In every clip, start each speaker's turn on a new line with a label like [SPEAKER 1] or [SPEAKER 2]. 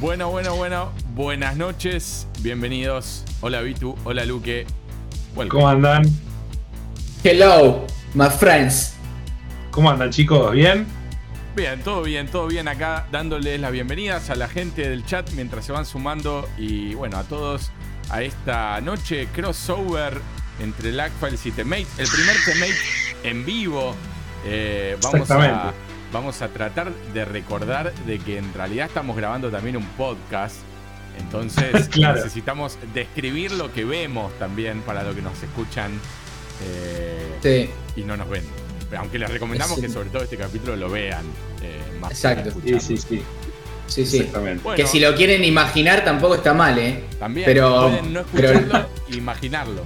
[SPEAKER 1] Bueno, bueno, bueno. Buenas noches. Bienvenidos. Hola Vitu. Hola Luque.
[SPEAKER 2] ¿Cómo andan?
[SPEAKER 3] Hello, my friends.
[SPEAKER 2] ¿Cómo andan chicos? ¿Bien?
[SPEAKER 1] Bien, todo bien, todo bien acá, dándoles las bienvenidas a la gente del chat mientras se van sumando y bueno, a todos a esta noche crossover entre Lagfiles y Temate. El primer Temate en vivo. Eh, vamos, a, vamos a tratar de recordar de que en realidad estamos grabando también un podcast. Entonces necesitamos describir lo que vemos también para lo que nos escuchan eh, y no nos ven. Aunque les recomendamos que sobre todo este capítulo lo vean eh, más.
[SPEAKER 3] Exacto.
[SPEAKER 2] Sí, sí, sí.
[SPEAKER 3] Sí, sí. que si lo quieren imaginar tampoco está mal, ¿eh?
[SPEAKER 1] También
[SPEAKER 3] pero,
[SPEAKER 1] pueden no escucharlo e imaginarlo.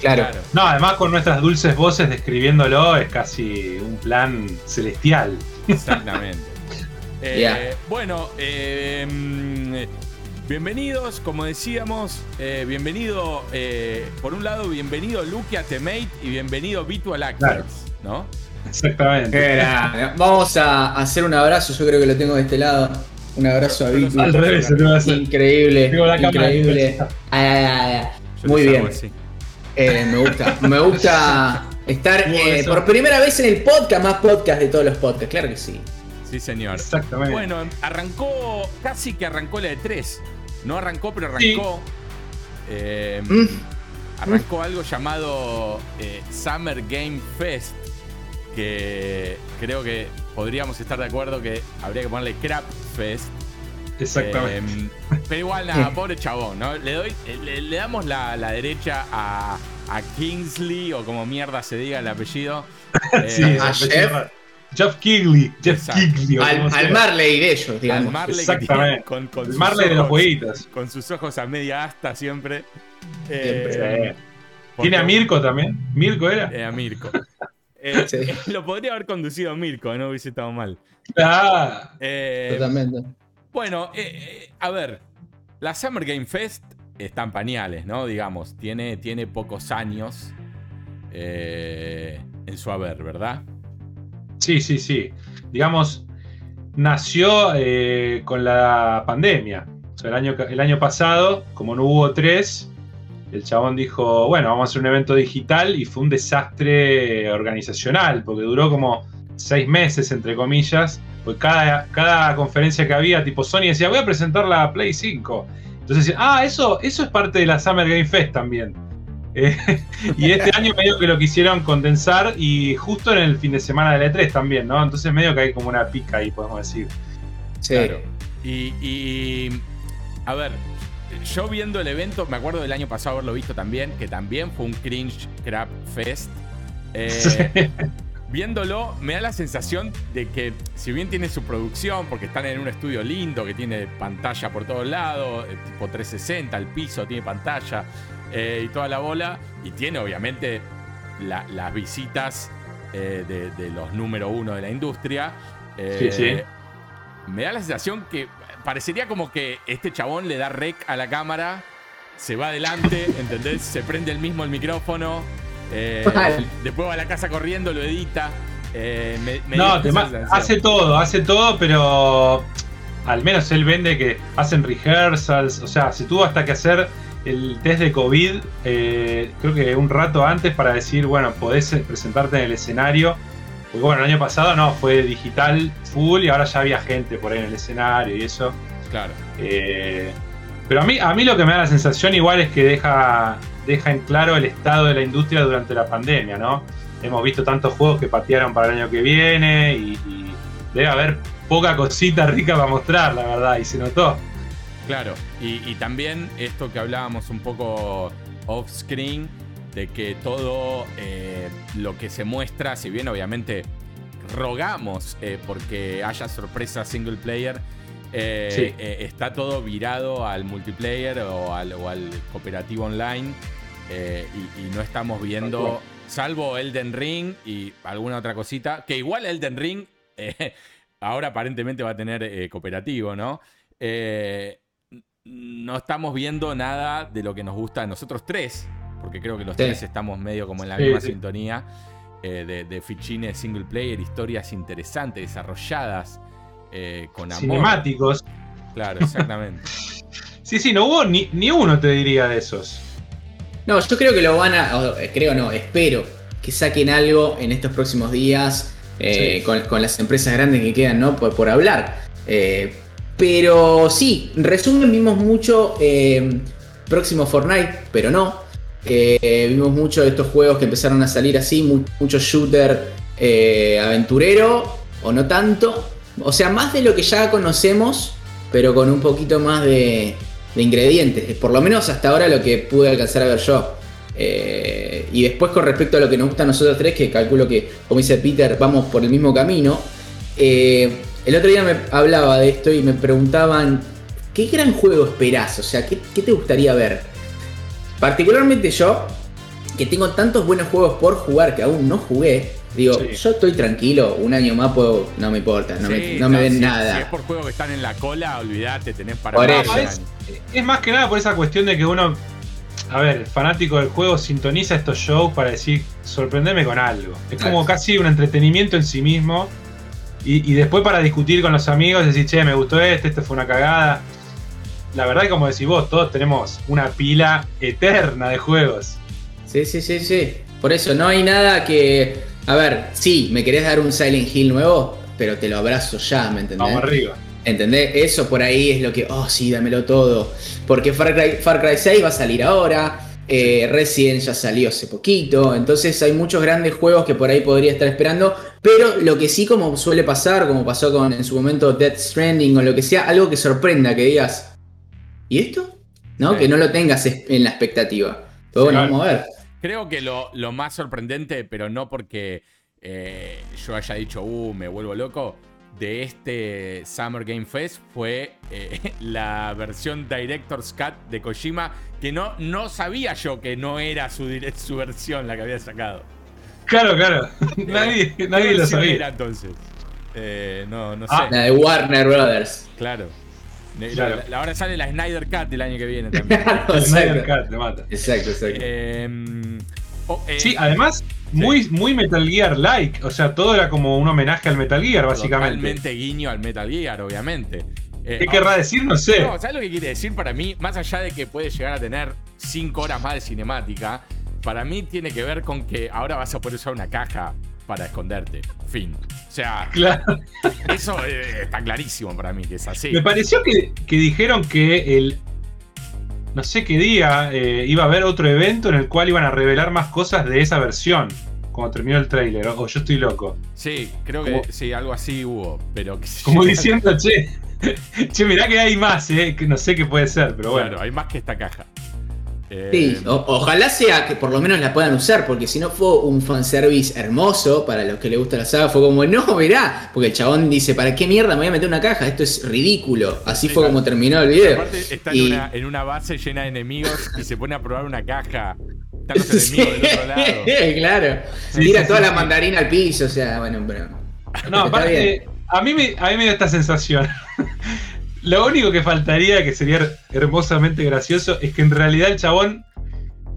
[SPEAKER 3] Claro.
[SPEAKER 2] No, además con nuestras dulces voces describiéndolo es casi un plan celestial.
[SPEAKER 1] Exactamente. Eh, bueno, eh, bienvenidos, como decíamos, eh, bienvenido, por un lado, bienvenido Luke a Temate y bienvenido Vitu a ¿no?
[SPEAKER 2] Exactamente.
[SPEAKER 3] Vamos a hacer un abrazo, yo creo que lo tengo de este lado. Un abrazo a Vitu.
[SPEAKER 2] Al revés, hacer.
[SPEAKER 3] Increíble. Increíble. Muy bien. Eh, me gusta. Me gusta estar eh, por primera vez en el podcast, más podcast de todos los podcasts. Claro que sí.
[SPEAKER 1] Sí, señor.
[SPEAKER 2] Exactamente.
[SPEAKER 1] Bueno, arrancó, casi que arrancó la de 3. No arrancó, pero arrancó. Eh, mm. Arrancó algo llamado Summer Game Fest. Que creo que podríamos estar de acuerdo que habría que ponerle Crap Fest.
[SPEAKER 2] Exactamente. Em,
[SPEAKER 1] pero igual, nada, pobre chabón, ¿no? Le, doy, le, damos la, derecha a, Kingsley, o como mierda se diga el apellido.
[SPEAKER 2] sí, eh, a Jeff. Jeff Kigley. Jeff Kigley.
[SPEAKER 3] Al, Marley de ellos, digamos.
[SPEAKER 1] Al Marley
[SPEAKER 2] Exactamente. con, con el Marley de los jueguitos.
[SPEAKER 1] Con sus ojos a media asta siempre.
[SPEAKER 2] Eh, ¿Tiene a Mirko también? ¿Mirko era?
[SPEAKER 1] Eh, a Mirko. Eh, lo podría haber conducido Mirko, no hubiese estado mal.
[SPEAKER 2] Ah,
[SPEAKER 3] Totalmente.
[SPEAKER 1] Bueno, eh, eh, a ver, la Summer Game Fest está en pañales, ¿no? Digamos, tiene, tiene pocos años eh, en su haber, ¿verdad?
[SPEAKER 2] Sí, sí, sí. Digamos, nació con la pandemia. El año, el año pasado, como no hubo tres, el chabón dijo, bueno, vamos a hacer un evento digital y fue un desastre organizacional, porque duró como seis meses, entre comillas, pues cada, cada conferencia que había, tipo Sony decía, voy a presentar la Play 5. Entonces ah, eso, eso es parte de la Summer Game Fest también. Eh, y este año medio que lo quisieron condensar y justo en el fin de semana de E3 también, ¿no? Entonces medio que hay como una pica ahí, podemos decir.
[SPEAKER 1] Sí. Claro. Y, a ver, yo viendo el evento, me acuerdo del año pasado haberlo visto también, que también fue un cringe crap fest. Eh, viéndolo, me da la sensación de que, si bien tiene su producción, porque están en un estudio lindo, que tiene pantalla por todos lados, eh, tipo 360, el piso tiene pantalla eh, y toda la bola, y tiene obviamente las visitas eh, de, los número uno de la industria.
[SPEAKER 2] sí, sí.
[SPEAKER 1] Me da la sensación que parecería como que este chabón le da rec a la cámara, se va adelante, ¿entendés? Se prende el mismo el micrófono eh, después va a la casa corriendo, lo edita. Eh,
[SPEAKER 2] no, hace todo, hace todo, pero al menos él vende que hacen rehearsals, o sea, se tuvo hasta que hacer el test de COVID, eh, creo que un rato antes para decir, bueno, podés presentarte en el escenario. Porque bueno, el año pasado no, fue digital full y ahora ya había gente por ahí en el escenario y eso.
[SPEAKER 1] Claro.
[SPEAKER 2] pero a mí, a mí lo que me da la sensación igual es que deja deja en claro el estado de la industria durante la pandemia, ¿no? Hemos visto tantos juegos que patearon para el año que viene y, debe haber poca cosita rica para mostrar, la verdad, y se notó.
[SPEAKER 1] Claro, y, también esto que hablábamos un poco off-screen, de que todo eh, lo que se muestra, si bien obviamente rogamos eh, porque haya sorpresa single player, eh, está todo virado al multiplayer o al, o al cooperativo online. Eh, y, no estamos viendo, salvo Elden Ring y alguna otra cosita, que igual Elden Ring eh, ahora aparentemente va a tener eh, cooperativo, ¿no? no estamos viendo nada de lo que nos gusta a nosotros tres, porque creo que los tres estamos medio como en la misma sintonía. de, de, fichines single player, historias interesantes, desarrolladas, con amor.
[SPEAKER 2] Cinemáticos.
[SPEAKER 1] Claro, exactamente.
[SPEAKER 2] sí, sí, no hubo ni, ni uno, te diría, de esos.
[SPEAKER 3] No, yo creo que lo van a. Creo no, espero que saquen algo en estos próximos días eh, con, las empresas grandes que quedan, ¿no? Por, hablar. Eh, pero sí, resumen, vimos mucho eh, próximo Fortnite, pero no. vimos mucho de estos juegos que empezaron a salir así, mucho shooter aventurero, o no tanto. O sea, más de lo que ya conocemos, pero con un poquito más de, de ingredientes. Por lo menos hasta ahora lo que pude alcanzar a ver yo. Eh, y después con respecto a lo que nos gusta a nosotros tres, que calculo que, como dice Peter, vamos por el mismo camino. Eh, el otro día me hablaba de esto y me preguntaban, ¿qué gran juego esperás? O sea, ¿qué, te gustaría ver? Particularmente yo, que tengo tantos buenos juegos por jugar que aún no jugué, digo, yo estoy tranquilo, un año más puedo, no me importa, no, me, no ven nada.
[SPEAKER 1] Si es por juegos que están en la cola, olvídate, tenés para...
[SPEAKER 2] Por es, es más que nada por esa cuestión de que uno a ver, fanático del juego sintoniza estos shows para decir, sorprenderme con algo. Es como casi un entretenimiento en sí mismo. Y, después para discutir con los amigos, decir, che, me gustó este, este fue una cagada. La verdad, como decís vos, todos tenemos una pila eterna de juegos.
[SPEAKER 3] Sí, sí, sí, sí. Por eso, no hay nada que. A ver, sí, me querés dar un Silent Hill nuevo, pero te lo abrazo ya, ¿me entendés?
[SPEAKER 2] Vamos arriba.
[SPEAKER 3] ¿Entendés? Eso por ahí es lo que, oh sí, dámelo todo. Porque Far Cry, Far Cry 6 va a salir ahora. Eh, Resident ya salió hace poquito. Entonces hay muchos grandes juegos que por ahí podría estar esperando. Pero lo que sí, como suele pasar, como pasó con en su momento Death Stranding o lo que sea, algo que sorprenda, que digas, ¿y esto? ¿No? Que no lo tengas en la expectativa. Pero bueno, vamos a ver.
[SPEAKER 1] Creo que lo, más sorprendente, pero no porque eh, yo haya dicho, uh, me vuelvo loco de este Summer Game Fest fue eh, la versión Director's Cut de Kojima, que no, no sabía yo que no era su, su versión la que había sacado.
[SPEAKER 2] Claro, claro. nadie nadie lo sabía.
[SPEAKER 1] Era entonces? Eh, no, no
[SPEAKER 3] ah, sé. La de Warner Brothers.
[SPEAKER 1] Claro. Ahora sale la Snyder Cut el año que viene también.
[SPEAKER 2] Snyder Cut, te mata.
[SPEAKER 3] Exacto, exacto. Eh,
[SPEAKER 2] oh, sí, además, muy, muy Metal Gear-like. O sea, todo era como un homenaje al Metal Gear, básicamente.
[SPEAKER 1] Totalmente guiño al Metal Gear, obviamente.
[SPEAKER 2] Eh, ¿Qué querrá decir? No sé. No,
[SPEAKER 1] ¿sabes lo que quiere decir para mí? Más allá de que puede llegar a tener 5 horas más de cinemática, para mí tiene que ver con que ahora vas a poder usar una caja para esconderte. Fin. O sea,
[SPEAKER 2] claro.
[SPEAKER 1] eso eh, está clarísimo para mí que es así.
[SPEAKER 2] Me pareció que, que dijeron que el, no sé qué día eh, iba a haber otro evento en el cual iban a revelar más cosas de esa versión. Cuando terminó el trailer, o, yo estoy loco.
[SPEAKER 1] Sí, creo que sí, algo así hubo, pero...
[SPEAKER 2] Como diciendo, che, che, mirá que hay más, eh, que no sé qué puede ser, pero bueno. Claro,
[SPEAKER 1] hay más que esta caja.
[SPEAKER 3] Sí, ojalá sea que por lo menos la puedan usar, porque si no fue un fanservice hermoso para los que les gusta la saga, fue como, no, mirá, porque el chabón dice, ¿para qué mierda me voy a meter una caja? Esto es ridículo. Así fue como terminó el video.
[SPEAKER 1] Aparte está en, una, base llena de enemigos y se pone a probar una caja. Están los enemigos del otro lado.
[SPEAKER 3] claro. Tira toda la mandarina al piso, o sea, bueno, pero...
[SPEAKER 2] No, aparte, a mí, me, a mí me dio esta sensación. Lo único que faltaría, que sería hermosamente gracioso, es que en realidad el chabón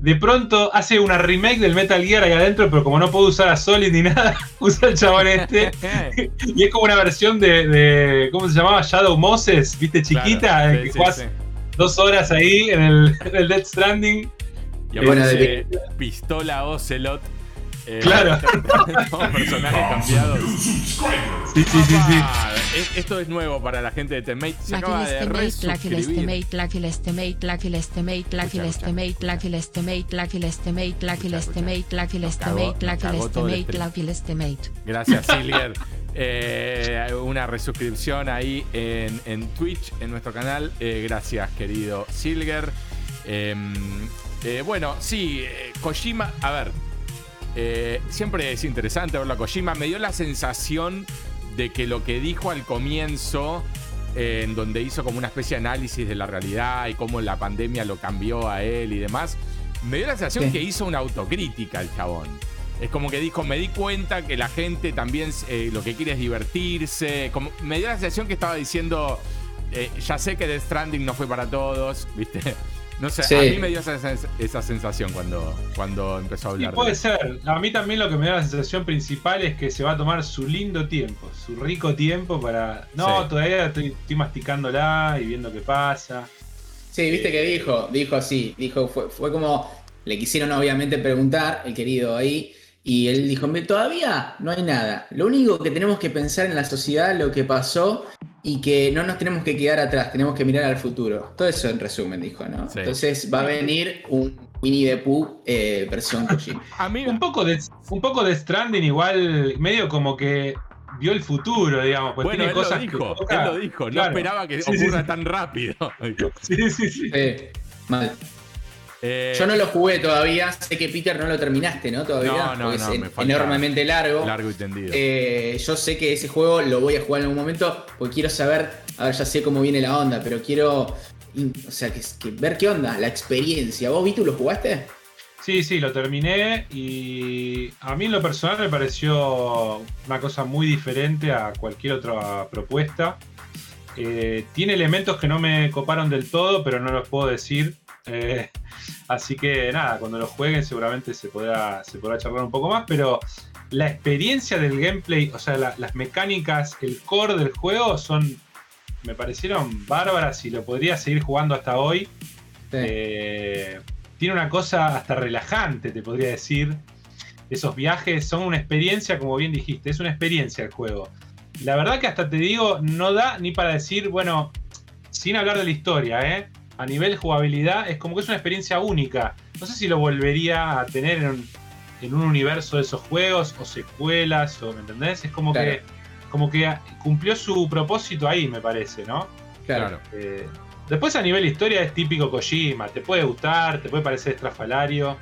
[SPEAKER 2] de pronto hace una remake del Metal Gear ahí adentro, pero como no puedo usar a Solid ni nada, usa el chabón este. y es como una versión de, ¿cómo se llamaba? Shadow Moses, ¿viste? Chiquita, que dos horas ahí en el, en Death Stranding.
[SPEAKER 1] Y bueno, de pistola Ocelot
[SPEAKER 2] eh, claro.
[SPEAKER 1] personajes cambiados.
[SPEAKER 2] Sí, sí, sí, sí.
[SPEAKER 1] Esto es nuevo para la gente de Temate. Se acaba de Gracias, Silger. Eh, una resuscripción ahí en, en, Twitch, en nuestro canal. Eh, gracias, querido Silger. Em, eh, bueno, sí, Kojima, a ver, eh, siempre es interesante verlo a Kojima. Me dio la sensación de que lo que dijo al comienzo, eh, en donde hizo como una especie de análisis de la realidad y cómo la pandemia lo cambió a él y demás, me dio la sensación que hizo una autocrítica el chabón. Es como que dijo, me di cuenta que la gente también eh, lo que quiere es divertirse. Como, me dio la sensación que estaba diciendo, ya sé que The Stranding no fue para todos, ¿viste? No sé, a mí me dio esa, sensación cuando, cuando empezó a hablar.
[SPEAKER 2] puede ser. A mí también lo que me da la sensación principal es que se va a tomar su lindo tiempo, su rico tiempo para. No, todavía estoy, masticándola y viendo qué pasa.
[SPEAKER 3] Sí, viste que dijo, dijo así, dijo, fue, fue como, le quisieron obviamente preguntar, el querido ahí, y él dijo, todavía no hay nada. Lo único que tenemos que pensar en la sociedad, lo que pasó, y que no nos tenemos que quedar atrás, tenemos que mirar al futuro. Todo eso en resumen, dijo, ¿no? Entonces va a venir un Winnie the Pooh eh, versión Kojima.
[SPEAKER 2] a mí un poco, de, un poco de Stranding igual, medio como que vio el futuro, digamos.
[SPEAKER 1] Pues bueno, él lo dijo, él lo dijo, no esperaba que ocurra tan rápido.
[SPEAKER 2] sí, sí, sí.
[SPEAKER 3] mal. Eh, Yo no lo jugué todavía, sé que Peter no lo terminaste, ¿no? Todavía,
[SPEAKER 1] no, no, es
[SPEAKER 3] enormemente largo.
[SPEAKER 1] Largo y tendido.
[SPEAKER 3] Eh, yo sé que ese juego lo voy a jugar en algún momento, porque quiero saber, a ver, ya sé cómo viene la onda, pero quiero, o sea, que, ver qué onda, la experiencia. ¿Vos, Vitu, lo jugaste?
[SPEAKER 2] Sí, sí, lo terminé y a mí en lo personal me pareció una cosa muy diferente a cualquier otra propuesta. Eh, tiene elementos que no me coparon del todo, pero no los puedo decir. Eh, así que nada, cuando lo jueguen seguramente se podrá, se podrá charlar un poco más, pero la experiencia del gameplay, o sea, las mecánicas, el core del juego son, me parecieron bárbaras y lo podría seguir jugando hasta hoy. Eh, tiene una cosa hasta relajante, te podría decir. Esos viajes son una experiencia, como bien dijiste, es una experiencia el juego. La verdad que hasta te digo, no da ni para decir, bueno, sin hablar de la historia, ¿eh? A nivel jugabilidad es como que es una experiencia única. No sé si lo volvería a tener en un, universo de esos juegos o secuelas, o ¿me entendés? Es como que como que cumplió su propósito ahí, me parece, ¿no?
[SPEAKER 3] Claro.
[SPEAKER 2] Eh, después a nivel historia es típico Kojima, te puede gustar, te puede parecer estrafalario.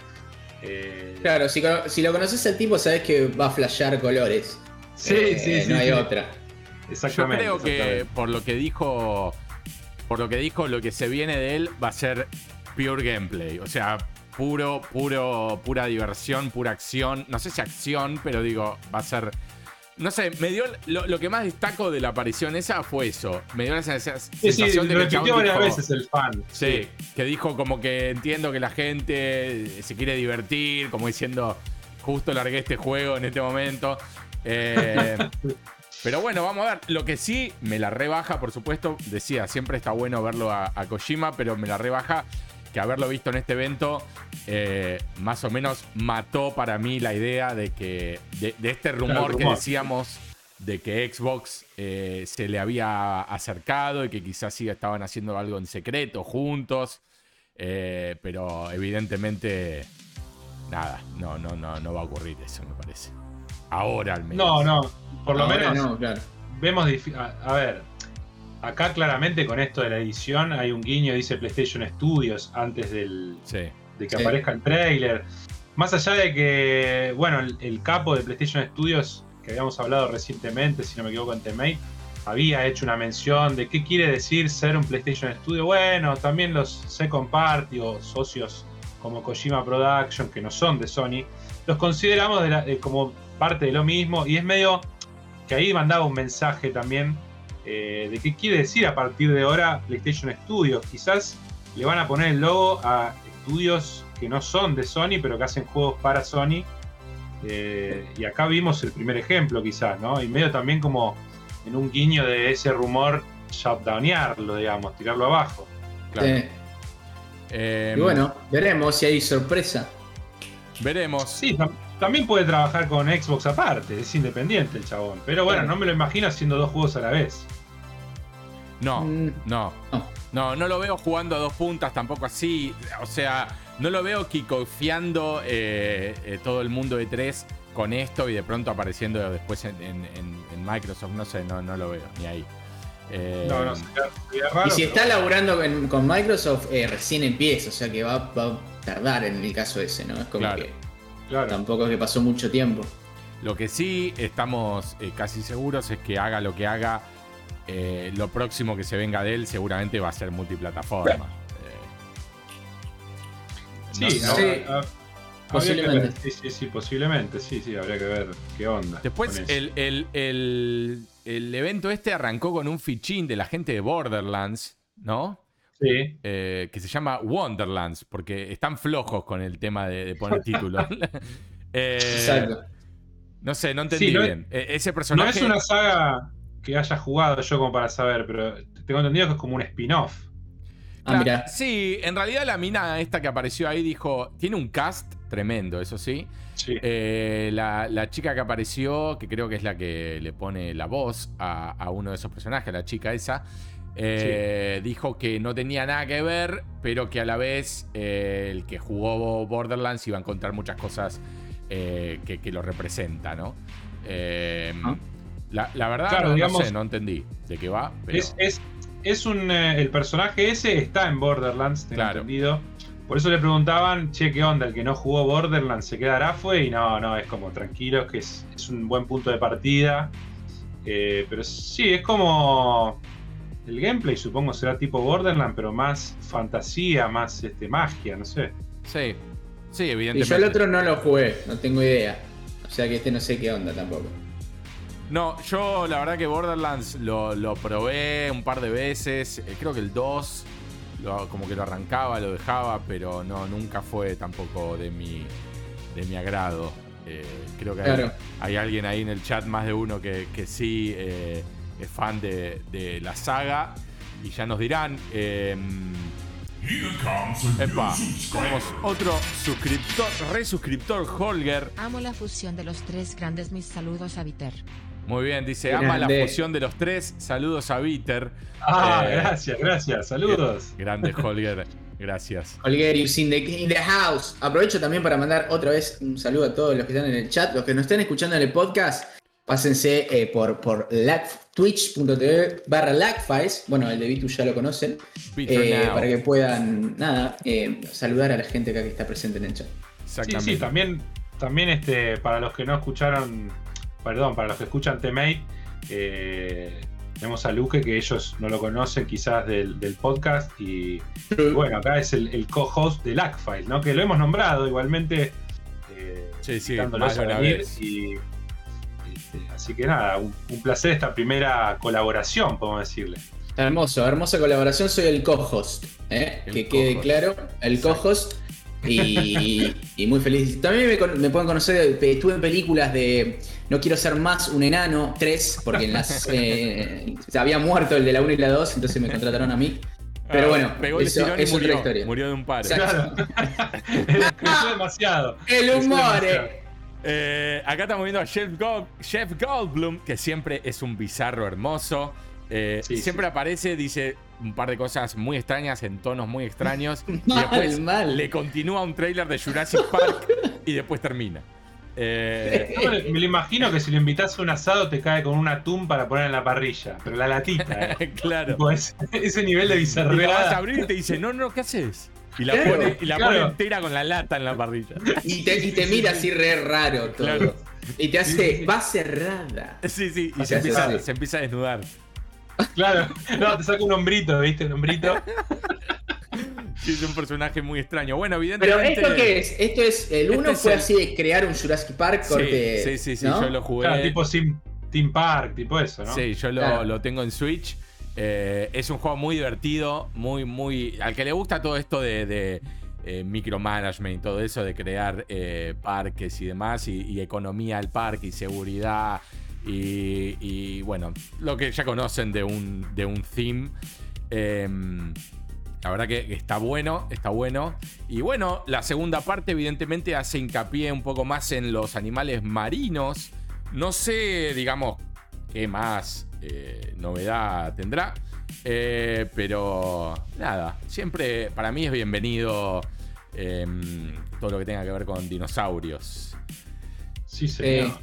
[SPEAKER 3] Eh, claro, si, lo conoces el tipo sabes que va a flashear colores.
[SPEAKER 2] Sí, eh, sí, sí.
[SPEAKER 3] No hay otra.
[SPEAKER 1] Exactamente. Yo creo que por lo que dijo por lo que dijo, lo que se viene de él va a ser pure gameplay. O sea, puro, puro, pura diversión, pura acción. No sé si acción, pero digo, va a ser. No sé, me dio. Lo, que más destaco de la aparición esa fue eso. Me dio la sensación
[SPEAKER 2] de que repitió varias veces el fan.
[SPEAKER 1] Sí, que dijo como que entiendo que la gente se quiere divertir, como diciendo, justo largué este juego en este momento. Eh, Pero bueno, vamos a ver. Lo que sí me la rebaja, por supuesto, decía, siempre está bueno verlo a, Kojima, pero me la rebaja que haberlo visto en este evento eh, más o menos mató para mí la idea de que de, este rumor, que decíamos de que Xbox eh, se le había acercado y que quizás sí estaban haciendo algo en secreto juntos, eh, pero evidentemente nada, no, no, no, no va a ocurrir eso, me parece. Ahora al menos.
[SPEAKER 2] No, no. Por lo menos vemos. A, ver, acá claramente con esto de la edición hay un guiño, dice PlayStation Studios antes del, de que aparezca el trailer. Más allá de que, bueno, el, capo de PlayStation Studios, que habíamos hablado recientemente, si no me equivoco, en Temate, había hecho una mención de qué quiere decir ser un PlayStation Studio. Bueno, también los second party o socios como Kojima Production, que no son de Sony, los consideramos como parte de lo mismo y es medio que ahí mandaba un mensaje también eh, de qué quiere decir a partir de ahora PlayStation Studios. Quizás le van a poner el logo a estudios que no son de Sony, pero que hacen juegos para Sony. Eh, y acá vimos el primer ejemplo, quizás, ¿no? Y medio también como en un guiño de ese rumor, shutdownearlo, digamos, tirarlo abajo.
[SPEAKER 3] Claro. y bueno, veremos si hay sorpresa.
[SPEAKER 1] Veremos.
[SPEAKER 2] Sí, también puede trabajar con Xbox aparte, es independiente el chabón. Pero bueno, no me lo imagino haciendo dos juegos a la vez.
[SPEAKER 1] No, mm. no. No, no lo veo jugando a dos puntas tampoco así. O sea, no lo veo kickofiando eh, eh, todo el mundo de tres con esto y de pronto apareciendo después en, Microsoft. No sé, no, no lo veo ni ahí.
[SPEAKER 3] Eh, no, no, raro, Y si está laburando con, Microsoft, recién empieza, o sea que va, a tardar en el caso ese, ¿no? Es como que Tampoco es que pasó mucho tiempo.
[SPEAKER 1] Lo que sí estamos eh, casi seguros es que haga lo que haga, eh, lo próximo que se venga de él seguramente va a ser multiplataforma.
[SPEAKER 2] Eh, sí, posiblemente. sí, sí, sí, posiblemente, sí, sí, habría que ver qué onda.
[SPEAKER 1] Después, el, el, evento este arrancó con un fichín de la gente de Borderlands, ¿no?
[SPEAKER 2] Sí.
[SPEAKER 1] eh, que se llama Wonderlands, porque están flojos con el tema de, de poner títulos. Eh,
[SPEAKER 3] Exacto.
[SPEAKER 1] no sé, no entendí
[SPEAKER 2] Sí, no
[SPEAKER 1] bien. Ese
[SPEAKER 2] No
[SPEAKER 1] personaje.
[SPEAKER 2] es una saga que haya jugado yo como para saber, pero tengo entendido que es como un spin-off.
[SPEAKER 3] Ah, mira.
[SPEAKER 1] Sí, en realidad la mina esta que apareció ahí dijo, tiene un cast tremendo, eso sí.
[SPEAKER 2] Sí.
[SPEAKER 1] Eh, la, la chica que apareció, que creo que es la que le pone la voz a, a uno de esos personajes, la chica esa, eh, dijo que no tenía nada que ver, pero que a la vez eh, el que jugó Borderlands iba a encontrar muchas cosas eh, que, que lo representa, ¿no?
[SPEAKER 3] Ah.
[SPEAKER 1] la, la verdad,
[SPEAKER 2] Claro,
[SPEAKER 1] no, no
[SPEAKER 2] digamos-
[SPEAKER 1] sé, no entendí de qué va. Pero...
[SPEAKER 2] Es, es, es un. el personaje ese está en Borderlands, tengo
[SPEAKER 1] Claro.
[SPEAKER 2] entendido. Por eso le preguntaban, che, ¿qué onda? El que no jugó Borderlands se quedará fue. Y no, no, es como tranquilo, que es, es un buen punto de partida. Eh, pero sí, es como. El gameplay supongo será tipo Borderlands, pero más fantasía, más este, magia, no sé.
[SPEAKER 1] Sí, sí,
[SPEAKER 3] Y
[SPEAKER 1] evidentemente.
[SPEAKER 3] yo el otro no lo jugué, no tengo idea. O sea que este no sé qué onda tampoco.
[SPEAKER 1] No, yo la verdad que Borderlands lo, lo probé un par de veces. eh, creo que el 2 lo- como que lo arrancaba, lo dejaba, pero no, nunca fue tampoco de mi, de mi agrado. Eh, creo que hay alguien ahí en el chat, más de uno, que, que sí eh, es fan de, de la saga. Y ya nos dirán. eh, epa, tenemos otro suscriptor, resuscriptor, Holger.
[SPEAKER 4] Amo la fusión de los tres grandes. Mis saludos a Viter.
[SPEAKER 1] Muy bien, dice, ama la fusión de los tres. Saludos a Viter.
[SPEAKER 2] Ah,
[SPEAKER 1] Eh,
[SPEAKER 2] gracias, gracias, saludos.
[SPEAKER 1] Grande Holger, gracias.
[SPEAKER 3] In the, in the house. Aprovecho también para mandar otra vez un saludo a todos los que están en el chat. Los que nos estén escuchando en el podcast, pásense eh, por, por twitch.tv barra lagfiles. Bueno, el de Vitu ya lo conocen. Eh, para que puedan, nada, eh, saludar a la gente acá que está presente en el chat.
[SPEAKER 2] Sí,
[SPEAKER 1] Exactamente.
[SPEAKER 2] sí, también, también este, para los que no escucharon, perdón, para los que escuchan T-Mate, eh, tenemos a Luque, que ellos no lo conocen quizás del, del podcast, y, y bueno, acá es el, el co-host de Lagfile, ¿no? Que lo hemos nombrado igualmente. eh,
[SPEAKER 1] Sí, sí, más de
[SPEAKER 2] a
[SPEAKER 1] una
[SPEAKER 2] venir,
[SPEAKER 1] vez.
[SPEAKER 2] y, así que nada, un, un placer esta primera colaboración, podemos decirle.
[SPEAKER 3] Hermoso, hermosa colaboración. Soy el co-host, ¿eh?
[SPEAKER 1] El
[SPEAKER 3] que quede claro, el co-host. Y, y muy feliz. También me, pueden conocer, eh, estuve en películas de No quiero ser más un enano 3, porque en las eh, se había muerto el de la 1 y la 2, entonces me contrataron a mí. Pero
[SPEAKER 1] Ah,
[SPEAKER 3] bueno,
[SPEAKER 1] pegó el
[SPEAKER 3] eso es otra historia.
[SPEAKER 1] murió de un paro.
[SPEAKER 3] Exacto.
[SPEAKER 2] Claro. Creció demasiado.
[SPEAKER 3] El humor,
[SPEAKER 2] demasiado.
[SPEAKER 3] Eh.
[SPEAKER 1] Acá estamos viendo a Jeff, Gold- Jeff Goldblum, que siempre es un bizarro hermoso. Eh,
[SPEAKER 2] Sí,
[SPEAKER 1] siempre
[SPEAKER 2] sí.
[SPEAKER 1] aparece, dice un par de cosas muy extrañas en tonos muy extraños. y después
[SPEAKER 3] mal.
[SPEAKER 1] le continúa un trailer de Jurassic Park y después termina. Eh,
[SPEAKER 2] No, me lo imagino que si lo invitas a un asado te cae con un atún para poner en la parrilla, pero la latita, ¿eh?
[SPEAKER 1] claro.
[SPEAKER 2] Ese, nivel de
[SPEAKER 1] la vas a abrir y te dice, no, no, ¿qué haces? Y la,
[SPEAKER 3] Claro,
[SPEAKER 1] pone, y la
[SPEAKER 2] claro.
[SPEAKER 1] pone entera con la lata en la parrilla.
[SPEAKER 3] Y te, y te mira así re raro todo.
[SPEAKER 1] Claro.
[SPEAKER 3] Y te hace, va cerrada.
[SPEAKER 1] Sí, sí, y se empieza, se empieza a desnudar.
[SPEAKER 2] Claro, no, te saca un hombrito, ¿viste? Un hombrito.
[SPEAKER 1] Sí, es un personaje muy extraño. Bueno,
[SPEAKER 3] Pero
[SPEAKER 1] evidentemente.
[SPEAKER 3] ¿esto qué es? Esto es, el
[SPEAKER 1] Este
[SPEAKER 3] uno
[SPEAKER 1] es
[SPEAKER 3] fue
[SPEAKER 1] el-
[SPEAKER 3] así de crear un Jurassic Park
[SPEAKER 1] Sí,
[SPEAKER 3] corte.
[SPEAKER 1] sí, sí, sí,
[SPEAKER 3] ¿no?
[SPEAKER 1] yo lo jugué.
[SPEAKER 2] Claro, tipo Sim, Team Park, tipo eso, ¿no?
[SPEAKER 1] Sí, yo lo,
[SPEAKER 3] Claro.
[SPEAKER 1] lo tengo en Switch. Eh, es un juego muy divertido, muy, muy. Al que le gusta todo esto de, de, eh, micromanagement y todo eso, de crear eh, parques y demás, y, economía al parque y seguridad. Y, y, bueno, lo que ya conocen de un, de un theme. Em, la verdad que está bueno, está bueno. Y bueno, la segunda parte evidentemente hace hincapié un poco más en los animales marinos. No sé, digamos, qué más eh, novedad tendrá. Eh, pero nada, siempre para mí es bienvenido em, todo lo que tenga que ver con dinosaurios.
[SPEAKER 2] Sí, señor.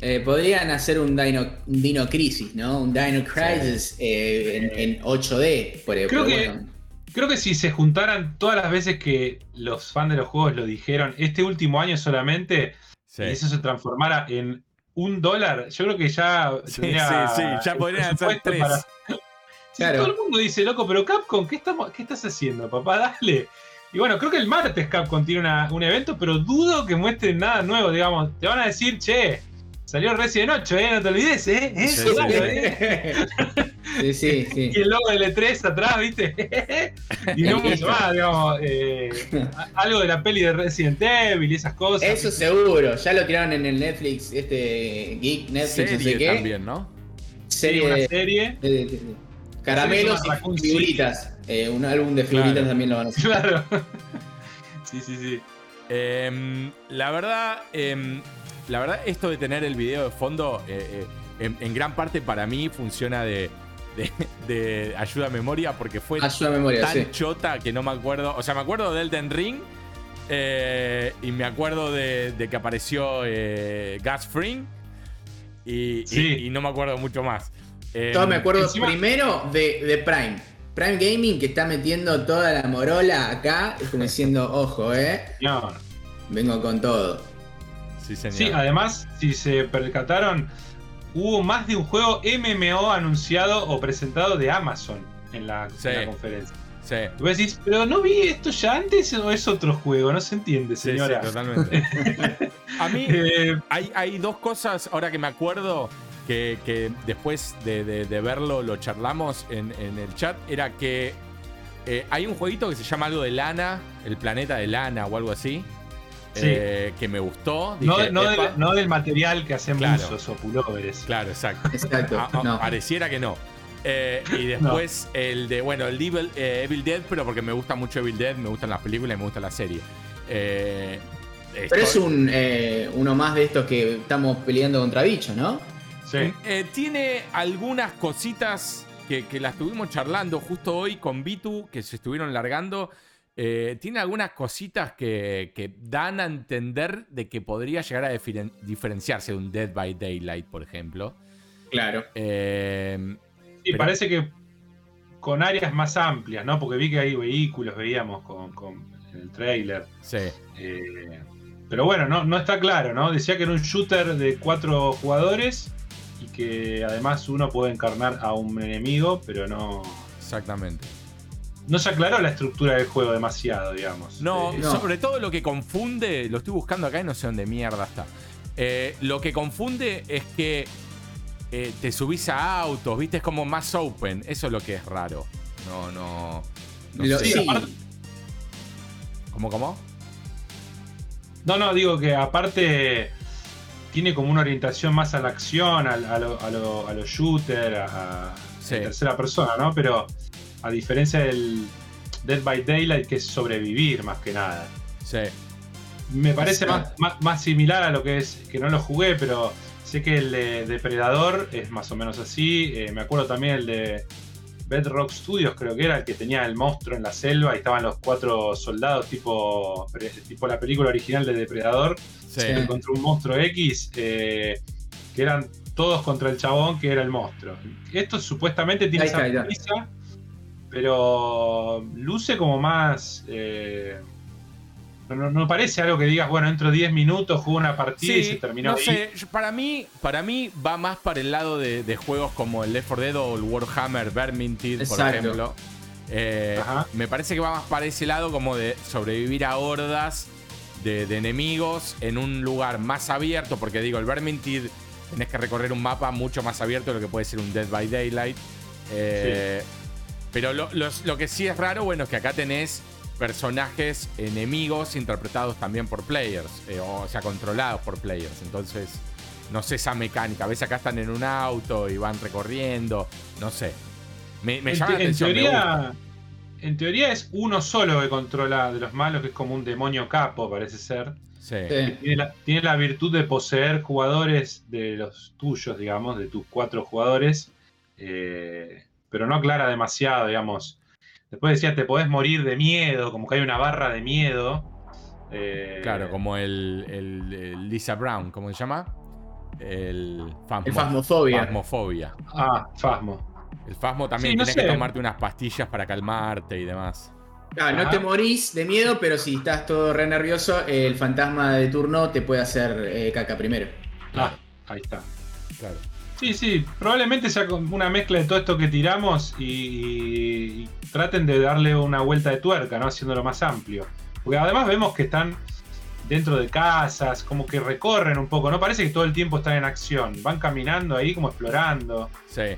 [SPEAKER 3] eh, podrían hacer un Dino, un Dino Crisis, ¿no? Un Dino Crisis eh, en, en 8D. Pero,
[SPEAKER 2] Creo
[SPEAKER 3] pero
[SPEAKER 2] que-
[SPEAKER 3] bueno.
[SPEAKER 2] Creo que si se juntaran todas las veces que los fans de los juegos lo dijeron, este último año solamente,
[SPEAKER 1] Sí.
[SPEAKER 2] y eso se transformara en un dólar, yo creo que ya
[SPEAKER 1] Sí,
[SPEAKER 2] tendría
[SPEAKER 1] sí, sí, ya podrían hacer tres.
[SPEAKER 2] Si
[SPEAKER 3] Claro.
[SPEAKER 2] todo el mundo dice, loco, pero Capcom, ¿qué, estamos, ¿qué estás haciendo, papá? Dale. Y bueno, creo que el martes Capcom tiene una- un evento, pero dudo que muestren nada nuevo, digamos. Te van a decir, che, salió Resident 8, ¿eh? No te olvides, ¿eh?
[SPEAKER 1] Sí,
[SPEAKER 2] Eso,
[SPEAKER 1] sí, sí.
[SPEAKER 2] ¿eh?
[SPEAKER 3] Sí, sí, sí.
[SPEAKER 2] Y el logo de E3 atrás, ¿viste? y no mucho más, digamos. eh, algo de la peli de Resident Evil y esas cosas.
[SPEAKER 3] Eso seguro, ya lo tiraron en el Netflix, este Geek Netflix, no sé
[SPEAKER 1] Serie
[SPEAKER 3] qué.
[SPEAKER 1] también, ¿no?
[SPEAKER 2] Sí,
[SPEAKER 3] Serie
[SPEAKER 2] una
[SPEAKER 3] de,
[SPEAKER 2] serie.
[SPEAKER 3] de- de- de- caramelos
[SPEAKER 2] Sí,
[SPEAKER 3] y figuritas. Eh, un álbum de figuritas
[SPEAKER 1] Claro.
[SPEAKER 3] también lo van a hacer.
[SPEAKER 2] Claro. Sí, sí, sí.
[SPEAKER 1] Em, la verdad, em, la verdad, esto de tener el video de fondo, eh, eh, en, en gran parte para mí funciona de, de- de ayuda a memoria porque fue
[SPEAKER 3] Ayuda a memoria,
[SPEAKER 1] tan
[SPEAKER 3] sí.
[SPEAKER 1] chota que no me acuerdo. O sea, me acuerdo del Elden Ring eh, y me acuerdo de, de que apareció eh, Gas Fring y, y-
[SPEAKER 2] Sí.
[SPEAKER 1] y no me acuerdo mucho más. Em,
[SPEAKER 3] Todo me acuerdo
[SPEAKER 2] encima-
[SPEAKER 3] primero de, de Prime. Prime Gaming que está metiendo toda la morola acá, es como diciendo, ojo, eh,
[SPEAKER 2] Señor.
[SPEAKER 3] vengo con todo.
[SPEAKER 1] Sí, señor.
[SPEAKER 2] Sí, además, si se percataron, hubo más de un juego MMO anunciado o presentado de Amazon en la, en
[SPEAKER 1] Sí.
[SPEAKER 2] la conferencia.
[SPEAKER 1] Sí.
[SPEAKER 2] Vos decís, pero no vi esto ya antes o es otro juego, no se entiende,
[SPEAKER 1] Sí, sí,
[SPEAKER 2] señora.
[SPEAKER 1] totalmente. a mí,
[SPEAKER 2] Eh,
[SPEAKER 1] Hay, hay dos cosas, ahora que me acuerdo, que, que después de, de- de verlo lo charlamos en, en el chat, era que eh, hay un jueguito que se llama algo de lana, el planeta de lana o algo así,
[SPEAKER 2] Sí.
[SPEAKER 1] eh, que me gustó.
[SPEAKER 2] no,
[SPEAKER 1] Dije,
[SPEAKER 2] no
[SPEAKER 1] "Epa".
[SPEAKER 2] del, no del material que hacen
[SPEAKER 1] Claro.
[SPEAKER 2] buzos o pulóveres.
[SPEAKER 1] Claro, exacto.
[SPEAKER 3] Exacto.
[SPEAKER 1] Ah,
[SPEAKER 3] no.
[SPEAKER 1] Pareciera que no. Eh, y después el de, bueno, el Evil, eh, Evil Dead, pero porque me gusta mucho Evil Dead, me gustan las películas y me gusta la serie. Eh,
[SPEAKER 3] Pero es un eh, uno más de estos que estamos peleando contra bichos, ¿no?
[SPEAKER 2] Sí.
[SPEAKER 1] Eh, tiene algunas cositas que, que las estuvimos charlando justo hoy con Bitu, que se estuvieron largando. Eh, tiene algunas cositas que, que dan a entender de que podría llegar a diferen- diferenciarse de un Dead by Daylight, por ejemplo.
[SPEAKER 3] Claro.
[SPEAKER 1] Eh,
[SPEAKER 2] Sí,
[SPEAKER 1] Pero-
[SPEAKER 2] parece que con áreas más amplias, ¿no? Porque vi que hay vehículos, veíamos con, el trailer.
[SPEAKER 1] sí,
[SPEAKER 2] Eh, pero bueno, no, no está claro, ¿no? Decía que era un shooter de cuatro jugadores y que además uno puede encarnar a un enemigo, pero no.
[SPEAKER 1] exactamente.
[SPEAKER 2] No se aclaró la estructura del juego demasiado, digamos.
[SPEAKER 1] No,
[SPEAKER 2] Eh,
[SPEAKER 3] No.
[SPEAKER 1] sobre todo lo que confunde, lo estoy buscando acá y no sé dónde mierda está. Eh, lo que confunde es que eh, te subís a autos, viste, es como más open. Eso es lo que es raro. No, no. no
[SPEAKER 3] Lo-
[SPEAKER 1] sé.
[SPEAKER 3] sí.
[SPEAKER 1] ¿Cómo, cómo?
[SPEAKER 2] No, no, digo que aparte tiene como una orientación más a la acción, a, lo, a, lo, a los shooters, a, a
[SPEAKER 1] Sí.
[SPEAKER 2] tercera persona, ¿no? Pero a diferencia del Dead by Daylight, que es sobrevivir más que nada.
[SPEAKER 1] Sí.
[SPEAKER 2] Me parece más, más, más similar a lo que es, que no lo jugué, pero sé que el de Depredador es más o menos así. Eh, me acuerdo también el de Bedrock Studios, creo que era, el que tenía el monstruo en la selva y estaban los cuatro soldados, tipo, tipo la película original de Depredador,
[SPEAKER 1] Sí.
[SPEAKER 3] Sí.
[SPEAKER 2] contra un monstruo X, eh, que eran todos contra el chabón que era el monstruo. Esto supuestamente tiene
[SPEAKER 3] Ahí
[SPEAKER 2] esa
[SPEAKER 3] está.
[SPEAKER 2] premisa, pero luce como más... eh, no, no- parece algo que digas, bueno, entro 10 minutos, juego una partida y se terminó
[SPEAKER 1] no
[SPEAKER 2] ahí.
[SPEAKER 1] sé, yo- para mí, para mí va más para el lado de, de juegos como el Left 4 Dead o el Warhammer Vermintide, por ejemplo. Eh, me parece que va más para ese lado como de sobrevivir a hordas de, de enemigos en un lugar más abierto, porque digo, el Vermintide tenés que recorrer un mapa mucho más abierto de lo que puede ser un Dead by Daylight. Eh, Pero lo, los- lo que sí es raro, bueno, es que acá tenés personajes enemigos interpretados también por players, eh, o sea, controlados por players. Entonces, no sé esa mecánica. A veces acá están en un auto y van recorriendo, no sé. Me, me
[SPEAKER 2] en,
[SPEAKER 1] llama la
[SPEAKER 2] te- en
[SPEAKER 1] atención. me gusta.
[SPEAKER 2] teoría, en teoría es uno solo que controla de los malos, que es como un demonio capo, parece ser.
[SPEAKER 1] Sí.
[SPEAKER 3] Sí.
[SPEAKER 2] Tiene la, tiene la virtud de poseer jugadores de los tuyos, digamos, de tus cuatro jugadores, eh, pero no aclara demasiado, digamos. Después decía, te podés morir de miedo, como que hay una barra de miedo. eh,
[SPEAKER 1] Claro, como el, el- el Lisa Brown, ¿cómo se llama? El, fasmo-
[SPEAKER 3] El. Phasmophobia.
[SPEAKER 2] Ah, Fasmo.
[SPEAKER 1] El Fasmo también
[SPEAKER 2] Sí, no
[SPEAKER 1] tienes que tomarte unas pastillas para calmarte y demás.
[SPEAKER 3] Ah, no te morís de miedo, pero si estás todo re nervioso, el fantasma de turno te puede hacer eh, caca primero.
[SPEAKER 2] Ah, ahí está.
[SPEAKER 1] Claro.
[SPEAKER 2] Sí, sí, probablemente sea una mezcla de todo esto que tiramos y traten de darle una vuelta de tuerca, ¿no? Haciéndolo más amplio. Porque además vemos que están dentro de casas, como que recorren un poco, ¿no? Parece que todo el tiempo están en acción. Van caminando ahí como explorando.
[SPEAKER 1] Sí.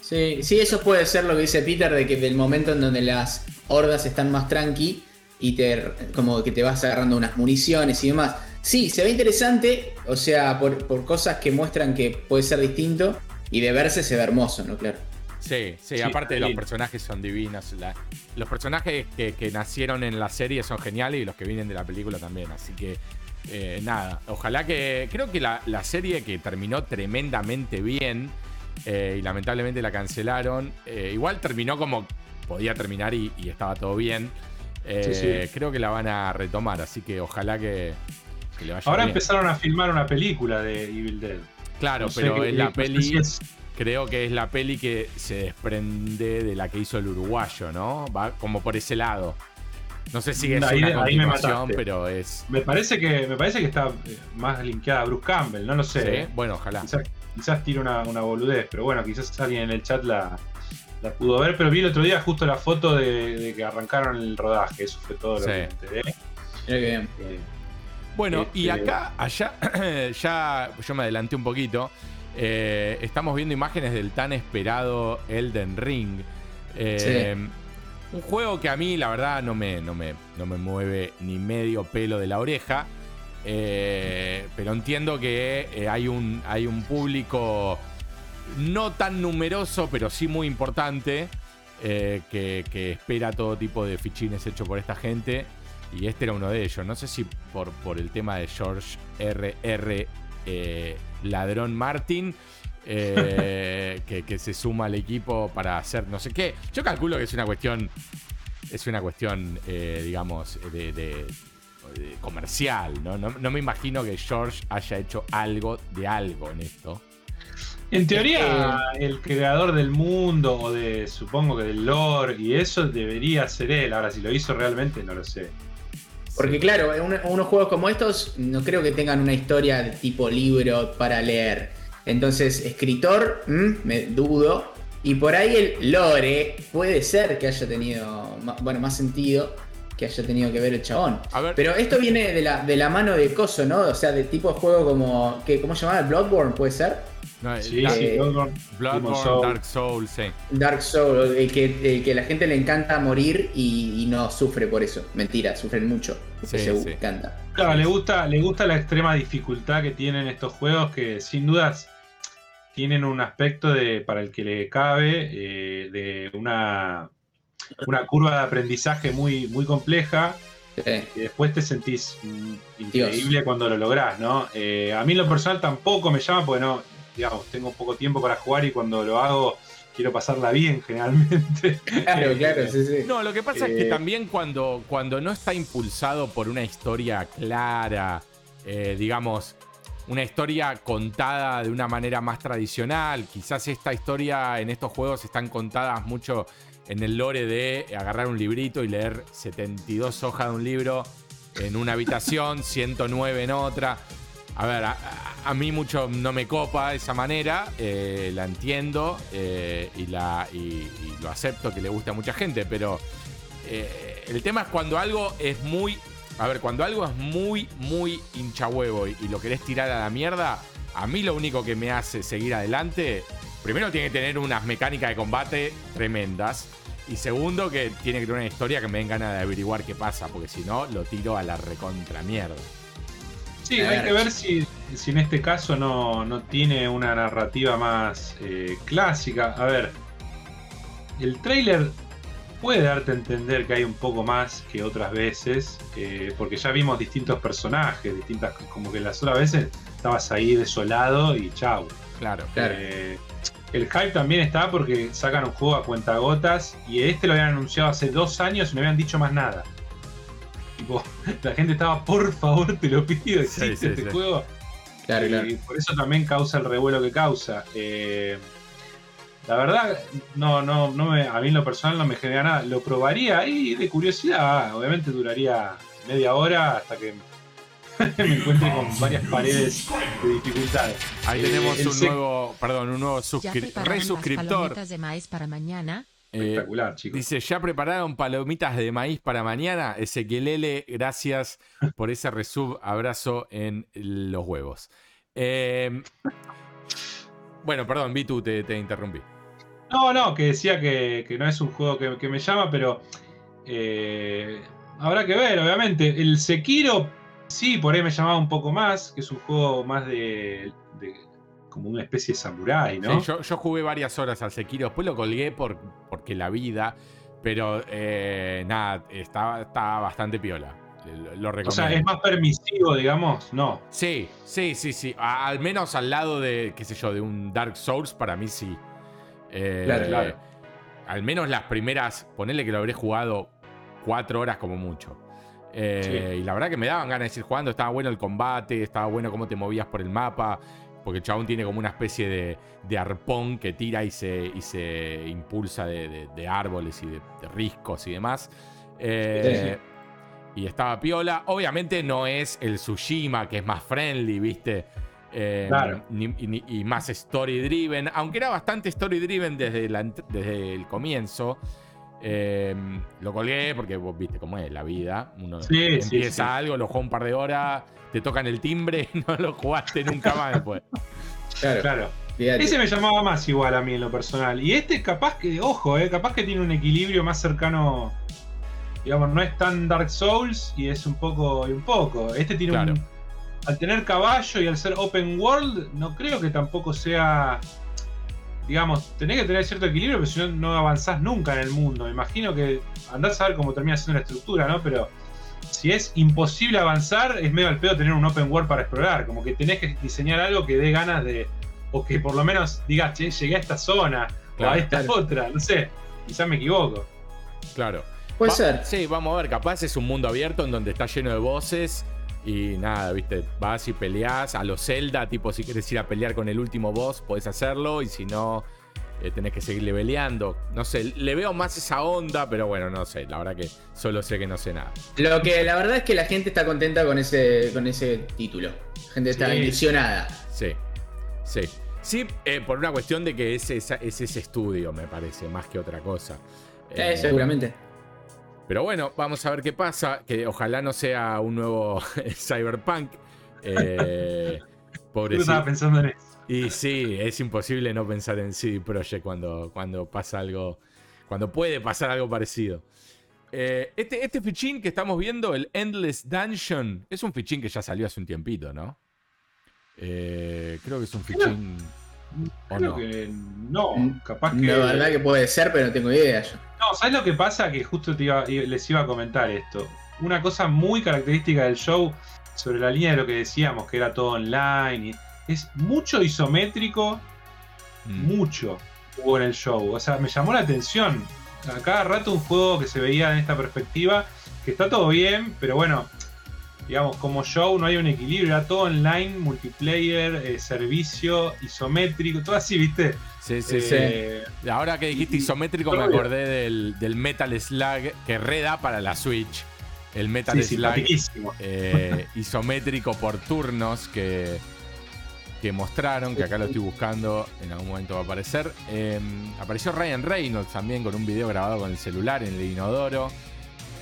[SPEAKER 3] Sí, sí, eso puede ser lo que dice Peter, de que del momento en donde las hordas están más tranqui y te como que te vas agarrando unas municiones y demás. Sí, se ve interesante, o sea, por, por cosas que muestran que puede ser distinto y de verse se ve hermoso, ¿no? Claro.
[SPEAKER 1] Sí, sí,
[SPEAKER 2] Sí,
[SPEAKER 1] aparte los personajes son divinos. la- los personajes que, que nacieron en la serie son geniales y los que vienen de la película también. Así que, eh, nada, ojalá que. Creo que la, la serie que terminó tremendamente bien eh, y lamentablemente la cancelaron, eh, igual terminó como podía terminar y, y estaba todo bien. Eh,
[SPEAKER 2] Sí, sí.
[SPEAKER 1] Creo que la van a retomar, así que ojalá que, que le vaya
[SPEAKER 2] Ahora
[SPEAKER 1] bien.
[SPEAKER 2] empezaron a filmar una película de Evil Dead.
[SPEAKER 1] Claro,
[SPEAKER 2] No
[SPEAKER 1] pero
[SPEAKER 2] qué-
[SPEAKER 1] es la peli.
[SPEAKER 2] si es-
[SPEAKER 1] Creo que es la peli que se desprende de la que hizo el uruguayo, ¿no? Va como por ese lado. No sé si es
[SPEAKER 2] Ahí-
[SPEAKER 1] una
[SPEAKER 2] ahí me
[SPEAKER 1] continuación,
[SPEAKER 2] mataste.
[SPEAKER 1] pero es.
[SPEAKER 2] Me parece que me parece que está eh, más linkeada a Bruce Campbell, no lo sé.
[SPEAKER 1] ¿Sí? Bueno, ojalá.
[SPEAKER 2] Quizás, quizás tire una, una boludez, pero bueno, quizás alguien en el chat la, la pudo ver. Pero vi el otro día justo la foto de, de que arrancaron el rodaje, eso fue todo lo
[SPEAKER 1] Sí.
[SPEAKER 2] que me enteré.
[SPEAKER 3] Mira que bien.
[SPEAKER 2] Eh,
[SPEAKER 1] Bueno, y
[SPEAKER 2] Este-
[SPEAKER 1] acá, allá, ya yo me adelanté un poquito. eh, estamos viendo imágenes del tan esperado Elden Ring. Eh, Un juego que a mí, la verdad, no me, no me, no me mueve ni medio pelo de la oreja. eh, pero entiendo que hay, un, hay un público no tan numeroso, pero sí muy importante, que, que espera todo tipo de fichines hechos por esta gente. Y este era uno de ellos. No sé si por, por el tema de George R.R. eh, Ladrón Martin. eh, que, que se suma al equipo para hacer no sé qué. Yo calculo que es una cuestión. Es una cuestión, eh, digamos, de, de- de comercial, ¿no? ¿no? no me imagino que George haya hecho algo de algo en esto.
[SPEAKER 2] En teoría, el creador del mundo, o de, supongo que del lore, y eso debería ser él. Ahora, si lo hizo realmente, no lo sé.
[SPEAKER 3] Porque claro, un- unos juegos como estos no creo que tengan una historia de tipo libro para leer. Entonces, escritor, mm, me dudo. Y por ahí el lore puede ser que haya tenido, bueno, más sentido que haya tenido que ver el chabón. Pero esto viene de la, de la mano de Coso, ¿no? O sea, de tipo de juego como, que, ¿cómo se llamaba? ¿Bloodborne puede ser?
[SPEAKER 1] No, eh,
[SPEAKER 2] Sí,
[SPEAKER 1] la-
[SPEAKER 2] sí,
[SPEAKER 3] eh,
[SPEAKER 2] Bloodborne,
[SPEAKER 1] Bloodborne. Dark Souls, sí.
[SPEAKER 3] Dark Souls, el que, el que la gente le encanta morir y, y no sufre por eso. Mentira, sufren mucho. porque
[SPEAKER 1] Sí,
[SPEAKER 3] se
[SPEAKER 1] sí.
[SPEAKER 3] encanta.
[SPEAKER 2] Claro, le gusta, le gusta la extrema dificultad que tienen estos juegos que sin dudas tienen un aspecto de, para el que le cabe, eh, de una, una curva de aprendizaje muy, muy compleja,
[SPEAKER 3] Sí.
[SPEAKER 2] y después te sentís mm, increíble cuando lo lográs, ¿no? Eh, a mí en lo personal tampoco me llama porque no, digamos, tengo poco tiempo para jugar y cuando lo hago quiero pasarla bien generalmente.
[SPEAKER 3] Claro, claro, sí, sí.
[SPEAKER 1] No, lo que pasa es que
[SPEAKER 2] Eh,
[SPEAKER 1] también cuando, cuando no está impulsado por una historia clara, eh, digamos, una historia contada de una manera más tradicional, quizás esta historia en estos juegos están contadas mucho en el lore de agarrar un librito y leer 72 hojas de un libro en una habitación, 109 en otra. A ver, a, mí mucho no me copa esa manera, eh, la entiendo eh, y, la, y lo acepto que le gusta a mucha gente, pero eh, el tema es cuando algo es muy... A ver, cuando algo es muy, muy hinchahuevo y, y lo querés tirar a la mierda, a mí lo único que me hace seguir adelante, primero tiene que tener unas mecánicas de combate tremendas. Y segundo, que tiene que tener una historia que me den ganas de averiguar qué pasa, porque si no, lo tiro a la recontra mierda.
[SPEAKER 2] Sí, hay que ver si, si en este caso no, no tiene una narrativa más eh, clásica. A ver, el trailer puede darte a entender que hay un poco más que otras veces, eh, porque ya vimos distintos personajes, distintas, como que las otras veces estabas ahí desolado y chau.
[SPEAKER 1] Claro.
[SPEAKER 3] Claro.
[SPEAKER 2] Eh, el hype también está porque sacan un juego a cuentagotas y este lo habían anunciado hace dos años y no habían dicho más nada. Tipo, la gente estaba, por favor, te lo pido, existe
[SPEAKER 1] sí,
[SPEAKER 2] este
[SPEAKER 1] sí.
[SPEAKER 2] juego.
[SPEAKER 3] Claro,
[SPEAKER 2] y
[SPEAKER 3] claro.
[SPEAKER 2] por eso también causa el revuelo que causa. Eh, la verdad, no, no, no me, a mí en lo personal no me genera nada. Lo probaría ahí de curiosidad. Obviamente duraría media hora hasta que me encuentre con varias paredes de dificultad.
[SPEAKER 1] Ahí
[SPEAKER 2] Eh,
[SPEAKER 1] tenemos
[SPEAKER 2] el
[SPEAKER 1] un nuevo, perdón, un nuevo resuscriptor.
[SPEAKER 4] de maíz para mañana.
[SPEAKER 1] Eh,
[SPEAKER 2] Espectacular, chicos.
[SPEAKER 1] Dice, ¿ya prepararon palomitas de maíz para mañana? Ezequiel L, gracias por ese resub abrazo en los huevos. Eh, bueno, perdón, Vitu, te, te interrumpí.
[SPEAKER 2] No, no, que decía que, que no es un juego que, que me llama, pero eh, habrá que ver, obviamente. El Sekiro, sí, por ahí me llamaba un poco más, que es un juego más de, de- como una especie de samurái, ¿no?
[SPEAKER 1] Sí, yo, yo jugué varias horas al Sekiro, después lo colgué por, porque la vida, pero eh, nada, estaba, estaba bastante piola. Lo, lo
[SPEAKER 2] o
[SPEAKER 1] recomiendo.
[SPEAKER 2] sea, es más permisivo, digamos, no.
[SPEAKER 1] Sí, sí, sí, sí. A- al menos al lado de, qué sé yo, de un Dark Souls, para mí sí. Eh,
[SPEAKER 2] Claro, claro.
[SPEAKER 1] Al menos las primeras, ponele que lo habré jugado cuatro horas como mucho. Eh, Y la verdad que me daban ganas de seguir jugando. Estaba bueno el combate, estaba bueno cómo te movías por el mapa. Porque el chabón tiene como una especie de, de arpón que tira y se, y se impulsa de, de- de árboles y de, riscos y demás. Eh, Y estaba piola. Obviamente no es el Tsushima, que es más friendly, ¿viste? Eh,
[SPEAKER 2] Claro.
[SPEAKER 1] ni- y, ni- y más story driven. Aunque era bastante story driven desde, la ent- desde el comienzo. Eh, lo colgué porque vos viste cómo es la vida. Uno
[SPEAKER 2] Sí, sí,
[SPEAKER 1] empieza
[SPEAKER 2] sí.
[SPEAKER 1] algo, lo juega un par de horas, te tocan el timbre y no lo jugaste nunca más después.
[SPEAKER 3] Claro.
[SPEAKER 2] Claro.
[SPEAKER 3] fíjate.
[SPEAKER 2] Ese me llamaba más igual a mí en lo personal. Y este capaz que, ojo, eh, capaz que tiene un equilibrio más cercano. Digamos, no es tan Dark Souls y es un poco y un poco. Este tiene
[SPEAKER 1] Claro.
[SPEAKER 2] un. Al tener caballo y al ser open world, no creo que tampoco sea. Digamos, tenés que tener cierto equilibrio, porque si no, no avanzás nunca en el mundo. Me imagino que andás a ver cómo termina siendo la estructura, ¿no? Pero si es imposible avanzar, es medio al pedo tener un open world para explorar. Como que tenés que diseñar algo que dé ganas de. O que por lo menos digas, che, llegué a esta zona, o a esta
[SPEAKER 3] claro.
[SPEAKER 2] otra, no sé. Quizás me equivoco.
[SPEAKER 1] Claro.
[SPEAKER 3] Puede
[SPEAKER 1] Va-
[SPEAKER 3] ser.
[SPEAKER 1] Sí, vamos a ver. Capaz es un mundo abierto en donde está lleno de voces. Y nada, viste, vas y peleás a los Zelda, tipo si quieres ir a pelear con el último boss, podés hacerlo, y si no, eh, tenés que seguir leveleando. No sé, le veo más esa onda, pero bueno, no sé, la verdad que solo sé que no sé nada.
[SPEAKER 3] Lo que la verdad es que la gente está contenta con ese, con ese título. La gente está
[SPEAKER 2] Sí.
[SPEAKER 3] ilusionada.
[SPEAKER 1] Sí, sí. Sí, eh, por una cuestión de que es, esa- es ese estudio, me parece, más que otra cosa.
[SPEAKER 3] Eh, seguramente.
[SPEAKER 1] Pero bueno, vamos a ver qué pasa. Que ojalá no sea un nuevo Cyberpunk. Eh, pobrecito.
[SPEAKER 2] estaba pensando en eso.
[SPEAKER 1] Y sí, es imposible no pensar en CD Projekt cuando, cuando pasa algo. Cuando puede pasar algo parecido. Eh, este, este fichín que estamos viendo, el Endless Dungeon, es un fichín que ya salió hace un tiempito, ¿no? Eh, creo que es un fichín. ¿O
[SPEAKER 2] Creo
[SPEAKER 1] no?
[SPEAKER 2] que no,
[SPEAKER 3] Mm,
[SPEAKER 2] capaz que.
[SPEAKER 3] La verdad que puede ser, pero no tengo idea yo.
[SPEAKER 2] No, ¿sabes lo que pasa? Que justo te iba- les iba a comentar esto. Una cosa muy característica del show, sobre la línea de lo que decíamos, que era todo online, y- es mucho isométrico,
[SPEAKER 1] Mm.
[SPEAKER 2] mucho hubo en el show. O sea, me llamó la atención. A cada rato un juego que se veía en esta perspectiva, que está todo bien, pero bueno, digamos, como show no hay un equilibrio, era todo online, multiplayer, eh, servicio, isométrico, todo así, ¿viste?
[SPEAKER 1] Sí, sí, sí.
[SPEAKER 2] Eh,
[SPEAKER 1] Ahora que dijiste
[SPEAKER 2] Y-
[SPEAKER 1] isométrico, me acordé del, del Metal Slug que reda para la Switch. El Metal
[SPEAKER 2] sí,
[SPEAKER 1] Slug eh, isométrico por turnos que, que mostraron, que acá lo estoy buscando, en algún momento va a aparecer. Eh, apareció Ryan Reynolds también con un video grabado con el celular en el inodoro.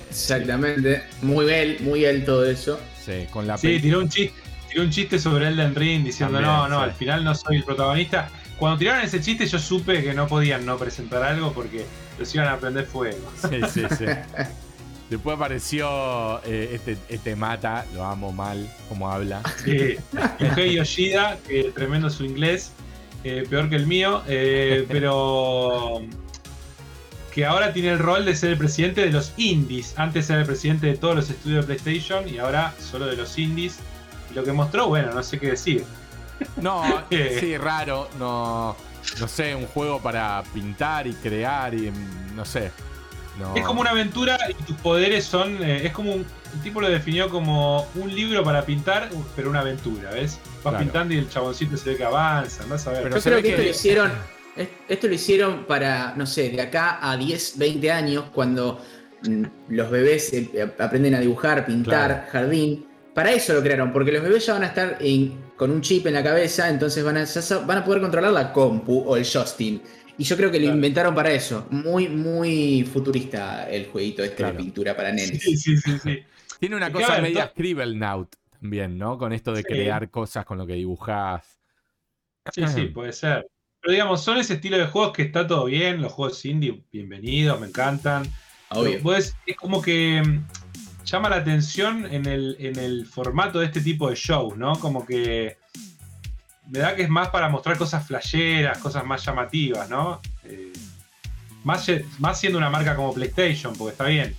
[SPEAKER 3] Exactamente. Muy él, muy él todo eso.
[SPEAKER 1] Sí, con la
[SPEAKER 2] Sí, tiró un chiste, tiró un chiste sobre Elden Ring diciendo
[SPEAKER 1] También,
[SPEAKER 2] no, no,
[SPEAKER 1] sí.
[SPEAKER 2] al final no soy el protagonista. Cuando tiraron ese chiste yo supe que no podían no presentar algo porque los iban a prender fuego.
[SPEAKER 1] Sí, sí, sí. Después apareció eh, este, este Mata, lo amo mal, como habla.
[SPEAKER 2] Sí, Yuhei Yoshida, que tremendo su inglés, eh, peor que el mío, eh, pero que ahora tiene el rol de ser el presidente de los indies. Antes era el presidente de todos los estudios de PlayStation y ahora solo de los indies. Y lo que mostró, bueno, no sé qué decir.
[SPEAKER 1] No, sí, raro. No, no sé, un juego para pintar y crear y no sé. No.
[SPEAKER 2] Es como una aventura y tus poderes son. eh, es como un. El tipo lo definió como un libro para pintar, pero una aventura, ¿ves? Vas
[SPEAKER 1] Claro.
[SPEAKER 2] pintando y el chaboncito se ve que avanza, andás a ver.
[SPEAKER 1] Pero
[SPEAKER 3] Yo creo
[SPEAKER 1] ve
[SPEAKER 3] que, esto
[SPEAKER 1] que-
[SPEAKER 3] lo hicieron. es- Esto lo hicieron para, no sé, de acá a 10, 20 años, cuando mm, los bebés eh, aprenden a dibujar, pintar, jardín. Para eso lo crearon, porque los bebés ya van a estar en- con un chip en la cabeza, entonces van a, ya van a poder controlar la compu o el joystick. Y yo creo que lo
[SPEAKER 2] Claro.
[SPEAKER 3] inventaron para eso. Muy, muy futurista el jueguito este
[SPEAKER 1] Claro.
[SPEAKER 3] de pintura para nenes.
[SPEAKER 2] Sí, sí, sí, sí.
[SPEAKER 1] Tiene una cosa
[SPEAKER 2] ver,
[SPEAKER 1] media Scribblenaut también, ¿no? Con esto de
[SPEAKER 2] Sí.
[SPEAKER 1] crear cosas con lo que dibujás.
[SPEAKER 2] Sí, sí, puede ser. Pero digamos, son ese estilo de juegos que está todo bien, los juegos indie, bienvenidos, me encantan.
[SPEAKER 3] Obvio.
[SPEAKER 2] Pues, es como que mm, llama la atención en el, en el formato de este tipo de shows, ¿no? Como que me da que es más para mostrar cosas flasheras, cosas más llamativas, ¿no? Eh, más, más siendo una marca como PlayStation, porque está bien,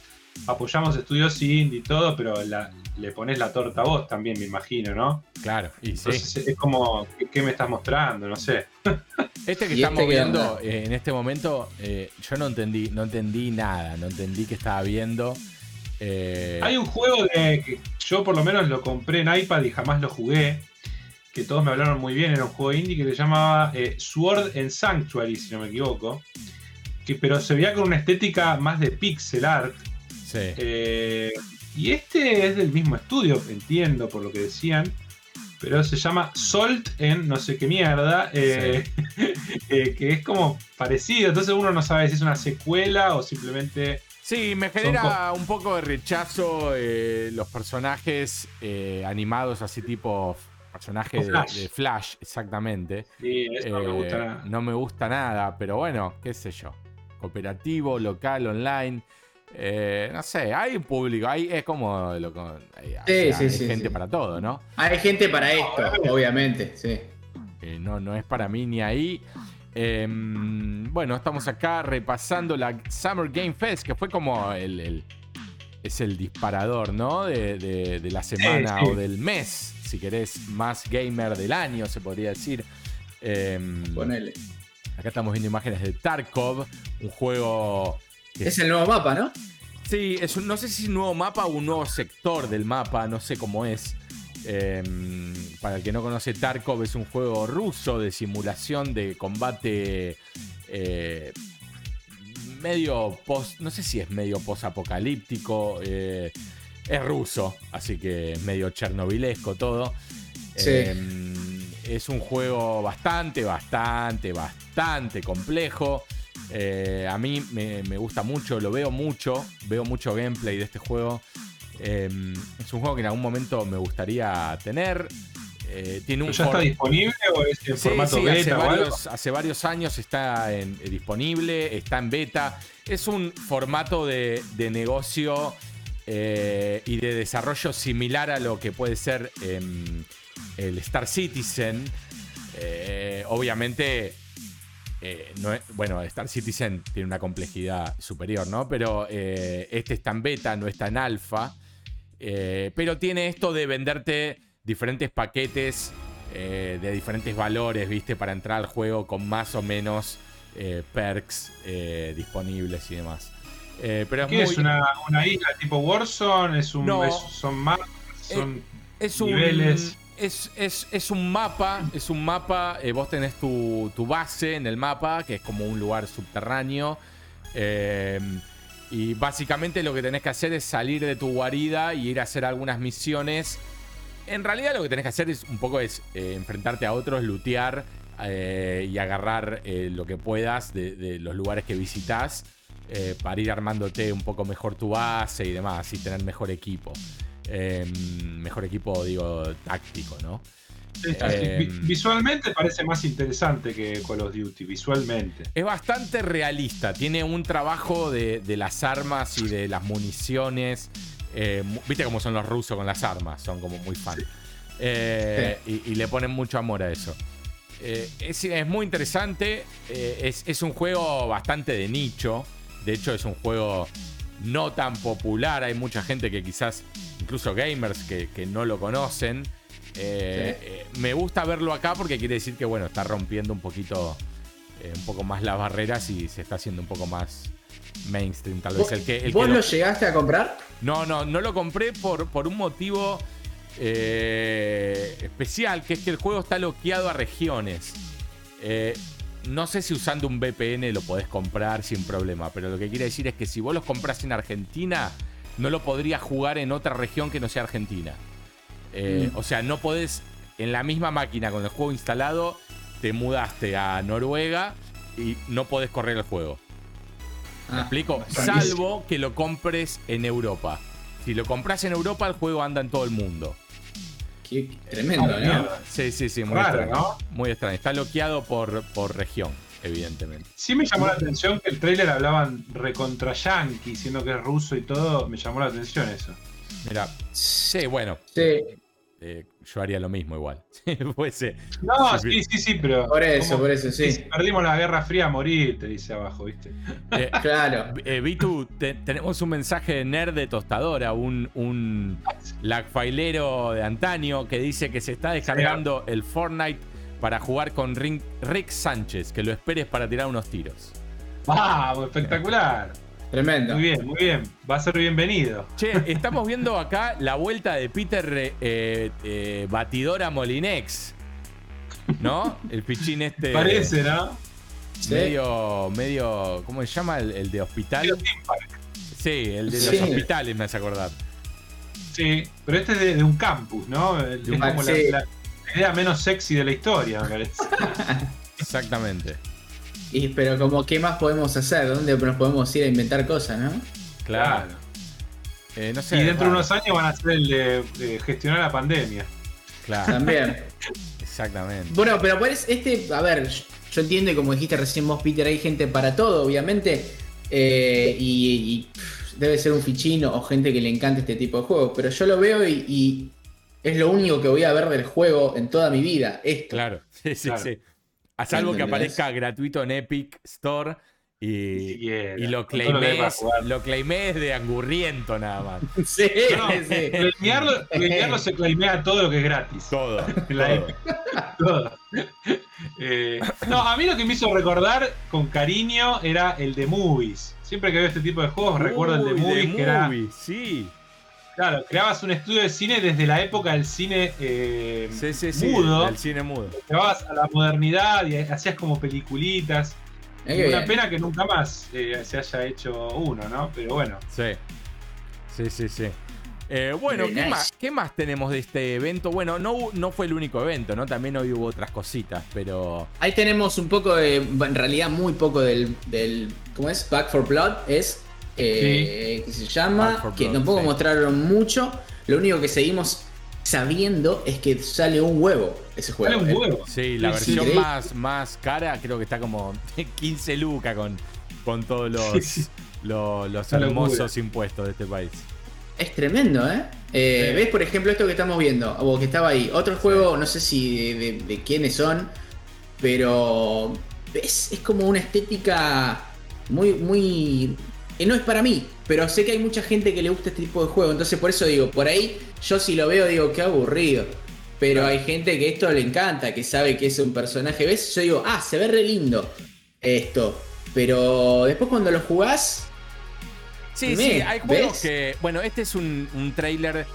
[SPEAKER 2] apoyamos estudios indie y todo, pero la- le pones la torta a vos también, me imagino, ¿no?
[SPEAKER 1] Claro, y sí.
[SPEAKER 2] Entonces es como, ¿qué, qué me estás mostrando? No sé.
[SPEAKER 1] Este que
[SPEAKER 3] ¿Y
[SPEAKER 1] estamos
[SPEAKER 3] este
[SPEAKER 1] viendo eh, en este momento, eh, yo no entendí, no entendí nada, no entendí qué estaba viendo. Eh,
[SPEAKER 2] Hay un juego de que yo por lo menos lo compré en iPad y jamás lo jugué, que todos me hablaron muy bien, era un juego indie que se llamaba eh, Sword and Sanctuary, si no me equivoco, que, pero se veía con una estética más de pixel art.
[SPEAKER 1] sí.
[SPEAKER 2] Y este es del mismo estudio, entiendo por lo que decían, pero se llama Salt en no sé qué mierda, eh, eh, que es como parecido, entonces uno no sabe si es una secuela o simplemente...
[SPEAKER 1] Sí, me genera un poco de rechazo eh, los personajes animados así tipo personajes de,
[SPEAKER 2] Flash.
[SPEAKER 1] de Flash, exactamente.
[SPEAKER 2] Sí, eso no me gusta nada.
[SPEAKER 1] no me gusta nada, pero bueno, qué sé yo. Cooperativo, local, online. Eh, no sé, hay un público, hay, es como lo con- hay- o
[SPEAKER 3] Sí,
[SPEAKER 1] sea,
[SPEAKER 3] sí,
[SPEAKER 1] hay
[SPEAKER 3] sí,
[SPEAKER 1] gente para todo, ¿no?
[SPEAKER 3] Hay gente para esto, obviamente, sí.
[SPEAKER 1] Eh, no, no es para mí ni ahí. Eh, bueno, estamos acá repasando la Summer Game Fest, que fue como el, el- es el disparador, ¿no? De, de- de la semana o del mes, si querés, más gamer del año, se podría decir. Eh,
[SPEAKER 3] Ponele.
[SPEAKER 1] acá estamos viendo imágenes de Tarkov, un juego
[SPEAKER 3] Es el nuevo mapa, ¿no?
[SPEAKER 1] Sí, es un- no sé si es un nuevo mapa o un nuevo sector del mapa, no sé cómo es. Eh, para el que no conoce, Tarkov es un juego ruso de simulación de combate eh, medio post, no sé si es medio post-apocalíptico, eh, es ruso, así que es medio chernobilesco todo.
[SPEAKER 3] Sí.
[SPEAKER 1] Eh, es un juego bastante, bastante, bastante complejo. Eh, a mí me, me gusta mucho, lo veo mucho, veo mucho gameplay de este juego. Eh, es un juego que en algún momento me gustaría tener. Eh, tiene un
[SPEAKER 2] ¿Ya está disponible o es en
[SPEAKER 1] Sí,
[SPEAKER 2] formato
[SPEAKER 1] sí, hace
[SPEAKER 2] beta algo?
[SPEAKER 1] hace varios años está en- eh, disponible, está en beta. Es un formato de, de negocio y de desarrollo similar a lo que puede ser em, el Star Citizen. Obviamente, eh, no es- bueno, Star Citizen tiene una complejidad superior, ¿no? Pero eh, este está en beta, no está en alfa. Eh, pero tiene esto de venderte diferentes paquetes de diferentes valores, ¿viste? Para entrar al juego con más o menos perks disponibles y demás. Pero es
[SPEAKER 2] ¿Qué
[SPEAKER 1] muy,
[SPEAKER 2] es? Una, una isla tipo Warzone? ¿Es un,
[SPEAKER 1] No.
[SPEAKER 2] es- ¿Son mapas? ¿Son
[SPEAKER 1] es un,
[SPEAKER 2] niveles?
[SPEAKER 1] Es, es- es un mapa, es un mapa, eh, vos tenés tu, tu base en el mapa, que es como un lugar subterráneo. eh, y básicamente lo que tenés que hacer es salir de tu guarida y ir a hacer algunas misiones. En realidad lo que tenés que hacer es un poco es eh, enfrentarte a otros, lootear y agarrar lo que puedas de, de los lugares que visitas para ir armándote un poco mejor tu base y demás y tener mejor equipo. Eh, mejor equipo, digo, táctico, ¿no?
[SPEAKER 2] Eh,
[SPEAKER 1] Em.
[SPEAKER 2] visualmente parece más interesante que Call of Duty, visualmente.
[SPEAKER 1] Es bastante realista. Tiene un trabajo de, de las armas y de las municiones. Eh, Viste cómo son los rusos con las armas. Son como muy fan. Eh, y, y le ponen mucho amor a eso. Eh, es, es muy interesante. es, es un juego bastante de nicho. De hecho, es un juego no tan popular. Hay mucha gente que quizás, incluso gamers, que, que no lo conocen. Eh, eh, me gusta verlo acá porque quiere decir que, bueno, está rompiendo un poquito, eh, un poco más las barreras y se está haciendo un poco más mainstream. Tal vez
[SPEAKER 3] ¿Vos,
[SPEAKER 1] el que. el
[SPEAKER 3] vos
[SPEAKER 1] que
[SPEAKER 3] lo
[SPEAKER 1] lo-
[SPEAKER 3] llegaste a comprar?
[SPEAKER 1] no, no, no lo compré por, por un motivo especial, que es que el juego está bloqueado a regiones. No sé si usando un VPN lo podés comprar sin problema, pero lo que quiere decir es que si vos los compras en Argentina, no lo podrías jugar en otra región que no sea Argentina. Eh,
[SPEAKER 3] Mm.
[SPEAKER 1] O sea, no podés en la misma máquina con el juego instalado, te mudaste a Noruega y no podés correr el juego. ¿Me
[SPEAKER 3] Ah,
[SPEAKER 1] explico? Salvo que lo compres en Europa. Si lo compras en Europa, el juego anda en todo el mundo.
[SPEAKER 3] Qué tremendo, ¿no?
[SPEAKER 1] Sí, sí, sí, muy
[SPEAKER 2] Raro,
[SPEAKER 1] extraño.
[SPEAKER 2] ¿no?
[SPEAKER 1] Muy extraño. Está bloqueado por, por región, evidentemente.
[SPEAKER 2] Sí me llamó la atención que el trailer hablaban recontra yankee, siendo que es ruso y todo. Me llamó la atención eso.
[SPEAKER 1] Mira, sí, bueno,
[SPEAKER 3] Sí,
[SPEAKER 1] eh, yo haría lo mismo igual. Si.
[SPEAKER 2] No,
[SPEAKER 1] Sí,
[SPEAKER 2] sí, sí, pero.
[SPEAKER 3] por eso, por eso,
[SPEAKER 2] Si
[SPEAKER 3] sí.
[SPEAKER 2] perdimos la Guerra Fría a morir, te dice abajo, ¿viste?
[SPEAKER 1] Eh,
[SPEAKER 3] Claro.
[SPEAKER 1] eh, Vitu, te- tenemos un mensaje de nerd de tostadora, un, un lagfailero de antaño que dice que se está descargando el Fortnite para jugar con Rick Sánchez, que lo esperes para tirar unos tiros.
[SPEAKER 2] ¡Vamos! Espectacular.
[SPEAKER 3] Tremendo.
[SPEAKER 2] Muy bien, muy bien. Va a ser bienvenido.
[SPEAKER 1] Che, estamos viendo acá la vuelta de Peter eh, eh, Batidora Molinex. ¿No? El pichín este.
[SPEAKER 2] Parece, ¿no?
[SPEAKER 3] Sí.
[SPEAKER 1] Medio, medio. ¿Cómo se llama? El, el de hospital.
[SPEAKER 2] Park.
[SPEAKER 1] Sí, el de
[SPEAKER 3] Sí.
[SPEAKER 1] los hospitales, me hace acordar.
[SPEAKER 2] Sí, pero este es de, de un campus, ¿no? Es
[SPEAKER 1] un-
[SPEAKER 2] como
[SPEAKER 3] sí.
[SPEAKER 2] la- la idea menos sexy de la historia, me parece.
[SPEAKER 1] Exactamente.
[SPEAKER 3] Y, pero como, ¿qué más podemos hacer? ¿Dónde nos podemos ir a inventar cosas, no?
[SPEAKER 1] Claro. Eh, no sé.
[SPEAKER 2] Y dentro de unos años van a ser el de, de gestionar la pandemia.
[SPEAKER 1] Claro,
[SPEAKER 3] También.
[SPEAKER 1] exactamente.
[SPEAKER 3] Bueno, pero pues este, a ver, yo entiendo y como dijiste recién vos, Peter, hay gente para todo, obviamente. eh, y, y, pff, debe ser un fichino o gente que le encanta este tipo de juegos. Pero yo lo veo y, y es lo único que voy a ver del juego en toda mi vida. Esto.
[SPEAKER 1] Claro, sí, sí,
[SPEAKER 2] Claro.
[SPEAKER 1] sí. A salvo que aparezca gratuito en Epic Store y, y lo claimes, lo claimes de angurriento nada más.
[SPEAKER 3] Sí,
[SPEAKER 2] No,
[SPEAKER 3] sí.
[SPEAKER 2] claimearlo, claimearlo se claimea todo lo que es gratis.
[SPEAKER 1] Todo.
[SPEAKER 2] La
[SPEAKER 1] todo.
[SPEAKER 2] Epic. Todo. Eh, no, a mí lo que me hizo recordar con cariño era el de Movies. Siempre que veo este tipo de juegos recuerdo el de Movies, que era
[SPEAKER 1] sí.
[SPEAKER 2] Claro, creabas un estudio de cine desde la época del cine eh,
[SPEAKER 1] Sí, sí, sí.
[SPEAKER 2] mudo.
[SPEAKER 1] El cine mudo.
[SPEAKER 2] Llevabas a la modernidad y hacías como peliculitas.
[SPEAKER 3] Es
[SPEAKER 2] una pena que nunca más eh, se haya hecho uno, ¿no? Pero bueno.
[SPEAKER 1] Sí. Sí, sí, sí. Eh, bueno, ¿qué, más, ¿qué más tenemos de este evento? Bueno, no, no fue el único evento, ¿no? También hoy hubo otras cositas, pero.
[SPEAKER 3] Ahí tenemos un poco de, en realidad muy poco del, del ¿cómo es? Back for Blood es, eh, que se llama, que
[SPEAKER 1] Blood,
[SPEAKER 3] tampoco
[SPEAKER 1] sí.
[SPEAKER 3] mostraron mucho. Lo único que seguimos sabiendo es que sale un huevo ese juego.
[SPEAKER 2] Sale un
[SPEAKER 3] eh.
[SPEAKER 2] huevo.
[SPEAKER 1] Sí, la
[SPEAKER 2] Sí,
[SPEAKER 1] versión
[SPEAKER 3] sí.
[SPEAKER 1] más, más cara creo que está como 15 lucas con, con todos los, los
[SPEAKER 2] Una
[SPEAKER 1] hermosos impuestos de este país.
[SPEAKER 3] Es tremendo, ¿eh? Eh,
[SPEAKER 2] Sí.
[SPEAKER 3] ¿Ves, por ejemplo, esto que estamos viendo? O que estaba ahí. Otro juego, no sé si de, de- de quiénes son, pero ¿ves? Es como una estética muy, muy... que no es para mí, pero sé que hay mucha gente que le gusta este tipo de juego. Entonces, por eso digo, por ahí yo si lo veo digo, qué aburrido. Pero hay gente que esto le encanta, que sabe que es un personaje. ¿Ves? Yo digo, ah, se ve re lindo esto. Pero después cuando lo jugás,
[SPEAKER 1] Sí,
[SPEAKER 3] Me,
[SPEAKER 1] sí, hay juegos
[SPEAKER 3] ¿ves?
[SPEAKER 1] que. Bueno, este es un, un trailer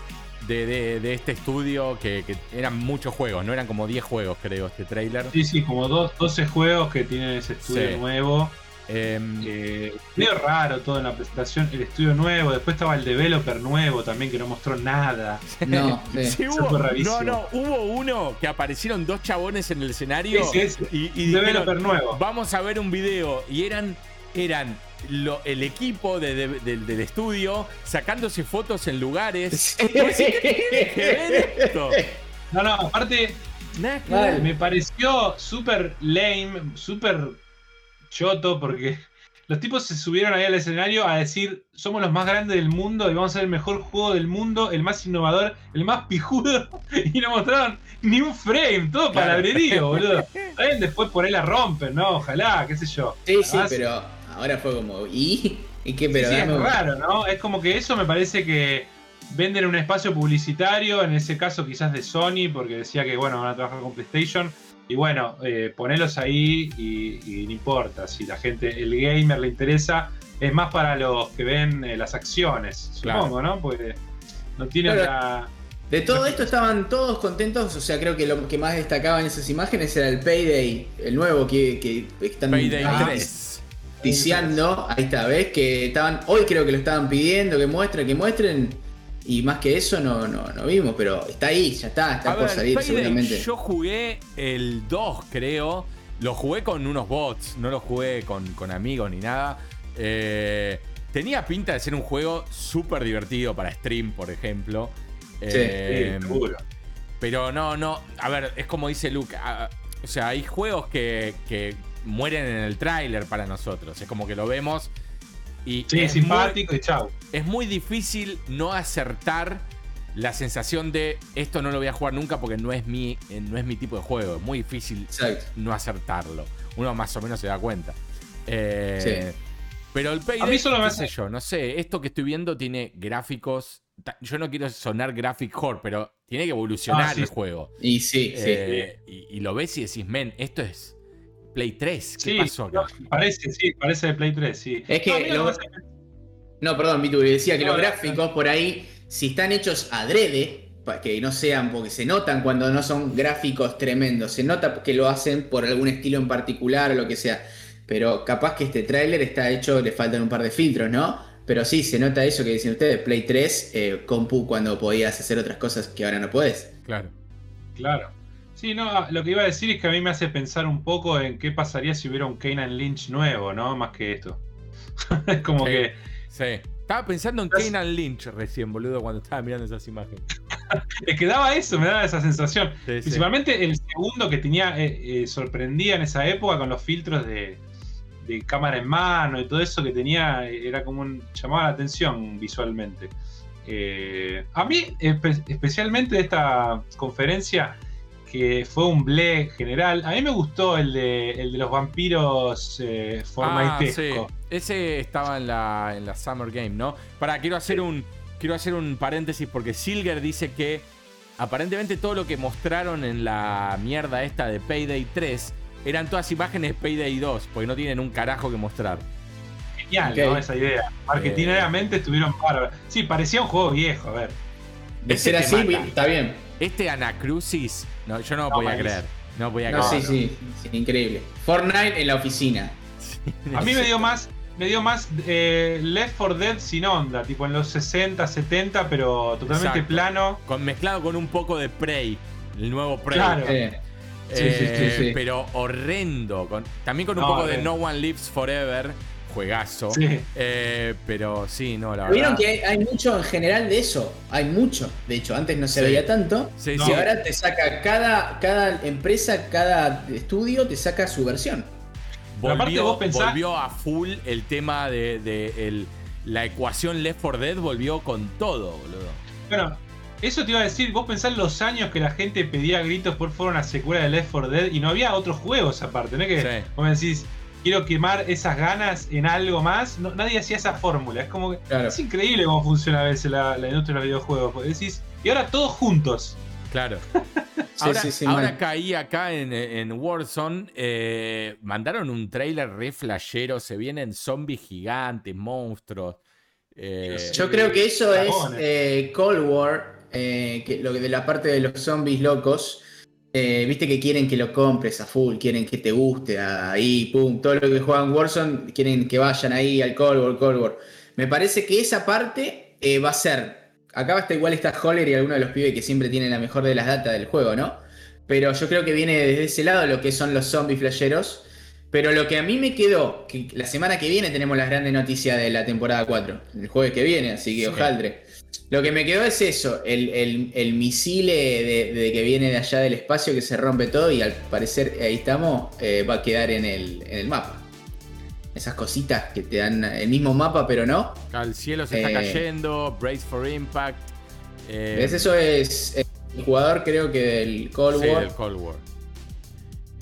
[SPEAKER 1] de, de- de este estudio que, que eran muchos juegos, no eran como 10 juegos, creo, este trailer.
[SPEAKER 2] Sí, sí, como dos, 12 juegos que tienen ese estudio
[SPEAKER 1] Sí.
[SPEAKER 2] nuevo.
[SPEAKER 1] Em,
[SPEAKER 2] Eh, medio raro todo en la presentación. El estudio nuevo, después estaba el developer nuevo también que no mostró nada.
[SPEAKER 3] no. sí.
[SPEAKER 1] sí, hubo, no, no, hubo uno que aparecieron dos chabones en el escenario
[SPEAKER 2] Sí, sí, sí.
[SPEAKER 1] y, y dijeron,
[SPEAKER 2] developer nuevo.
[SPEAKER 1] vamos a ver un video. Y eran, eran lo- el equipo de- de- del- del estudio sacándose fotos en lugares. Vos decís, ¿Qué tiene que ver esto?
[SPEAKER 2] No, no, aparte
[SPEAKER 1] Nada
[SPEAKER 2] me pareció súper lame, súper choto porque los tipos se subieron ahí al escenario a decir somos los más grandes del mundo y vamos a ser el mejor juego del mundo, el más innovador, el más pijudo y no mostraron ni un frame, todo palabrerío, boludo. Bien, Después por ahí la rompen, ¿no? Ojalá, qué sé yo.
[SPEAKER 3] Sí, sí, pero ahora fue como. ¿Y? ¿Y qué? Pero
[SPEAKER 2] sí, es raro, ¿no? Es como que eso me parece que venden un espacio publicitario, en ese caso quizás de Sony, porque decía que, bueno, van a trabajar con PlayStation. Y bueno, eh, ponelos ahí y, y no importa. Si la gente, el gamer le interesa, es más para los que ven eh, las acciones,
[SPEAKER 1] Claro.
[SPEAKER 2] supongo, ¿no? Porque no tienen
[SPEAKER 3] Claro.
[SPEAKER 2] la.
[SPEAKER 3] De todo esto estaban todos contentos. O sea, creo que lo que más destacaba en esas imágenes era el Payday, el nuevo que, que están
[SPEAKER 1] Payday
[SPEAKER 3] ah,
[SPEAKER 1] 3.
[SPEAKER 3] ticiando. Ahí está, ¿ves? Que estaban. Hoy creo que lo estaban pidiendo, que muestren, que muestren. Y más que eso no, no, no vimos, pero está ahí, ya está, está
[SPEAKER 1] A
[SPEAKER 3] por
[SPEAKER 1] ver,
[SPEAKER 3] salir seguramente.
[SPEAKER 1] Yo jugué el 2, creo. Lo jugué con unos bots, no lo jugué con, con amigos ni nada. Eh, tenía pinta de ser un juego súper divertido para stream, por ejemplo.
[SPEAKER 2] Sí,
[SPEAKER 1] Eh,
[SPEAKER 2] seguro.
[SPEAKER 1] Pero no, no. A ver, es como dice Luke. ah, o sea, hay juegos que, que mueren en el tráiler para nosotros. Es como que lo vemos y
[SPEAKER 2] Sí,
[SPEAKER 1] es
[SPEAKER 2] simpático y chau.
[SPEAKER 1] muy- es muy difícil no acertar la sensación de esto no lo voy a jugar nunca porque no es mi, eh, no es mi tipo de juego. Es muy difícil
[SPEAKER 3] Exacto.
[SPEAKER 1] no acertarlo. Uno más o menos se da cuenta. Eh, Pero el Payday,
[SPEAKER 2] A mí solo me hace-
[SPEAKER 1] yo, no sé, esto que estoy viendo tiene gráficos. Yo no quiero sonar graphic whore, pero tiene que evolucionar
[SPEAKER 2] Ah, sí.
[SPEAKER 1] el juego.
[SPEAKER 3] Y sí, sí.
[SPEAKER 1] Eh, y, y lo ves y decís, men, esto es Play 3. ¿Qué
[SPEAKER 2] Sí,
[SPEAKER 1] pasó acá?
[SPEAKER 2] parece, sí, parece de Play 3, sí.
[SPEAKER 3] Es que
[SPEAKER 2] No, lo
[SPEAKER 3] No, perdón, Vitu, decía que
[SPEAKER 2] No,
[SPEAKER 3] los gráficos por ahí, si están hechos adrede, para que no sean, porque se notan cuando no son gráficos tremendos, se nota que lo hacen por algún estilo en particular o lo que sea. Pero capaz que este tráiler está hecho, le faltan un par de filtros, ¿no? Pero sí, se nota eso que dicen ustedes, Play 3, eh, compu cuando podías hacer otras cosas que ahora no podés.
[SPEAKER 1] Claro.
[SPEAKER 2] Claro. Sí, no, lo que iba a decir es que a mí me hace pensar un poco en qué pasaría si hubiera un Kanan Lynch nuevo, ¿no? Más que esto. es como
[SPEAKER 1] Sí.
[SPEAKER 2] que.
[SPEAKER 1] Sí. Estaba pensando en Kanan Lynch recién, boludo, cuando estaba mirando esas imágenes.
[SPEAKER 2] Es que daba eso, me daba esa sensación.
[SPEAKER 1] Sí, sí.
[SPEAKER 2] Principalmente el segundo que tenía, eh, eh, sorprendía en esa época con los filtros de, de cámara en mano y todo eso que tenía, eh, era como un. llamaba la atención visualmente. Eh, a mí, espe- especialmente de esta conferencia, que fue un ble general, a mí me gustó el de, el de los vampiros eh,
[SPEAKER 1] Ah, sí. Ese estaba en la, en la Summer Game, ¿no? Para, quiero hacer un. Quiero hacer un paréntesis porque Silger dice que aparentemente todo lo que mostraron en la mierda esta de Payday 3 eran todas imágenes de Payday 2, porque no tienen un carajo que mostrar.
[SPEAKER 2] Genial. ¿no? Esa idea. Marketingeramente estuvieron bárbaros. Sí, parecía un juego viejo, a ver.
[SPEAKER 3] De ser así, está bien.
[SPEAKER 1] Este Anacrucis, no, yo no lo
[SPEAKER 2] No,
[SPEAKER 1] podía creer. No podía
[SPEAKER 3] No, sí,
[SPEAKER 1] creer.
[SPEAKER 3] sí, sí, increíble. Fortnite en la oficina.
[SPEAKER 2] A mí me dio más, me dio más eh, Left 4 Dead sin onda, tipo en los 60, 70, pero totalmente
[SPEAKER 1] Exacto.
[SPEAKER 2] plano.
[SPEAKER 1] Con, mezclado con un poco de Prey, el nuevo Prey.
[SPEAKER 2] Claro.
[SPEAKER 3] Eh, Sí, sí,
[SPEAKER 1] Eh,
[SPEAKER 3] sí, sí.
[SPEAKER 1] Pero horrendo. con- también con un
[SPEAKER 2] No,
[SPEAKER 1] poco de
[SPEAKER 2] horrendo.
[SPEAKER 1] No One Lives Forever. Juegazo.
[SPEAKER 2] Sí.
[SPEAKER 1] Eh, pero sí, no, la
[SPEAKER 3] Vieron
[SPEAKER 1] verdad.
[SPEAKER 3] que hay, hay mucho en general de eso. Hay mucho. De hecho, antes no se
[SPEAKER 1] Sí.
[SPEAKER 3] veía tanto.
[SPEAKER 1] Sí,
[SPEAKER 3] Y
[SPEAKER 1] sí.
[SPEAKER 3] ahora te saca cada, cada empresa, cada estudio te saca su versión.
[SPEAKER 1] Volvió,
[SPEAKER 2] vos pensás-
[SPEAKER 1] volvió a full el tema de, de el- la ecuación Left 4 Dead. Volvió con todo, boludo.
[SPEAKER 2] Bueno, eso te iba a decir, vos pensás los años que la gente pedía a gritos por favor una secuela de Left 4 Dead y no había otros juegos aparte, ¿no? es Que
[SPEAKER 1] Sí.
[SPEAKER 2] vos me decís, quiero quemar esas ganas en algo más. No, nadie hacía esa fórmula. Es como que
[SPEAKER 3] Claro.
[SPEAKER 2] es increíble cómo funciona a veces la, la industria de los videojuegos. porque decís, y ahora todos juntos.
[SPEAKER 1] Claro.
[SPEAKER 3] Sí,
[SPEAKER 1] ahora
[SPEAKER 3] sí, sí,
[SPEAKER 1] ahora
[SPEAKER 3] mal.
[SPEAKER 1] caí acá en, en Warzone. eh, mandaron un trailer re flashero. Se vienen zombies gigantes, monstruos. eh.
[SPEAKER 3] Yo creo que eso es eh, Cold War, eh, que lo que de la parte de los zombies locos. Eh, Viste que quieren que lo compres a full, quieren que te guste ahí, pum. Todo lo que juegan Warzone quieren que vayan ahí al Cold War, Cold War. Me parece que esa parte eh, va a ser. Acá estar igual está Holler y alguno de los pibes que siempre tienen la mejor de las datas del juego, ¿no? Pero yo creo que viene desde ese lado lo que son los zombies flasheros. Pero lo que a mí me quedó, que la semana que viene tenemos las grandes noticias de la temporada 4, el jueves que viene, así que
[SPEAKER 1] Sí.
[SPEAKER 3] ojaldre. Lo que me quedó es eso, el, el, el misil de, de que viene de allá del espacio que se rompe todo y al parecer ahí estamos, eh, va a quedar en el, en el mapa. Esas cositas que te dan el mismo mapa, pero no.
[SPEAKER 1] el cielo se está
[SPEAKER 3] Eh,
[SPEAKER 1] cayendo. Brace for Impact. eh,
[SPEAKER 3] ¿Ves? Eso es el jugador creo que del Cold
[SPEAKER 1] Sí,
[SPEAKER 3] War.
[SPEAKER 1] del Cold War.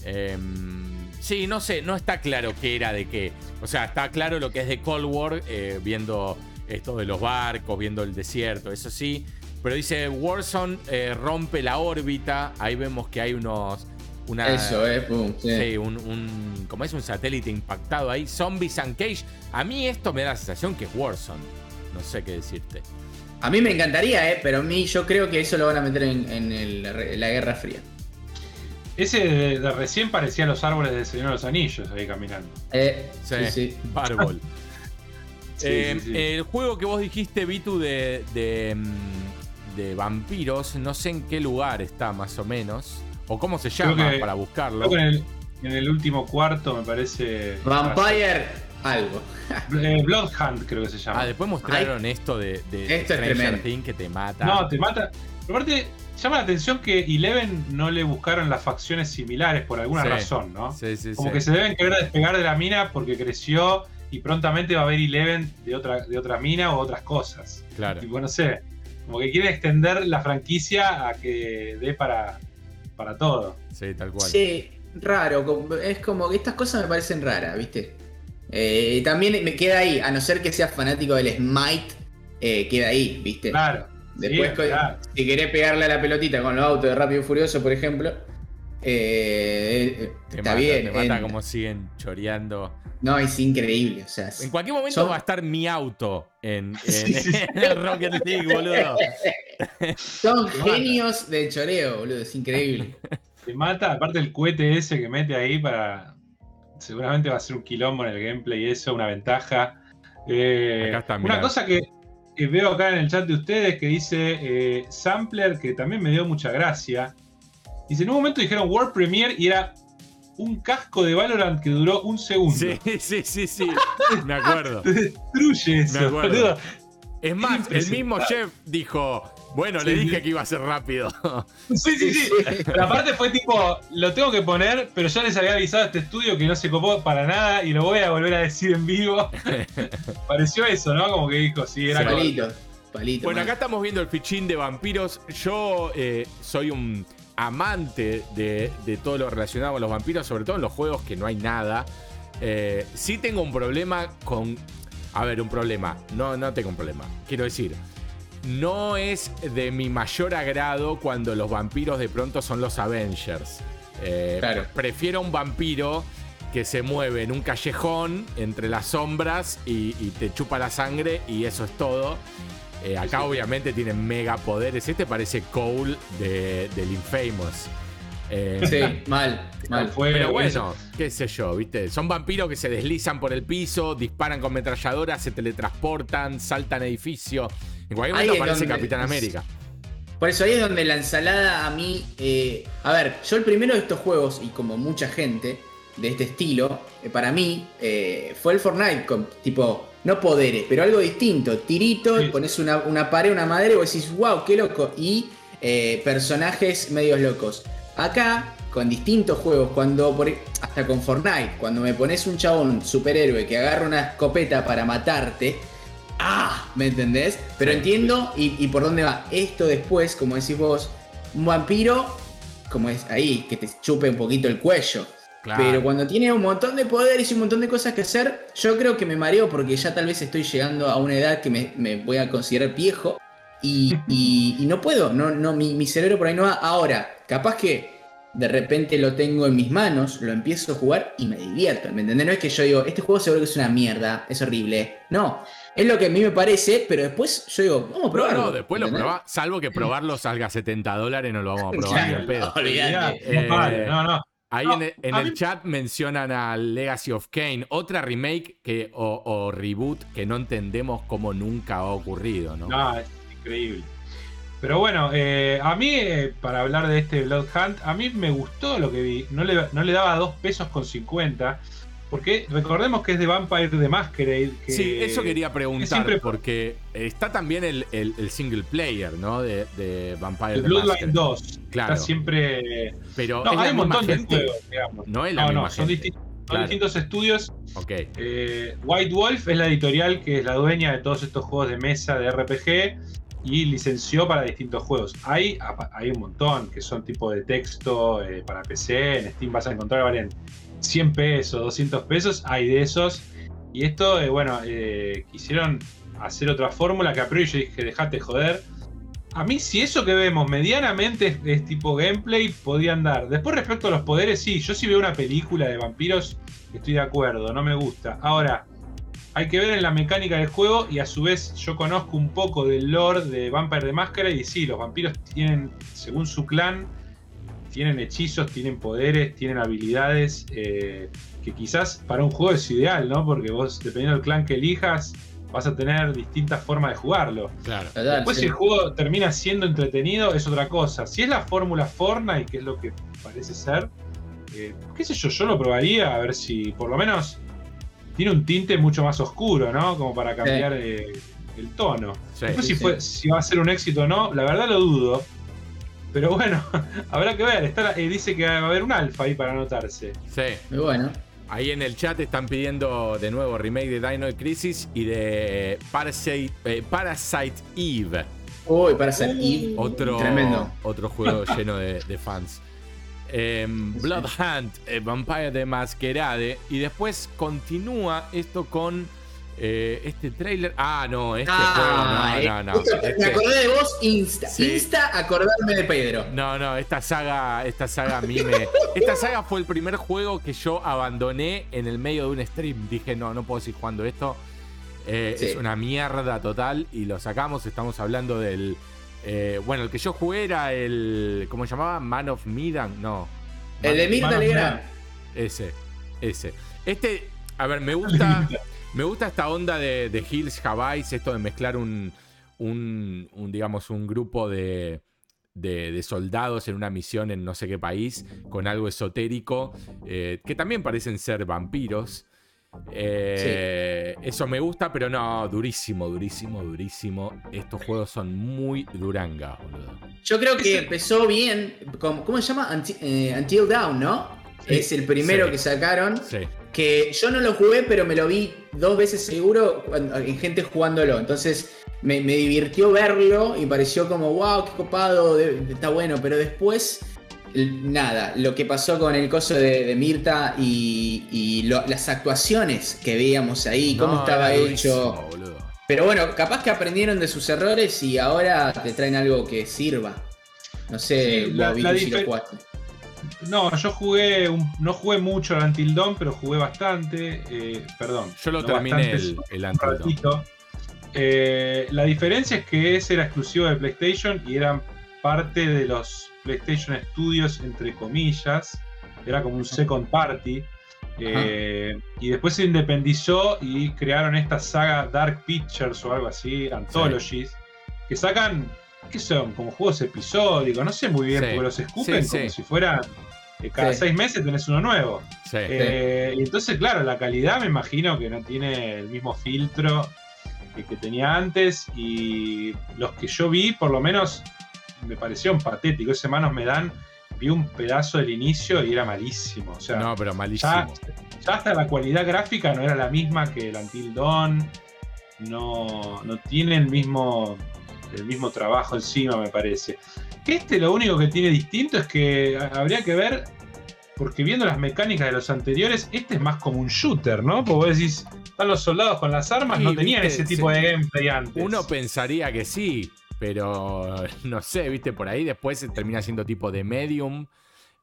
[SPEAKER 1] Em, sí, no sé, no está claro qué era de qué. O sea, está claro lo que es de Cold War, viendo esto de los barcos, viendo el desierto, eso sí. Pero dice, Warzone eh, rompe la órbita. Ahí vemos que hay unos... Una,
[SPEAKER 3] Eso, eh, pum, sí.
[SPEAKER 1] Sí, un, un- como es un satélite impactado ahí. Zombies and Cage. A mí esto me da la sensación que es Warzone. No sé qué decirte.
[SPEAKER 3] A mí me encantaría, eh, pero a mí yo creo que eso lo van a meter en, en el- la Guerra Fría.
[SPEAKER 2] Ese de, de recién parecía los árboles del Señor de los Anillos ahí caminando.
[SPEAKER 3] Eh,
[SPEAKER 1] Sí,
[SPEAKER 3] sí, sí.
[SPEAKER 1] Bárbol.
[SPEAKER 2] Sí,
[SPEAKER 1] Eh,
[SPEAKER 2] sí, sí.
[SPEAKER 1] El juego que vos dijiste, Vitu, de, de, mm, de vampiros, no sé en qué lugar está más o menos. O cómo se llama
[SPEAKER 2] que-
[SPEAKER 1] para buscarlo.
[SPEAKER 2] Creo que en el, en el último cuarto me parece.
[SPEAKER 3] Vampire algo.
[SPEAKER 2] Eh, Bloodhunt creo que se llama.
[SPEAKER 1] Ah, después mostraron esto de, de
[SPEAKER 3] Esto es
[SPEAKER 1] que te mata.
[SPEAKER 2] No, te mata. Pero aparte, llama la atención que Eleven no le buscaron las facciones similares por alguna
[SPEAKER 1] Sí.
[SPEAKER 2] razón, ¿no?
[SPEAKER 1] Sí, sí,
[SPEAKER 2] Como
[SPEAKER 1] sí.
[SPEAKER 2] que se deben querer despegar de la mina porque creció y prontamente va a haber Eleven de otra, de otra mina o otras cosas.
[SPEAKER 1] Claro.
[SPEAKER 2] Tipo, no sé. Como que quieren extender la franquicia a que dé para, para todo.
[SPEAKER 1] Sí, tal cual.
[SPEAKER 3] Sí, raro. Es como que estas cosas me parecen raras, ¿viste? Eh, también me queda ahí, a no ser que seas fanático del Smite, eh, queda ahí, ¿viste?
[SPEAKER 2] Claro.
[SPEAKER 3] Después,
[SPEAKER 2] sí,
[SPEAKER 3] co-
[SPEAKER 2] claro.
[SPEAKER 3] si querés pegarle a la pelotita con los autos de Rápido y Furioso, por ejemplo, eh, eh,
[SPEAKER 1] Te
[SPEAKER 3] está
[SPEAKER 1] mata,
[SPEAKER 3] bien.
[SPEAKER 1] te mata
[SPEAKER 3] en-
[SPEAKER 1] como siguen choreando.
[SPEAKER 3] No, es increíble. O sea,
[SPEAKER 1] En cualquier momento
[SPEAKER 3] Son-
[SPEAKER 1] va a estar mi auto en, en-
[SPEAKER 2] Sí, sí, sí.
[SPEAKER 1] en Rocket League, boludo.
[SPEAKER 3] son genios del choreo, boludo. Es increíble.
[SPEAKER 2] Te mata, aparte el cohete ese que mete ahí para. Seguramente va a ser un quilombo en el gameplay y eso, una ventaja. Eh,
[SPEAKER 1] Acá está,
[SPEAKER 2] una cosa que, que veo acá en el chat de ustedes que dice eh, Sampler, que también me dio mucha gracia. Dice, en un momento dijeron World Premiere y era un casco de Valorant que duró un segundo.
[SPEAKER 1] Sí, sí, sí, sí. Me acuerdo.
[SPEAKER 2] Te destruye eso,
[SPEAKER 1] Me acuerdo.
[SPEAKER 2] boludo.
[SPEAKER 1] Es más, el mismo chef dijo, bueno, le dije
[SPEAKER 2] sí.
[SPEAKER 1] que iba a ser rápido.
[SPEAKER 2] Sí, sí, sí. Pero aparte fue tipo, lo tengo que poner, pero ya les había avisado a este estudio que no se copó para nada y lo voy a volver a decir en vivo. Pareció eso, ¿no? Como que dijo, sí, era
[SPEAKER 3] palito, palito.
[SPEAKER 1] Bueno,
[SPEAKER 3] man.
[SPEAKER 1] acá estamos viendo el fichín de vampiros. Yo eh, soy un amante de, de todo lo relacionado con los vampiros, sobre todo en los juegos que no hay nada. Eh, sí tengo un problema con... A ver, un problema. No, no tengo un problema. Quiero decir, no es de mi mayor agrado cuando los vampiros de pronto son los Avengers. Eh,
[SPEAKER 3] Claro.
[SPEAKER 1] Prefiero un vampiro que se mueve en un callejón entre las sombras y, y te chupa la sangre y eso es todo. Eh, acá obviamente tienen mega poderes. Este parece Cole de, del Infamous. Eh,
[SPEAKER 3] Sí, mal, mal.
[SPEAKER 2] Fue-
[SPEAKER 1] pero bueno, qué sé yo, ¿viste? Son vampiros que se deslizan por el piso, disparan con metralladoras, se teletransportan, saltan edificios. En cualquier momento aparece
[SPEAKER 3] donde-
[SPEAKER 1] Capitán América.
[SPEAKER 3] Por eso ahí es donde la ensalada a mí. eh, a ver, yo el primero de estos juegos, y como mucha gente de este estilo, eh, para mí eh, fue el Fortnite con tipo. No poderes, pero algo distinto. Tirito,
[SPEAKER 2] Sí.
[SPEAKER 3] pones una, una pared, una madera y vos decís, wow, qué loco. Y eh, personajes medios locos. Acá, con distintos juegos, cuando por- e, hasta con Fortnite, cuando me pones un chabón superhéroe que agarra una escopeta para matarte, ¡ah! ¿Me entendés? Pero entiendo y, y por dónde va. Esto después, como decís vos, un vampiro, como es ahí, que te chupe un poquito el cuello.
[SPEAKER 1] Claro.
[SPEAKER 3] Pero cuando tiene un montón de poderes y un montón de cosas que hacer, yo creo que me mareo porque ya tal vez estoy llegando a una edad que me, me voy a considerar viejo y, y- y no puedo, no, no, mi, mi cerebro por ahí no va. Ahora, capaz que de repente lo tengo en mis manos, lo empiezo a jugar y me divierto, ¿me entendés? No es que yo digo, este juego seguro que es una mierda, es horrible. No, es lo que a mí me parece, pero después yo digo, vamos a probarlo.
[SPEAKER 1] no, después lo probás. Salvo que probarlo salga a 70 dólares, no lo vamos a probar ni pedo. Eh,
[SPEAKER 2] no, no.
[SPEAKER 1] Ahí en el, en
[SPEAKER 2] a
[SPEAKER 1] el
[SPEAKER 2] mí-
[SPEAKER 1] chat mencionan a Legacy of Kane, otra remake que, o, o reboot que no entendemos cómo nunca ha ocurrido, ¿no?
[SPEAKER 2] No, es increíble. Pero bueno, eh, a mí, eh, para hablar de este Blood Hunt, a mí me gustó lo que vi. No le, no le daba 2 pesos con 50. Porque recordemos que es de Vampire the Masquerade. Que
[SPEAKER 1] Sí, eso quería preguntar,
[SPEAKER 2] siempre-
[SPEAKER 1] porque está también el, el- el single player, ¿no? De, de Vampire
[SPEAKER 2] El Bloodline
[SPEAKER 1] Masquerade.
[SPEAKER 2] 2.
[SPEAKER 1] Claro.
[SPEAKER 2] Está siempre.
[SPEAKER 1] Pero
[SPEAKER 2] No, hay un montón de juegos, digamos.
[SPEAKER 1] No es la
[SPEAKER 2] No,
[SPEAKER 1] misma
[SPEAKER 2] no, son,
[SPEAKER 1] gente.
[SPEAKER 2] son distintos estudios.
[SPEAKER 1] Ok.
[SPEAKER 2] Eh, White Wolf es la editorial que es la dueña de todos estos juegos de mesa de RPG y licenció para distintos juegos. Hay, hay un montón que son tipo de texto eh, para PC. En Steam vas a encontrar, valen 100 pesos, 200 pesos. Hay de esos. Y esto, eh, bueno, eh, quisieron hacer otra fórmula que a priori yo dije, dejate joder. A mí, si eso que vemos medianamente es, es tipo gameplay, podían dar. Después, respecto a los poderes, sí, yo sí veo una película de vampiros, estoy de acuerdo, no me gusta. Ahora, hay que ver en la mecánica del juego y a su vez yo conozco un poco del lore de Vampire de Máscara y sí, los vampiros tienen, según su clan, tienen hechizos, tienen poderes, tienen habilidades eh, que quizás para un juego es ideal, ¿no? Porque vos, dependiendo del clan que elijas, vas a tener distintas formas de jugarlo.
[SPEAKER 1] Claro.
[SPEAKER 2] Después,
[SPEAKER 3] sí.
[SPEAKER 2] si el juego termina siendo entretenido, es otra cosa. Si es la fórmula Fortnite, que es lo que parece ser, eh, qué sé yo, yo lo probaría a ver si por lo menos tiene un tinte mucho más oscuro, ¿no? Como para cambiar eh, el tono.
[SPEAKER 1] Sí.
[SPEAKER 2] Después
[SPEAKER 3] Sí,
[SPEAKER 2] si,
[SPEAKER 3] sí.
[SPEAKER 2] fue- si va a ser un éxito o no, la verdad lo dudo. Pero bueno, habrá que ver. Está, eh, dice que va a haber un alfa ahí para anotarse.
[SPEAKER 1] Sí.
[SPEAKER 3] Muy bueno.
[SPEAKER 1] Ahí en el chat están pidiendo de nuevo remake de Dino Crisis y de Parasite, eh, Parasite Eve.
[SPEAKER 3] Uy, para ser Eve.
[SPEAKER 1] Otro,
[SPEAKER 3] Tremendo.
[SPEAKER 1] otro juego lleno de, de fans. Em, Blood Hunt, eh, Vampire de Masquerade. Y después continúa esto con eh, este trailer. Ah, no, este
[SPEAKER 3] Ah,
[SPEAKER 1] juego. No, no, no.
[SPEAKER 3] justo Me
[SPEAKER 1] Este-
[SPEAKER 3] acordé de vos Insta.
[SPEAKER 1] Sí.
[SPEAKER 3] Insta acordarme de Pedro.
[SPEAKER 1] No, no, esta saga, esta saga a mí me. Esta saga fue el primer juego que yo abandoné en el medio de un stream. Dije, no, no puedo seguir jugando esto. Eh,
[SPEAKER 3] Sí.
[SPEAKER 1] Es una mierda total. Y lo sacamos. Estamos hablando del. eh, bueno, el que yo jugué era el. ¿Cómo se llamaba? Man of Medan. No.
[SPEAKER 3] El de Mirta Legrand.
[SPEAKER 1] Ese. Ese. Este. A ver, me gusta. Me gusta esta onda de, de Hills Havais, esto de mezclar un, un, un, digamos, un grupo de, de, de soldados en una misión en no sé qué país, con algo esotérico, eh, que también parecen ser vampiros. Eh, Eso me gusta, pero no, durísimo, durísimo, durísimo. Estos juegos son muy duranga, boludo.
[SPEAKER 3] Yo creo que empezó bien. ¿Cómo, cómo se llama? Eh, Until Down, ¿no?
[SPEAKER 2] Sí.
[SPEAKER 3] Es el primero
[SPEAKER 1] Sí.
[SPEAKER 3] que sacaron.
[SPEAKER 1] Sí.
[SPEAKER 3] Que yo no lo jugué, pero me lo vi dos veces seguro en gente jugándolo. Entonces me, me divirtió verlo y pareció como, wow, qué copado, de- de- está bueno. Pero después, nada, lo que pasó con el coso de, de Mirta y, y lo- las actuaciones que veíamos ahí, cómo
[SPEAKER 1] No,
[SPEAKER 3] estaba hecho.
[SPEAKER 1] boludo.
[SPEAKER 3] Pero bueno, capaz que aprendieron de sus errores y ahora te traen algo que sirva. No sé,
[SPEAKER 2] Sí, la-. No, yo jugué, un- no jugué mucho al Until Dawn, pero jugué bastante. eh, perdón.
[SPEAKER 1] Yo lo
[SPEAKER 2] no
[SPEAKER 1] terminé el, el
[SPEAKER 2] un
[SPEAKER 1] Until Dawn.
[SPEAKER 2] Eh, la diferencia es que ese era exclusivo de PlayStation y eran parte de los PlayStation Studios, entre comillas. Era como un second party. Eh, y después se independizó y crearon esta saga Dark Pictures o algo así, Anthologies, que sacan, ¿qué son? Como juegos episódicos, no sé muy bien,
[SPEAKER 1] Sí.
[SPEAKER 2] porque los escupen
[SPEAKER 1] Sí,
[SPEAKER 2] como si fueran. Cada
[SPEAKER 3] Sí.
[SPEAKER 2] seis meses tenés uno nuevo.
[SPEAKER 1] Sí.
[SPEAKER 2] Eh, y entonces, claro, la calidad me imagino que no tiene el mismo filtro que, que tenía antes. Y los que yo vi, por lo menos, me parecieron patéticos. Ese manos me dan. Vi un pedazo del inicio y era malísimo. O sea,
[SPEAKER 1] no, pero
[SPEAKER 2] ya,
[SPEAKER 1] malísimo.
[SPEAKER 2] ya hasta la cualidad gráfica no era la misma que el Until Dawn. No, no tiene el mismo, el mismo trabajo encima, me parece. Este lo único que tiene distinto es que ha- habría que ver, porque viendo las mecánicas de los anteriores, este es más como un shooter, ¿no? Porque vos decís, están los soldados con las armas,
[SPEAKER 1] Sí,
[SPEAKER 2] no tenían
[SPEAKER 1] viste,
[SPEAKER 2] ese tipo
[SPEAKER 1] sí.
[SPEAKER 2] de gameplay antes.
[SPEAKER 1] Uno pensaría que sí, pero no sé, viste, por ahí después se termina siendo tipo de medium.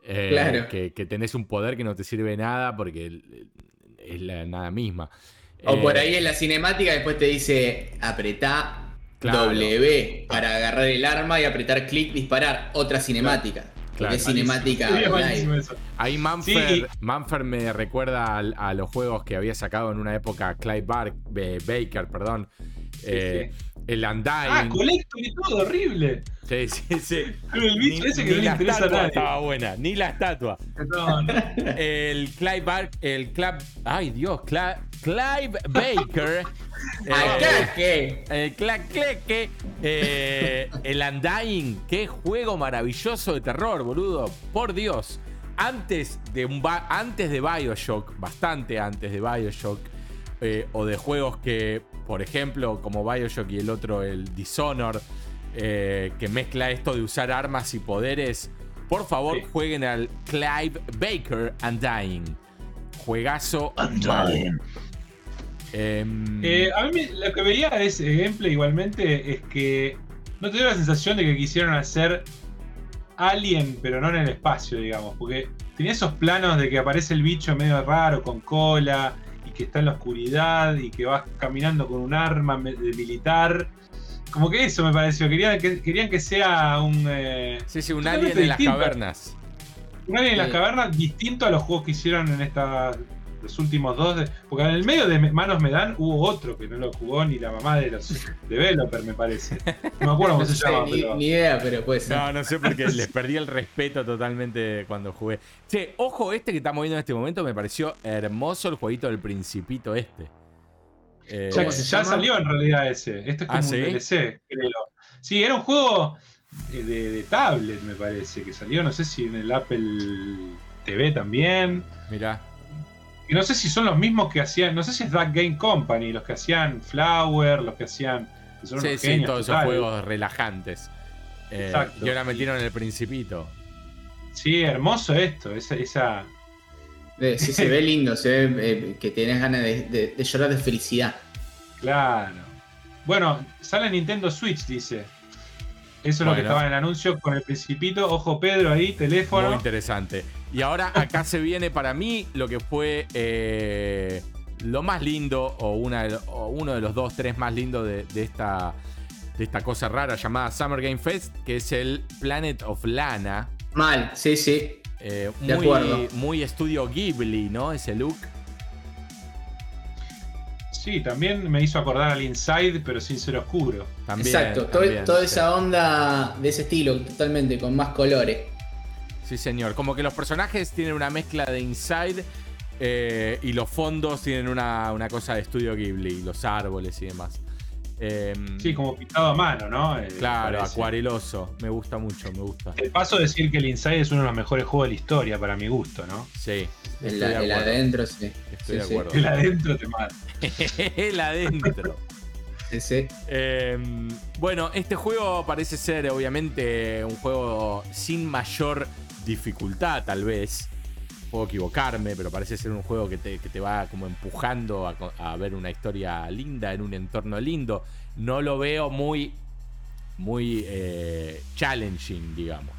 [SPEAKER 1] eh,
[SPEAKER 3] Claro.
[SPEAKER 1] que, que tenés un poder que no te sirve nada porque es la nada misma.
[SPEAKER 3] O
[SPEAKER 1] Eh,
[SPEAKER 3] por ahí en la cinemática después te dice apretá
[SPEAKER 1] Claro.
[SPEAKER 3] W para agarrar el arma y apretar clic, disparar. Otra cinemática.
[SPEAKER 1] Claro.
[SPEAKER 3] es cinemática
[SPEAKER 2] Sí.
[SPEAKER 1] Ahí Manfer,
[SPEAKER 2] Sí.
[SPEAKER 1] Manfer me recuerda a, los juegos que había sacado en una época Clive Bar- eh, Baker, perdón. Eh, El
[SPEAKER 2] Ah,
[SPEAKER 1] Undying.
[SPEAKER 2] Collector y todo, horrible.
[SPEAKER 1] sí, sí, sí.
[SPEAKER 2] El bicho ese que
[SPEAKER 1] ni
[SPEAKER 2] no le
[SPEAKER 1] la
[SPEAKER 2] interesa a
[SPEAKER 1] estatua
[SPEAKER 2] nadie.
[SPEAKER 1] estaba buena, ni la estatua.
[SPEAKER 2] No, no.
[SPEAKER 1] El Clive Bar, el Club, ay Dios, Cla- Clive Baker. eh, el Clac Cleque, eh, el Undying, qué juego maravilloso de terror, boludo. Por Dios. Antes de, un antes de Bioshock, bastante antes de Bioshock, eh, o de juegos que, por ejemplo, como Bioshock y el otro, el Dishonored, eh, que mezcla esto de usar armas y poderes, por favor
[SPEAKER 2] Sí.
[SPEAKER 1] jueguen al Clive Baker Undying. Juegazo. mal. Em,
[SPEAKER 2] Eh, a mí me- lo que veía de ese gameplay igualmente es que no te dio la sensación de que quisieron hacer Alien, pero no en el espacio, digamos, porque tenía esos planos de que aparece el bicho medio raro, con cola, que está en la oscuridad, y que vas caminando con un arma militar. Como que eso me pareció, querían que, querían que sea un, eh,
[SPEAKER 1] sí, sí, un alien en las cavernas.
[SPEAKER 2] un Alien en las cavernas distinto a los juegos que hicieron en esta, los últimos dos. de- porque en el medio de Manos Me Dan hubo otro que no lo jugó ni la mamá de los developers, me parece. No me acuerdo cómo
[SPEAKER 3] No
[SPEAKER 2] se
[SPEAKER 3] sé,
[SPEAKER 2] llama,
[SPEAKER 3] ni,
[SPEAKER 2] pero.
[SPEAKER 3] ni idea, pero puede ser.
[SPEAKER 1] No, no sé porque les perdí el respeto totalmente cuando jugué. Che, ojo, este que estamos viendo en este momento me pareció hermoso el jueguito del Principito este. Eh,
[SPEAKER 2] Ya, salió en realidad ese. Este es como
[SPEAKER 1] Ah,
[SPEAKER 2] un
[SPEAKER 1] ¿sí?
[SPEAKER 2] DLC, creo. Sí, era un juego de, de- de tablet, me parece, que salió, no sé si en el Apple TV también.
[SPEAKER 1] mirá.
[SPEAKER 2] Y no sé si son los mismos que hacían, no sé si es Duck Game Company, los que hacían Flower, los que hacían. que son
[SPEAKER 1] Sí,
[SPEAKER 2] unos
[SPEAKER 1] sí,
[SPEAKER 2] genios
[SPEAKER 1] todos esos juegos relajantes. Eh,
[SPEAKER 2] Exacto.
[SPEAKER 1] y ahora metieron el Principito.
[SPEAKER 2] Sí, hermoso esto, esa, esa,
[SPEAKER 3] Sí, se ve lindo, se ve eh, que tenés ganas de, de- de llorar de felicidad.
[SPEAKER 2] Claro. Bueno, sale Nintendo Switch, dice. Eso es lo que estaba en el anuncio con el principito. Ojo Pedro ahí,
[SPEAKER 1] Muy
[SPEAKER 2] teléfono.
[SPEAKER 1] interesante. Y ahora acá se viene para mí lo que fue eh, lo más lindo, o, una, de- o uno de los dos, tres más lindos de, de esta, de esta cosa rara llamada Summer Game Fest, que es el Planet of Lana.
[SPEAKER 3] Mal, sí, sí.
[SPEAKER 1] Eh,
[SPEAKER 3] De
[SPEAKER 1] muy,
[SPEAKER 3] acuerdo.
[SPEAKER 1] muy estudio Ghibli, ¿no? Ese look.
[SPEAKER 2] Sí, también me hizo acordar al Inside, pero sin ser oscuro.
[SPEAKER 1] También,
[SPEAKER 3] Exacto,
[SPEAKER 1] también,
[SPEAKER 3] toda
[SPEAKER 1] sí.
[SPEAKER 3] esa onda de ese estilo, totalmente, con más colores.
[SPEAKER 1] Sí, señor. Como que los personajes tienen una mezcla de Inside eh, y los fondos tienen una, una cosa de estudio Ghibli, los árboles y demás. Eh,
[SPEAKER 2] Sí, como pintado a mano, ¿no? Eh,
[SPEAKER 1] Claro,
[SPEAKER 2] parece.
[SPEAKER 1] acuareloso. Me gusta mucho, me gusta.
[SPEAKER 2] Te paso a decir que el Inside es uno de los mejores juegos de la historia, para mi gusto, ¿no?
[SPEAKER 1] Sí,
[SPEAKER 3] El, adentro, sí.
[SPEAKER 1] Estoy de
[SPEAKER 3] sí.
[SPEAKER 1] acuerdo.
[SPEAKER 2] El adentro te mata.
[SPEAKER 1] El adentro.
[SPEAKER 3] Sí, sí.
[SPEAKER 1] Eh, bueno, este juego parece ser obviamente un juego sin mayor dificultad, tal vez. Puedo equivocarme, pero parece ser un juego que te, que te va como empujando a, ver una historia linda en un entorno lindo. No lo veo muy, muy eh, challenging, digamos.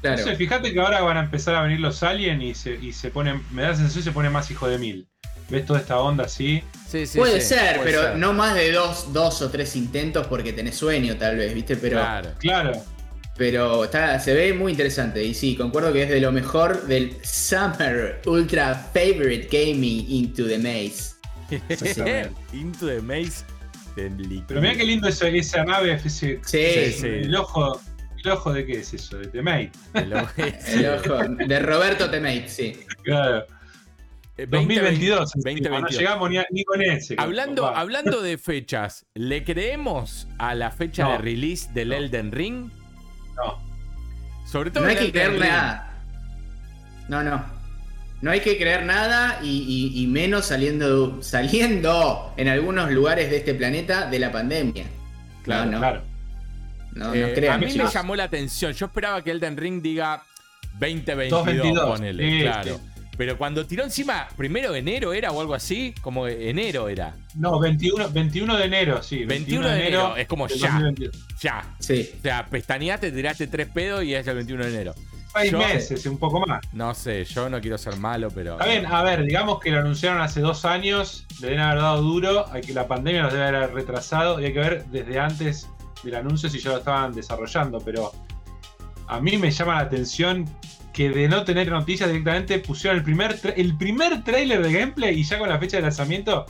[SPEAKER 3] Claro.
[SPEAKER 2] No sé, fíjate que ahora van a empezar a venir los aliens y se, y se ponen, me da la sensación que se pone más hijo de mil. ¿Ves toda esta onda así?
[SPEAKER 1] Sí, sí,
[SPEAKER 3] puede
[SPEAKER 1] sí,
[SPEAKER 3] ser,
[SPEAKER 1] puede
[SPEAKER 3] pero
[SPEAKER 1] ser.
[SPEAKER 3] no más de dos, dos o tres intentos porque tenés sueño, tal vez, ¿viste? Pero,
[SPEAKER 1] Claro.
[SPEAKER 2] Claro.
[SPEAKER 3] Pero está, se ve muy interesante. Y sí, concuerdo que es de lo mejor del Summer Ultra Favorite Gaming Into the Maze.
[SPEAKER 1] Into the Maze. del.
[SPEAKER 2] Pero mira qué lindo esa, esa nave, ese,
[SPEAKER 3] Sí,
[SPEAKER 1] Sí, sí.
[SPEAKER 2] el ojo. ¿El ojo de qué es eso? De Temate.
[SPEAKER 1] El ojo-
[SPEAKER 3] El ojo de Roberto Temate, sí.
[SPEAKER 2] Claro.
[SPEAKER 1] Eh,
[SPEAKER 2] 2022.
[SPEAKER 1] 2022.
[SPEAKER 2] No llegamos ni, a- ni con ese.
[SPEAKER 1] Hablando, hablando de fechas, ¿le creemos a la fecha
[SPEAKER 2] No.
[SPEAKER 1] de release del
[SPEAKER 2] No.
[SPEAKER 1] Elden Ring?
[SPEAKER 2] No.
[SPEAKER 1] Sobre todo
[SPEAKER 3] No hay que creer
[SPEAKER 1] Ring.
[SPEAKER 3] nada. No, no. No hay que creer nada y, y- y menos saliendo, saliendo en algunos lugares de este planeta de la pandemia.
[SPEAKER 1] Claro,
[SPEAKER 3] no, no,
[SPEAKER 2] Claro.
[SPEAKER 3] no, no
[SPEAKER 1] Eh,
[SPEAKER 3] crean,
[SPEAKER 1] a mí me llamó la atención. Yo esperaba que Elden Ring diga 2022,
[SPEAKER 2] 2022,
[SPEAKER 1] ponele,
[SPEAKER 2] sí,
[SPEAKER 1] claro. Pero cuando tiró encima, primero de enero era o algo así, como enero era.
[SPEAKER 2] No, 21, 21 de enero, sí.
[SPEAKER 1] 21 de enero, es como ya.
[SPEAKER 2] 2022.
[SPEAKER 1] Ya.
[SPEAKER 3] Sí.
[SPEAKER 1] O sea, pestañaste, tiraste tres pedos y es el 21 de enero.
[SPEAKER 2] Seis meses, un poco más.
[SPEAKER 1] No sé, yo no quiero ser malo, pero.
[SPEAKER 2] Está bien, a ver, digamos que lo anunciaron hace dos años, le deben haber dado duro, hay que la pandemia los debe haber retrasado y hay que ver desde antes del anuncio si ya lo estaban desarrollando, pero a mí me llama la atención que de no tener noticias directamente pusieron el primer, el primer trailer de gameplay y ya con la fecha de lanzamiento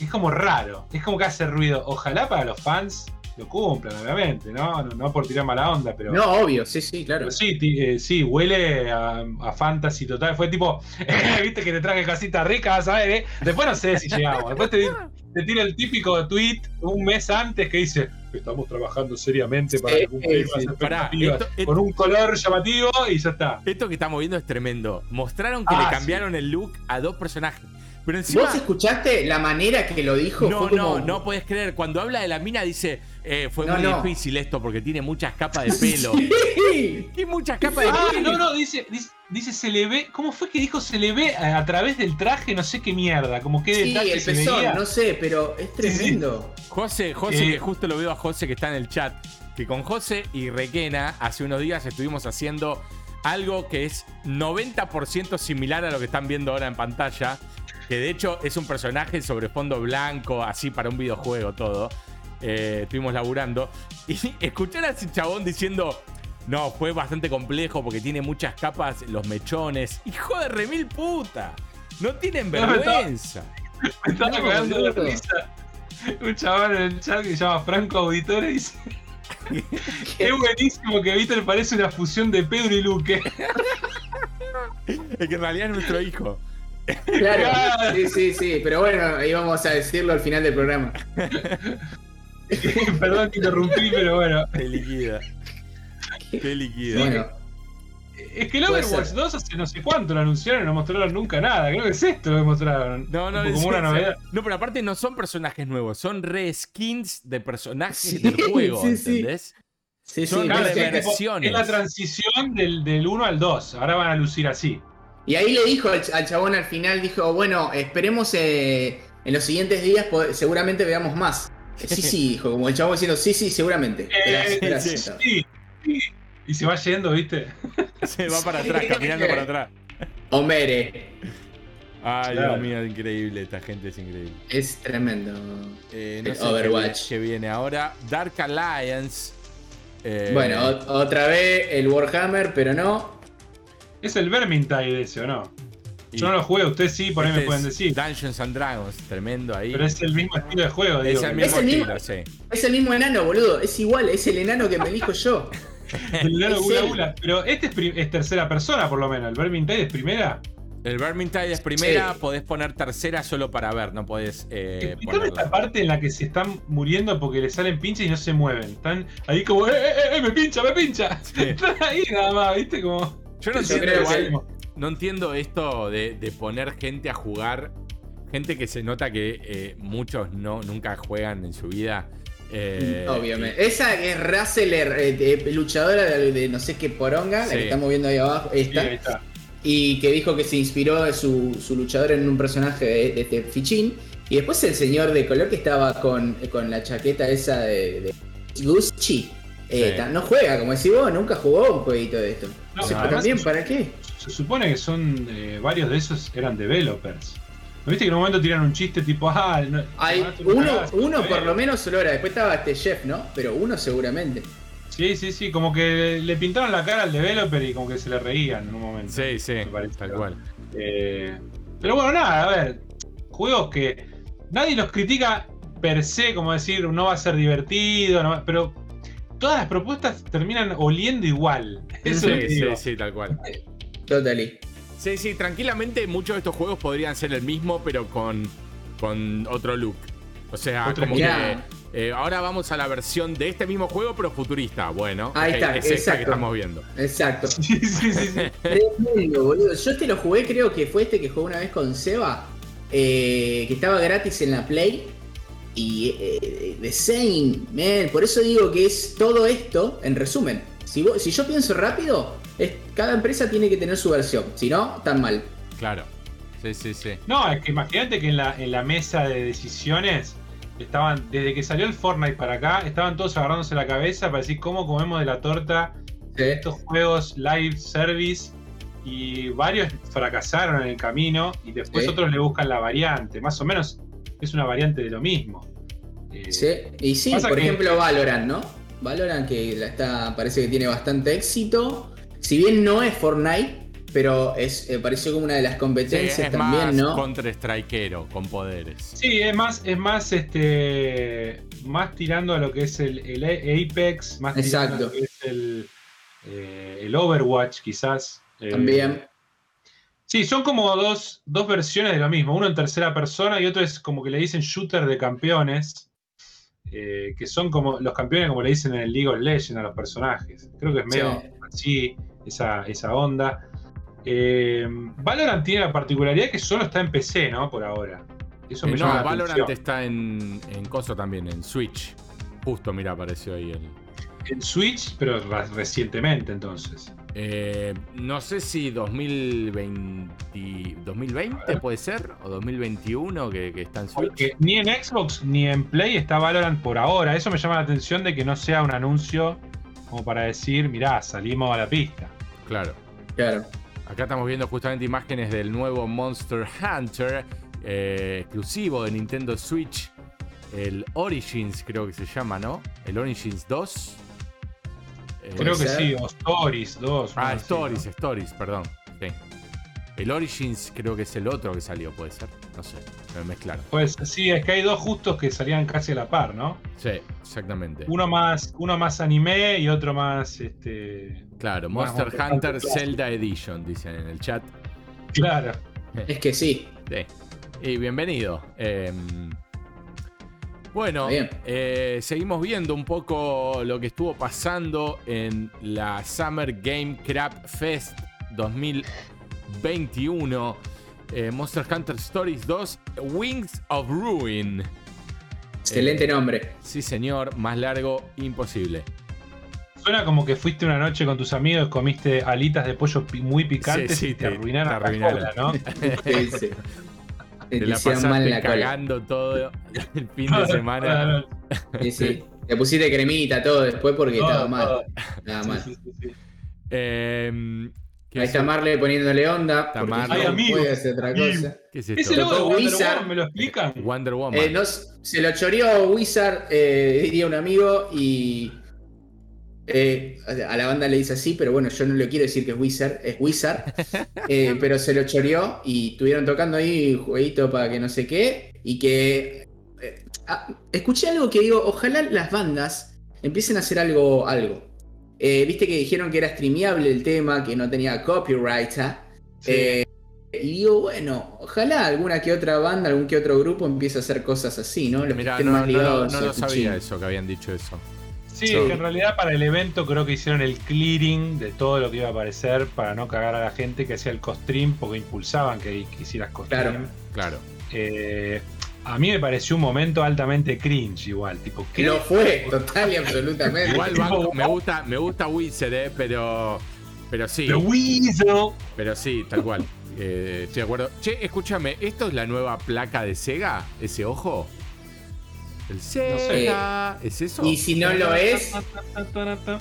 [SPEAKER 2] es como raro, es como que hace ruido. Ojalá para los fans lo cumplan, obviamente, ¿no? No, no por tirar mala onda, pero...
[SPEAKER 3] No, obvio, sí, sí, claro.
[SPEAKER 2] Pero sí, eh, sí, huele a, a fantasy total. Fue tipo, viste que te traje casitas ricas, ¿sabes? eh? Después no sé si llegamos. Después te, te tira el típico tweet un mes antes que dice, estamos trabajando seriamente para
[SPEAKER 3] Sí,
[SPEAKER 2] cumplir
[SPEAKER 3] sí,
[SPEAKER 2] las expectativas",
[SPEAKER 1] Pará, esto-
[SPEAKER 2] con un color llamativo y ya está.
[SPEAKER 1] Esto que estamos viendo es tremendo. Mostraron que
[SPEAKER 2] Ah,
[SPEAKER 1] le
[SPEAKER 2] sí.
[SPEAKER 1] cambiaron el look a dos personajes. Pero encima.
[SPEAKER 3] ¿Vos escuchaste la manera que lo dijo?
[SPEAKER 1] No,
[SPEAKER 3] Fue
[SPEAKER 1] no,
[SPEAKER 3] como-
[SPEAKER 1] no puedes creer. Cuando habla de la mina dice, eh, fue
[SPEAKER 3] No,
[SPEAKER 1] muy
[SPEAKER 3] no.
[SPEAKER 1] difícil esto porque tiene muchas capas de pelo.
[SPEAKER 3] Sí.
[SPEAKER 1] Tiene muchas capas de
[SPEAKER 2] Ah,
[SPEAKER 1] pelo.
[SPEAKER 2] no, no, dice, dice, dice, se le ve, ¿cómo fue que dijo se le ve a, a través del traje? No sé qué mierda, como que
[SPEAKER 3] Sí, el
[SPEAKER 2] se
[SPEAKER 3] pezón,
[SPEAKER 2] veía.
[SPEAKER 3] no sé, pero es
[SPEAKER 2] Sí, sí.
[SPEAKER 3] tremendo.
[SPEAKER 1] José, José,
[SPEAKER 2] Eh.
[SPEAKER 1] que justo lo veo a José que está en el chat. Que con José y Requena hace unos días estuvimos haciendo algo que es 90% similar a lo que están viendo ahora en pantalla. Que de hecho es un personaje sobre fondo blanco, así para un videojuego todo. Eh, estuvimos laburando. Y escuchar a ese chabón diciendo. No, fue bastante complejo porque tiene muchas capas, los mechones. Hijo de remil puta. No tienen
[SPEAKER 2] No, me estaba-
[SPEAKER 1] vergüenza.
[SPEAKER 2] Me estaba
[SPEAKER 3] No,
[SPEAKER 2] cagando de
[SPEAKER 3] boludo.
[SPEAKER 2] risa. Un chaval en el chat que se llama Franco Auditore dice. Es buenísimo que Víctor parece una fusión de Pedro y Luque.
[SPEAKER 1] Es que en realidad es nuestro hijo.
[SPEAKER 3] Claro, sí, sí, sí. Pero bueno, ahí vamos a decirlo al final del programa.
[SPEAKER 2] Perdón que interrumpí, pero bueno.
[SPEAKER 1] Te liquida. Te liquida.
[SPEAKER 3] Bueno,
[SPEAKER 2] Es que el Overwatch
[SPEAKER 3] ser.
[SPEAKER 2] 2 hace no sé cuánto lo anunciaron y no mostraron nunca nada. Creo que es esto lo que mostraron.
[SPEAKER 1] No, no,
[SPEAKER 2] como
[SPEAKER 1] es-
[SPEAKER 2] una novedad.
[SPEAKER 1] No, pero aparte no son personajes nuevos, son reskins de personajes
[SPEAKER 3] Sí,
[SPEAKER 1] del juego,
[SPEAKER 3] sí, sí.
[SPEAKER 1] ¿entendés?
[SPEAKER 3] sí,
[SPEAKER 1] Son
[SPEAKER 3] sí.
[SPEAKER 2] Claro,
[SPEAKER 3] no
[SPEAKER 2] es, la transición del, del 1 al 2. Ahora van a lucir así.
[SPEAKER 3] Y ahí le dijo al, al chabón al final, dijo, bueno, esperemos eh, en los siguientes días, seguramente veamos más. Eh, Sí, sí, dijo, como el chabón diciendo, sí, sí, seguramente.
[SPEAKER 2] Eh.
[SPEAKER 1] Sí,
[SPEAKER 2] sí. Y se va yendo, ¿viste?
[SPEAKER 1] Se va para atrás, caminando para atrás.
[SPEAKER 3] Hombre,
[SPEAKER 1] Ay,
[SPEAKER 2] Claro.
[SPEAKER 1] Dios mío, increíble, esta gente es increíble.
[SPEAKER 3] es tremendo.
[SPEAKER 1] Eh, no
[SPEAKER 3] El
[SPEAKER 1] sé
[SPEAKER 3] Overwatch.
[SPEAKER 1] Qué, qué viene ahora. Dark Alliance. eh,
[SPEAKER 3] Bueno, otra vez el Warhammer, pero no.
[SPEAKER 2] Es el Vermintide ese, ¿o no?
[SPEAKER 1] y
[SPEAKER 2] Yo no lo jugué, ustedes sí, por ahí
[SPEAKER 1] este
[SPEAKER 2] me pueden
[SPEAKER 1] es
[SPEAKER 2] decir.
[SPEAKER 1] Dungeons and Dragons, tremendo ahí.
[SPEAKER 2] Pero es el mismo estilo de juego,
[SPEAKER 1] Es
[SPEAKER 2] digo.
[SPEAKER 1] el
[SPEAKER 2] que-
[SPEAKER 1] mismo
[SPEAKER 3] Es el mismo-
[SPEAKER 1] estilo, sí.
[SPEAKER 3] Es el mismo enano, boludo. Es igual, es el enano que me elijo yo.
[SPEAKER 2] Gula. Gula. Pero este es, tercera persona, por lo menos. El Vermintide es primera.
[SPEAKER 1] El Vermintide es primera,
[SPEAKER 3] Sí.
[SPEAKER 1] podés poner tercera solo para ver, no podés eh,
[SPEAKER 2] Explícame esta parte en la que se están muriendo porque le salen pinches y no se mueven. Están ahí como, ¡eh, eh, eh! ¡Me pincha, me pincha!
[SPEAKER 1] Sí.
[SPEAKER 2] Están ahí nada más, ¿viste? Como.
[SPEAKER 1] Yo no entiendo
[SPEAKER 3] creo
[SPEAKER 1] igual,
[SPEAKER 3] que-
[SPEAKER 1] no entiendo esto de, de poner gente a jugar, gente que se nota que eh, muchos no nunca juegan en su vida. Eh,
[SPEAKER 3] Obviamente. Esa es Rassler, eh, luchadora de, de no sé qué poronga,
[SPEAKER 1] Sí.
[SPEAKER 3] la que estamos viendo ahí abajo,
[SPEAKER 2] Sí,
[SPEAKER 3] esta.
[SPEAKER 2] ahí está.
[SPEAKER 3] y que dijo que se inspiró de su, su luchador en un personaje de, de este fichín. Y después el señor de color que estaba con, con la chaqueta esa de, de Gucci. eh,
[SPEAKER 1] Sí.
[SPEAKER 3] no juega, como decís vos, nunca jugó un jueguito de esto.
[SPEAKER 2] No,
[SPEAKER 3] también, ¿para qué?
[SPEAKER 2] Se supone que son. eh, varios de esos eran developers. ¿No viste que en un momento tiran un chiste tipo, ah, no,
[SPEAKER 3] Hay uno,
[SPEAKER 2] cagás,
[SPEAKER 3] uno
[SPEAKER 2] eh".
[SPEAKER 3] por lo menos solo era. Después estaba este chef, ¿no? Pero uno seguramente.
[SPEAKER 2] Sí, sí, sí, como que le pintaron la cara al developer y como que se le reían en un momento.
[SPEAKER 1] Sí, sí,
[SPEAKER 2] Me parece.
[SPEAKER 1] tal cual.
[SPEAKER 2] Eh, pero bueno, nada, a ver. Juegos que nadie los critica per se, como decir, no va a ser divertido, no va- pero todas las propuestas terminan oliendo igual. Eso es lo que
[SPEAKER 1] Sí, sí, sí, tal cual.
[SPEAKER 3] Totally.
[SPEAKER 1] Sí, sí, tranquilamente muchos de estos juegos podrían ser el mismo, pero con, con otro look. O sea,
[SPEAKER 2] Otro
[SPEAKER 1] como que eh, ahora vamos a la versión de este mismo juego, pero futurista. Bueno,
[SPEAKER 3] Ahí está,
[SPEAKER 1] es esta que
[SPEAKER 3] exacto.
[SPEAKER 1] estamos viendo.
[SPEAKER 3] Exacto.
[SPEAKER 2] Sí, sí, sí, sí.
[SPEAKER 3] Tremendo, boludo. Yo este lo jugué, creo que fue este que jugué una vez con Seba, eh, que estaba gratis en la Play. Y eh, The Same, man. Por eso digo que es todo esto, en resumen. Si, vos- si yo pienso rápido, es, cada empresa tiene que tener su versión. Si no, tan mal.
[SPEAKER 1] Claro. Sí, sí, sí.
[SPEAKER 2] No, es que imagínate que en la, en la mesa de decisiones estaban, desde que salió el Fortnite para acá, estaban todos agarrándose la cabeza para decir cómo comemos de la torta estos juegos live service y varios fracasaron en el camino y después
[SPEAKER 3] Sí.
[SPEAKER 2] otros le buscan la variante. Más o menos es una variante de lo mismo. Eh,
[SPEAKER 3] Sí, Y sí, por
[SPEAKER 2] que-
[SPEAKER 3] ejemplo, Valorant, ¿no? Valorant que la está, parece que tiene bastante éxito. Si bien no es Fortnite, pero es, eh, pareció como una de las
[SPEAKER 1] Sí,
[SPEAKER 3] competencias
[SPEAKER 1] es
[SPEAKER 3] también,
[SPEAKER 1] más
[SPEAKER 3] ¿no?
[SPEAKER 1] contra strikero con poderes.
[SPEAKER 2] Sí, es más, es más este. Más tirando a lo que es el, el Apex, más tirando a
[SPEAKER 3] Exacto.
[SPEAKER 2] lo que es el, eh, el Overwatch, quizás. Eh,
[SPEAKER 3] También.
[SPEAKER 2] Sí, son como dos, dos versiones de lo mismo. Uno en tercera persona y otro es como que le dicen shooter de campeones. Eh, que son como los campeones, como le dicen en el League of Legends a los personajes. Creo que es medio
[SPEAKER 3] Sí.
[SPEAKER 2] así, esa, esa onda. Eh, Valorant tiene la particularidad que solo está en PC, ¿no? Por ahora. Eso me
[SPEAKER 1] Eh,
[SPEAKER 2] llama
[SPEAKER 1] no,
[SPEAKER 2] la
[SPEAKER 1] Valorant
[SPEAKER 2] atención.
[SPEAKER 1] está en, en Coso también, en Switch. Justo, mira, apareció ahí el.
[SPEAKER 2] En Switch, pero recientemente entonces.
[SPEAKER 1] Eh, no sé si 2020, 2020 puede ser, o 2021 que, que está en Switch.
[SPEAKER 2] Porque ni en Xbox ni en Play está Valorant por ahora. Eso me llama la atención de que no sea un anuncio como para decir, mirá, salimos a la pista.
[SPEAKER 1] Claro.
[SPEAKER 3] Claro.
[SPEAKER 1] Acá estamos viendo justamente imágenes del nuevo Monster Hunter, eh, exclusivo de Nintendo Switch. El Origins creo que se llama, ¿no? El Origins 2. Eh,
[SPEAKER 2] Creo que
[SPEAKER 3] ser.
[SPEAKER 2] sí, o Stories 2.
[SPEAKER 1] Ah, Stories,
[SPEAKER 2] ¿no?
[SPEAKER 1] Stories, perdón. Sí. El Origins creo que es el otro que salió, puede ser. No sé, me mezclaron.
[SPEAKER 2] Pues sí, es que hay dos justos que salían casi a la par, ¿no?
[SPEAKER 1] Sí, exactamente.
[SPEAKER 2] Uno más, uno más anime y otro más este.
[SPEAKER 1] Claro, Monster Hunter. Zelda Edition, dicen en el chat.
[SPEAKER 2] Claro.
[SPEAKER 3] Es que sí.
[SPEAKER 1] Sí. Y bienvenido. Eh, bueno, eh, seguimos viendo un poco lo que estuvo pasando en la Summer Game Crap Fest 2021. Eh, Monster Hunter Stories 2, Wings of Ruin.
[SPEAKER 3] Excelente nombre.
[SPEAKER 1] Sí, señor, más largo imposible.
[SPEAKER 2] Suena como que fuiste una noche con tus amigos, comiste alitas de pollo muy picantes
[SPEAKER 1] Sí, sí,
[SPEAKER 2] y te,
[SPEAKER 1] te-
[SPEAKER 2] arruinaron
[SPEAKER 1] te
[SPEAKER 2] la
[SPEAKER 1] arruinaron.
[SPEAKER 2] cola, ¿no?
[SPEAKER 3] Sí, sí. Te
[SPEAKER 1] Te la pasaste
[SPEAKER 3] la cola.
[SPEAKER 1] cagando todo el fin de semana.
[SPEAKER 3] Sí, sí. Te pusiste cremita todo después porque estaba mal. Nada
[SPEAKER 2] Sí,
[SPEAKER 3] mal.
[SPEAKER 2] sí, sí, sí.
[SPEAKER 1] Eh, ¿qué,
[SPEAKER 3] Ahí
[SPEAKER 1] es,
[SPEAKER 3] está Marley poniéndole onda.
[SPEAKER 1] Está
[SPEAKER 3] porque
[SPEAKER 1] Marley.
[SPEAKER 3] no
[SPEAKER 2] Ay, amigo.
[SPEAKER 3] puede hacer otra cosa.
[SPEAKER 1] qué es
[SPEAKER 2] Ese
[SPEAKER 1] esto?
[SPEAKER 2] logo de Wonder
[SPEAKER 3] Wizard.
[SPEAKER 2] Woman, ¿me lo explican?
[SPEAKER 1] Wonder Woman.
[SPEAKER 3] Eh, no, se lo choreó Wizard, eh, diría un amigo, y eh, a la banda le dice así, pero bueno, yo no le quiero decir que es Wizard, es Wizard, eh, pero se lo choreó y estuvieron tocando ahí un jueguito para que no sé qué, y que... eh, ah, escuché algo que digo, ojalá las bandas empiecen a hacer algo, algo. Eh, Viste que dijeron que era streameable el tema, que no tenía copyright, ¿ah?
[SPEAKER 2] Sí.
[SPEAKER 3] Eh, y digo, bueno, ojalá alguna que otra banda, algún que otro grupo empiece a hacer cosas así, ¿no? Los que
[SPEAKER 1] Mirá,
[SPEAKER 3] estén
[SPEAKER 1] no,
[SPEAKER 3] más
[SPEAKER 1] no
[SPEAKER 3] ligados
[SPEAKER 1] no lo sabía eso, que habían dicho eso.
[SPEAKER 2] Sí,
[SPEAKER 3] Sí.
[SPEAKER 2] es que en realidad para el evento creo que hicieron el clearing de todo lo que iba a aparecer para no cagar a la gente que hacía el costream porque impulsaban que, que hicieras costream.
[SPEAKER 3] Claro.
[SPEAKER 1] Claro.
[SPEAKER 2] Eh, a mí me pareció un momento altamente cringe igual, tipo, ¿qué?
[SPEAKER 3] Lo fue, total y absolutamente.
[SPEAKER 1] Igual banco- me gusta, me gusta Wizard, eh, pero. Pero sí,
[SPEAKER 2] The Weasel.
[SPEAKER 1] pero sí, tal cual. Eh, estoy de acuerdo. Che, escúchame, ¿esto es la nueva placa de Sega? ¿Ese ojo? El Sega. ¿Es eso?
[SPEAKER 3] Y si no lo es,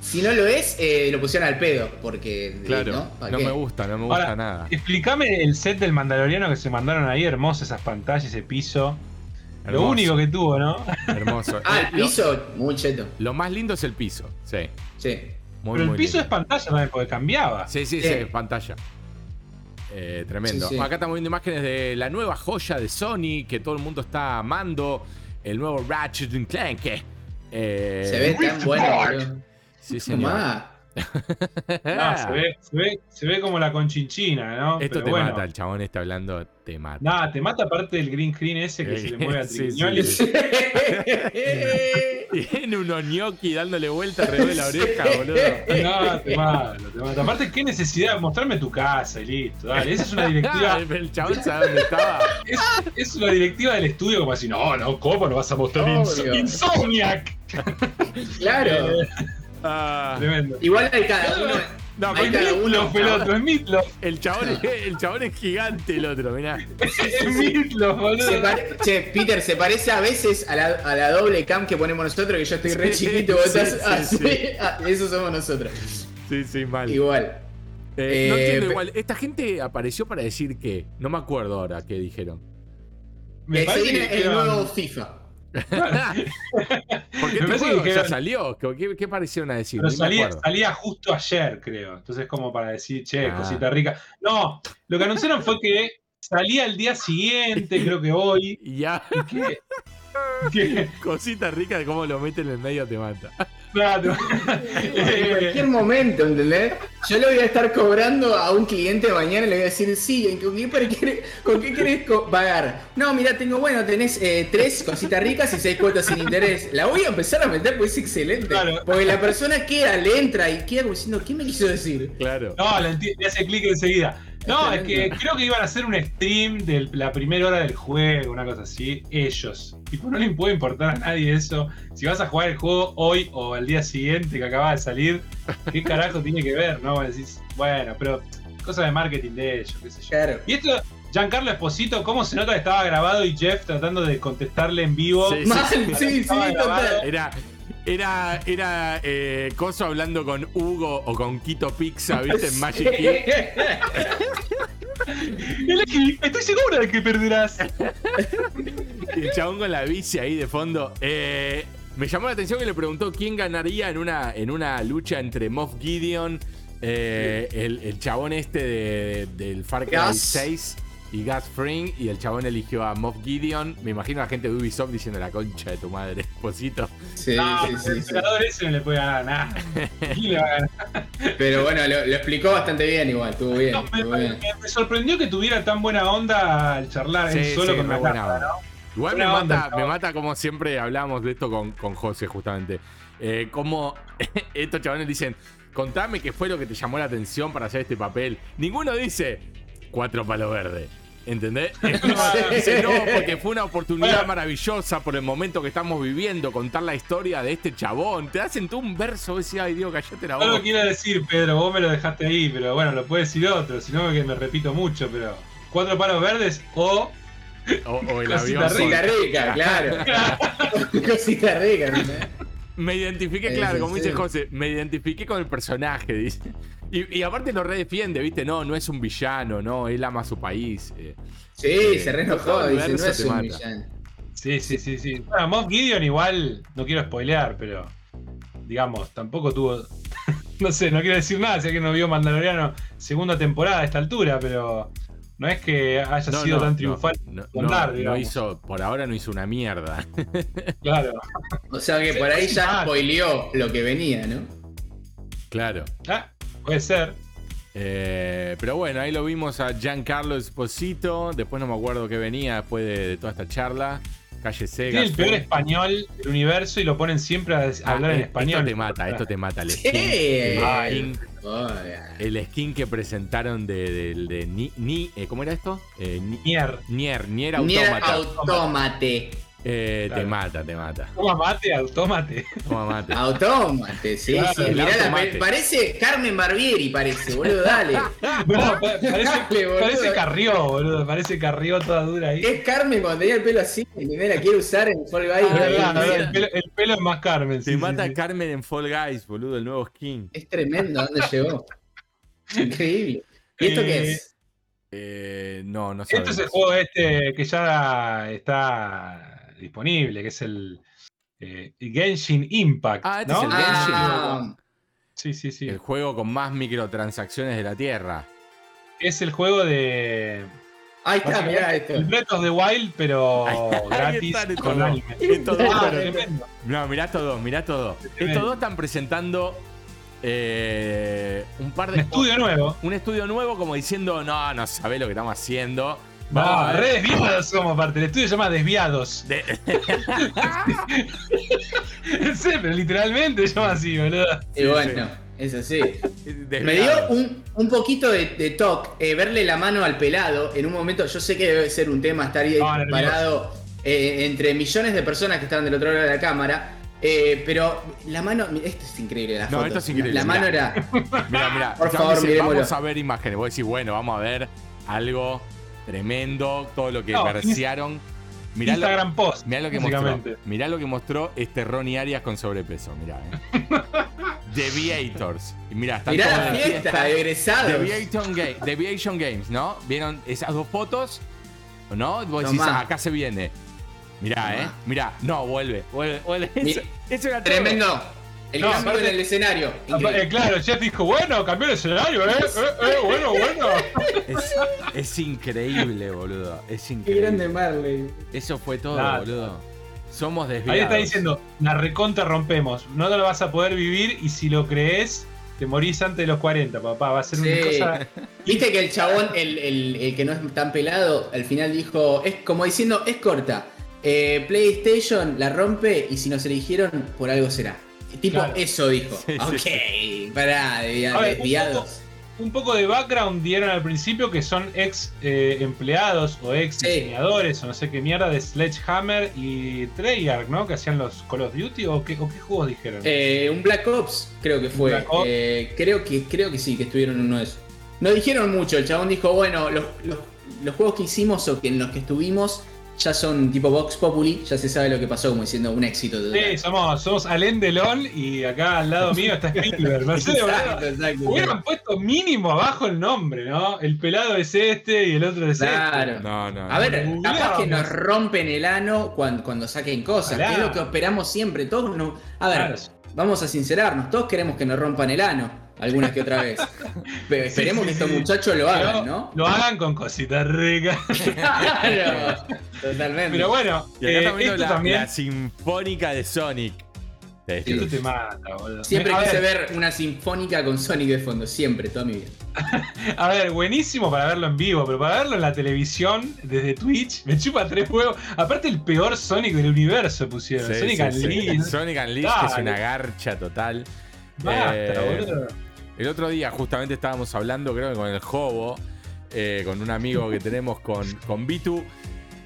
[SPEAKER 3] si no lo es, eh, lo pusieron al pedo, porque... eh,
[SPEAKER 1] Claro,
[SPEAKER 3] ¿no?
[SPEAKER 1] me gusta, no me gusta
[SPEAKER 2] Ahora,
[SPEAKER 1] nada.
[SPEAKER 2] Explícame el set del Mandaloriano que se mandaron ahí, hermoso esas pantallas, ese piso. Lo único que tuvo, ¿no?
[SPEAKER 1] Hermoso.
[SPEAKER 3] Ah,
[SPEAKER 1] Eh,
[SPEAKER 3] el piso, muy cheto.
[SPEAKER 1] Lo, más lindo es el piso. Sí.
[SPEAKER 3] Sí.
[SPEAKER 1] Muy,
[SPEAKER 2] Pero el
[SPEAKER 1] muy
[SPEAKER 2] piso
[SPEAKER 1] lindo.
[SPEAKER 2] es pantalla también, porque cambiaba.
[SPEAKER 1] Sí, sí,
[SPEAKER 3] Sí.
[SPEAKER 1] sí, pantalla. Eh, tremendo.
[SPEAKER 3] Sí, sí.
[SPEAKER 1] Acá estamos viendo imágenes de la nueva joya de Sony que todo el mundo está amando. El nuevo Ratchet and Clank. Eh,
[SPEAKER 3] Se ve tan bueno.
[SPEAKER 1] Sí, señor.
[SPEAKER 3] Tomá.
[SPEAKER 2] No, se, ve, se, ve, se ve como la conchinchina, ¿no?
[SPEAKER 1] Esto
[SPEAKER 2] Pero
[SPEAKER 1] te
[SPEAKER 2] bueno.
[SPEAKER 1] mata, el chabón está hablando, te mata.
[SPEAKER 2] Nada, te mata aparte del green screen ese que
[SPEAKER 1] Eh,
[SPEAKER 2] se le mueve a
[SPEAKER 1] sí,
[SPEAKER 2] Triquiñoli.
[SPEAKER 1] sí, Tiene unos gnocchi dándole vuelta alrededor de la oreja, boludo.
[SPEAKER 2] No, te mata, te mata. Aparte, qué necesidad, mostrarme tu casa y listo. Dale, esa es una directiva.
[SPEAKER 1] el chabón sabe dónde estaba.
[SPEAKER 2] es, es una directiva del estudio como así, no, no, ¿cómo no vas a mostrar Ins-. Insomniac?
[SPEAKER 3] Claro.
[SPEAKER 1] Ah,
[SPEAKER 2] tremendo.
[SPEAKER 3] Igual hay cada uno.
[SPEAKER 1] no,
[SPEAKER 3] Hay cada uno.
[SPEAKER 2] el otro, es Meatloaf.
[SPEAKER 1] el chabón, es, el chabón es gigante, el otro, mirá.
[SPEAKER 2] Es Meatloaf,
[SPEAKER 3] Se
[SPEAKER 2] boludo.
[SPEAKER 3] pare- Che, Peter, se parece a veces a la, a la doble cam que ponemos nosotros, que yo estoy re
[SPEAKER 1] Sí,
[SPEAKER 3] chiquito, vos
[SPEAKER 1] sí,
[SPEAKER 3] estás
[SPEAKER 1] sí,
[SPEAKER 3] así.
[SPEAKER 1] sí.
[SPEAKER 3] Ah, Eso somos nosotros.
[SPEAKER 1] Sí, sí, mal.
[SPEAKER 3] Igual.
[SPEAKER 1] Eh, no
[SPEAKER 3] Eh,
[SPEAKER 1] entiendo igual. Esta gente apareció para decir qué. No me acuerdo ahora qué dijeron.
[SPEAKER 2] Me
[SPEAKER 3] Eh, se
[SPEAKER 2] parece
[SPEAKER 3] viene
[SPEAKER 2] que
[SPEAKER 3] el nuevo FIFA.
[SPEAKER 1] Porque este juego
[SPEAKER 2] que
[SPEAKER 1] ya salió. ¿Qué, qué, parecieron a decir?
[SPEAKER 2] Pero salía, justo ayer, creo. Entonces, como para decir, che,
[SPEAKER 1] Ah.
[SPEAKER 2] cosita rica. No, lo que anunciaron fue que salía el día siguiente, creo que hoy.
[SPEAKER 1] Ya,
[SPEAKER 2] y que-
[SPEAKER 1] cosita rica de cómo lo meten en el medio te mata.
[SPEAKER 2] claro.
[SPEAKER 3] En cualquier momento, ¿entendés? Yo le voy a estar cobrando a un cliente mañana y le voy a decir, sí, ¿con qué, qué- con qué querés co- pagar? No, mira, tengo, bueno, tenés eh, tres cositas ricas y seis cuotas sin interés. La voy a empezar a meter porque es excelente.
[SPEAKER 2] Claro.
[SPEAKER 3] Porque la persona queda, le entra y queda como diciendo, ¿qué me quiso decir?
[SPEAKER 1] Claro.
[SPEAKER 2] no, le, le hace clic enseguida. No, es que creo que iban a hacer un stream de la primera hora del juego, una cosa así. Ellos. Tipo, no le puede importar a nadie eso. Si vas a jugar el juego hoy o al día siguiente que acaba de salir, ¿qué carajo tiene que ver? No, decís, bueno, pero cosa de marketing de ellos, qué sé yo.
[SPEAKER 3] Claro.
[SPEAKER 2] Y esto, Giancarlo Esposito, ¿cómo se nota que estaba grabado y Jeff tratando de contestarle en vivo?
[SPEAKER 1] Sí,
[SPEAKER 3] sí, sí,
[SPEAKER 2] Estaba grabado.
[SPEAKER 3] total.
[SPEAKER 1] Era. Era, era eh, Coso hablando con Hugo o con Quito Pizza, ¿viste? En Magic Key.
[SPEAKER 2] Elegí, estoy segura de que perderás.
[SPEAKER 1] Y el chabón con la bici ahí de fondo. Eh, me llamó la atención que le preguntó quién ganaría en una, en una lucha entre Moff Gideon, eh, el, el chabón este de- del Far Cry
[SPEAKER 3] Gas.
[SPEAKER 1] 6 y Gus Fring y el chabón eligió a Moff Gideon. Me imagino a la gente de Ubisoft diciendo la concha de tu madre, esposito.
[SPEAKER 3] Sí,
[SPEAKER 2] No,
[SPEAKER 3] sí,
[SPEAKER 2] el
[SPEAKER 3] sí, sí.
[SPEAKER 2] ese no le puede ganar nada. ¿Quién le va a ganar?
[SPEAKER 3] Pero bueno, lo, lo explicó bastante bien igual, estuvo bien.
[SPEAKER 2] No, me,
[SPEAKER 3] estuvo bien.
[SPEAKER 2] me- me sorprendió que tuviera tan buena onda al charlar él
[SPEAKER 1] Sí,
[SPEAKER 2] solo
[SPEAKER 1] sí,
[SPEAKER 2] con la
[SPEAKER 1] buena.
[SPEAKER 2] ¿no?
[SPEAKER 1] Igual me mata, me mata como siempre hablamos de esto con, con José, justamente. Eh, como estos chabones dicen, contame qué fue lo que te llamó la atención para hacer este papel. Ninguno dice cuatro palos verdes. ¿Entendés? Dice, no, porque fue una oportunidad
[SPEAKER 2] Bueno.
[SPEAKER 1] maravillosa por el momento que estamos viviendo, contar la historia de este chabón. Te hacen tú un verso, vos decís, ay Dios, callate la
[SPEAKER 2] No lo
[SPEAKER 1] boca.
[SPEAKER 2] quiero decir, Pedro, vos me lo dejaste ahí, pero bueno, lo puede decir otro, si no que me repito mucho, pero cuatro palos verdes o
[SPEAKER 1] O, o el
[SPEAKER 2] Cosita
[SPEAKER 1] avión.
[SPEAKER 3] Cosita rica, claro. Cosita rica, ¿entendés?
[SPEAKER 1] Me identifiqué, claro, como dice José, me identifiqué con el personaje, dice. Y, y aparte lo redefiende, ¿viste? No, no es un villano, no, él ama a su país. eh.
[SPEAKER 3] Sí, se re enojó,
[SPEAKER 1] Todo el
[SPEAKER 3] dice, no es un
[SPEAKER 1] mata.
[SPEAKER 3] villano.
[SPEAKER 2] Sí, sí, sí, sí. Bueno, Moff Gideon igual, no quiero spoilear, pero digamos, tampoco tuvo. no sé, no quiero decir nada, si alguien no vio Mandaloriano segunda temporada a esta altura, pero no es que haya
[SPEAKER 1] No,
[SPEAKER 2] sido
[SPEAKER 1] no,
[SPEAKER 2] tan
[SPEAKER 1] no,
[SPEAKER 2] triunfal.
[SPEAKER 1] No,
[SPEAKER 2] contar,
[SPEAKER 1] no, no
[SPEAKER 2] digamos.
[SPEAKER 1] hizo, por ahora no hizo una mierda.
[SPEAKER 2] Claro.
[SPEAKER 3] O sea que por ahí ya spoileó lo que venía, ¿no?
[SPEAKER 1] claro.
[SPEAKER 2] Ah, puede ser.
[SPEAKER 1] Eh, pero bueno, ahí lo vimos a Giancarlo Esposito. Después no me acuerdo qué venía después de, de toda esta charla. Calle Sega.
[SPEAKER 2] Tiene el peor español del universo y lo ponen siempre a des- a hablar en español.
[SPEAKER 1] Ah, Esto te mata, esto te mata. El
[SPEAKER 3] Sí.
[SPEAKER 1] skin, el skin, el skin que presentaron de, de- de Ni, Ni- eh, ¿Cómo era esto? Eh, Ni-
[SPEAKER 2] Nier.
[SPEAKER 1] Nier, Nier
[SPEAKER 3] Nier
[SPEAKER 1] Automata.
[SPEAKER 3] Automate.
[SPEAKER 1] Eh, Te mata, te mata.
[SPEAKER 2] Toma mate, autómate.
[SPEAKER 1] Toma mate.
[SPEAKER 3] Automate, sí,
[SPEAKER 2] Claro,
[SPEAKER 3] sí.
[SPEAKER 1] el
[SPEAKER 3] Mirá la
[SPEAKER 1] automate.
[SPEAKER 3] parece Carmen Barbieri, parece, boludo, dale.
[SPEAKER 2] Parece,
[SPEAKER 3] Dale, boludo.
[SPEAKER 2] parece Carrió, boludo. Parece Carrió toda dura ahí.
[SPEAKER 3] Es Carmen cuando tenía el pelo así, ¿entendés? La quiere usar en Fall Guys.
[SPEAKER 2] Verdad, el, pelo, el pelo es más Carmen.
[SPEAKER 1] Te
[SPEAKER 2] sí,
[SPEAKER 1] mata
[SPEAKER 2] sí, sí.
[SPEAKER 1] Carmen en Fall Guys, boludo, el nuevo skin.
[SPEAKER 3] Es tremendo, ¿a dónde llegó? Increíble. ¿Y esto qué es?
[SPEAKER 1] Eh, no, no
[SPEAKER 2] Este
[SPEAKER 1] sabemos.
[SPEAKER 2] es el juego este que ya está disponible, que es el eh, Genshin Impact.
[SPEAKER 1] Ah, este
[SPEAKER 2] ¿no?
[SPEAKER 1] es el Genshin.
[SPEAKER 3] Ah,
[SPEAKER 2] Sí, sí, sí.
[SPEAKER 1] El juego con más microtransacciones de la Tierra.
[SPEAKER 2] Es el juego de.
[SPEAKER 3] ahí está, mirá esto.
[SPEAKER 2] El Breath of the Wild, pero gratis
[SPEAKER 1] están
[SPEAKER 2] con
[SPEAKER 1] dos.
[SPEAKER 2] anime.
[SPEAKER 1] Estos dos,
[SPEAKER 2] Ah,
[SPEAKER 1] pero-
[SPEAKER 2] tremendo.
[SPEAKER 1] No, mirá estos dos, mirá estos dos. Estos dos están presentando eh, un par de.
[SPEAKER 2] Un estudio nuevo.
[SPEAKER 1] Un estudio nuevo, como diciendo, no, no sabés lo que estamos haciendo.
[SPEAKER 2] No,
[SPEAKER 1] a
[SPEAKER 2] re desviados somos parte. El estudio se llama Desviados.
[SPEAKER 1] De-
[SPEAKER 2] sí, pero literalmente se llama así, boludo.
[SPEAKER 3] Y bueno, es así. Me dio un, un poquito de, de toque eh, verle la mano al pelado en un momento. Yo sé que debe ser un tema estar ahí
[SPEAKER 2] Ah,
[SPEAKER 3] parado eh, entre millones de personas que estaban del otro lado de la cámara. eh, pero la mano. Esto es increíble, la
[SPEAKER 1] No,
[SPEAKER 3] foto.
[SPEAKER 1] esto es increíble,
[SPEAKER 3] La mano era.
[SPEAKER 1] Mirá, mirá.
[SPEAKER 3] Por
[SPEAKER 1] ya
[SPEAKER 3] favor,
[SPEAKER 1] dice. Vamos a ver imágenes. Vos decís, bueno, vamos a ver algo tremendo, todo lo que
[SPEAKER 2] No,
[SPEAKER 1] versearon. Mirá lo,
[SPEAKER 2] Instagram post.
[SPEAKER 1] mirá lo que mostró. Mirá lo que mostró este Ronnie Arias con sobrepeso. Mirá, eh. Deviators. Mirá, están
[SPEAKER 3] Mirá la fiesta de egresados.
[SPEAKER 1] Deviation, Ga- Deviation Games, ¿no? ¿Vieron esas dos fotos? ¿No? Vos decís,
[SPEAKER 3] Tomá.
[SPEAKER 1] "Ah, acá se viene. Mirá,
[SPEAKER 3] Tomá.
[SPEAKER 1] ¿eh? Mirá, no, vuelve, vuelve, vuelve.
[SPEAKER 3] Mi-
[SPEAKER 1] Eso, eso era todo.
[SPEAKER 3] El
[SPEAKER 2] No,
[SPEAKER 3] cambio
[SPEAKER 2] aparte-
[SPEAKER 3] en el escenario.
[SPEAKER 2] Eh,
[SPEAKER 3] Increíble.
[SPEAKER 2] claro, Jeff dijo, bueno, cambió el escenario, eh, eh, eh, bueno, bueno.
[SPEAKER 1] Es, es increíble, boludo. Es
[SPEAKER 3] Qué
[SPEAKER 1] increíble.
[SPEAKER 3] grande Marley.
[SPEAKER 1] Eso fue todo, boludo. Somos desviados.
[SPEAKER 2] Ahí está diciendo, la recontra rompemos, no lo vas a poder vivir y si lo crees, te morís antes de los 40, papá, va a ser una cosa...
[SPEAKER 3] Viste que el chabón, el, el- el que no es tan pelado, al final dijo, es como diciendo, es corta. Eh, PlayStation la rompe y si nos eligieron, por algo será. Tipo,
[SPEAKER 2] Claro.
[SPEAKER 3] eso dijo.
[SPEAKER 1] Sí, sí,
[SPEAKER 3] ok, pará,
[SPEAKER 2] ver, un
[SPEAKER 3] desviados.
[SPEAKER 2] Un poco de background dieron al principio que son ex eh, empleados o ex
[SPEAKER 3] Sí.
[SPEAKER 2] diseñadores o no sé qué mierda de Sledgehammer y Treyarch, ¿no? Que hacían los Call of Duty o qué, o qué juegos dijeron.
[SPEAKER 3] Eh, un Black Ops, creo que fue.
[SPEAKER 2] Black Ops.
[SPEAKER 3] Eh, creo, que, creo que sí, que estuvieron en uno de esos. No dijeron mucho, el chabón dijo, bueno, los, los- los juegos que hicimos o que en los que estuvimos ya son tipo Vox Populi, ya se sabe lo que pasó, como diciendo un éxito total.
[SPEAKER 2] Sí, somos, somos Alain Delon y acá al lado mío está Spielberg. No sé,
[SPEAKER 3] Exacto.
[SPEAKER 2] Hubieran puesto mínimo abajo el nombre, ¿no? El pelado es este y el otro es
[SPEAKER 3] Claro.
[SPEAKER 2] este.
[SPEAKER 1] No, no.
[SPEAKER 3] A ver,
[SPEAKER 2] Googleamos.
[SPEAKER 3] capaz que nos rompen el ano cuando, cuando saquen cosas, que es lo que esperamos siempre. Todos no, a ver,
[SPEAKER 2] Claro.
[SPEAKER 3] Vamos a sincerarnos, todos queremos que nos rompan el ano. algunas que otra vez. Pero esperemos
[SPEAKER 2] sí,
[SPEAKER 3] que estos
[SPEAKER 2] sí.
[SPEAKER 3] muchachos lo hagan, ¿no?
[SPEAKER 2] Lo hagan con cositas ricas.
[SPEAKER 3] Claro, totalmente.
[SPEAKER 2] Pero bueno,
[SPEAKER 1] Y acá
[SPEAKER 2] eh, esto
[SPEAKER 1] la,
[SPEAKER 2] también.
[SPEAKER 1] la sinfónica de Sonic.
[SPEAKER 2] Esto te mata, boludo.
[SPEAKER 3] Siempre
[SPEAKER 2] a
[SPEAKER 3] quise
[SPEAKER 2] ver,
[SPEAKER 3] ver una sinfónica con Sonic de fondo, siempre, toda mi vida.
[SPEAKER 2] A ver, buenísimo para verlo en vivo, pero para verlo en la televisión, desde Twitch, me chupa tres huevos. Aparte, el peor Sonic del universo pusieron.
[SPEAKER 1] Sí,
[SPEAKER 2] Sonic
[SPEAKER 1] sí, sí.
[SPEAKER 2] Unleashed.
[SPEAKER 1] Sonic Unleashed, que es una garcha total.
[SPEAKER 2] Basta,
[SPEAKER 1] Eh,
[SPEAKER 2] boludo.
[SPEAKER 1] El otro día justamente estábamos hablando, creo que con el Jobo, eh, con un amigo que tenemos con, con Bitu.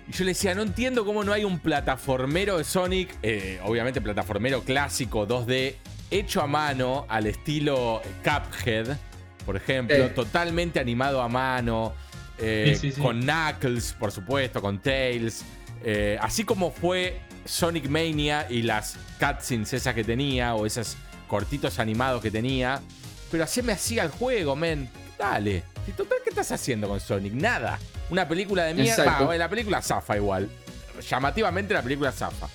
[SPEAKER 1] Y yo le decía, no entiendo cómo no hay un plataformero de Sonic, eh, obviamente plataformero clásico 2D, hecho a mano al estilo Cuphead, por ejemplo,
[SPEAKER 3] Sí.
[SPEAKER 1] totalmente animado a mano, eh,
[SPEAKER 2] Sí, sí, sí.
[SPEAKER 1] con Knuckles, por supuesto, con Tails. eh, así como fue Sonic Mania y las cutscenes esas que tenía, o esos cortitos animados que tenía. Pero así me hacía el juego, men. Dale. Total, ¿qué estás haciendo con Sonic? Nada. Una película de mierda. Bueno, la película zafa igual. Llamativamente la película zafa.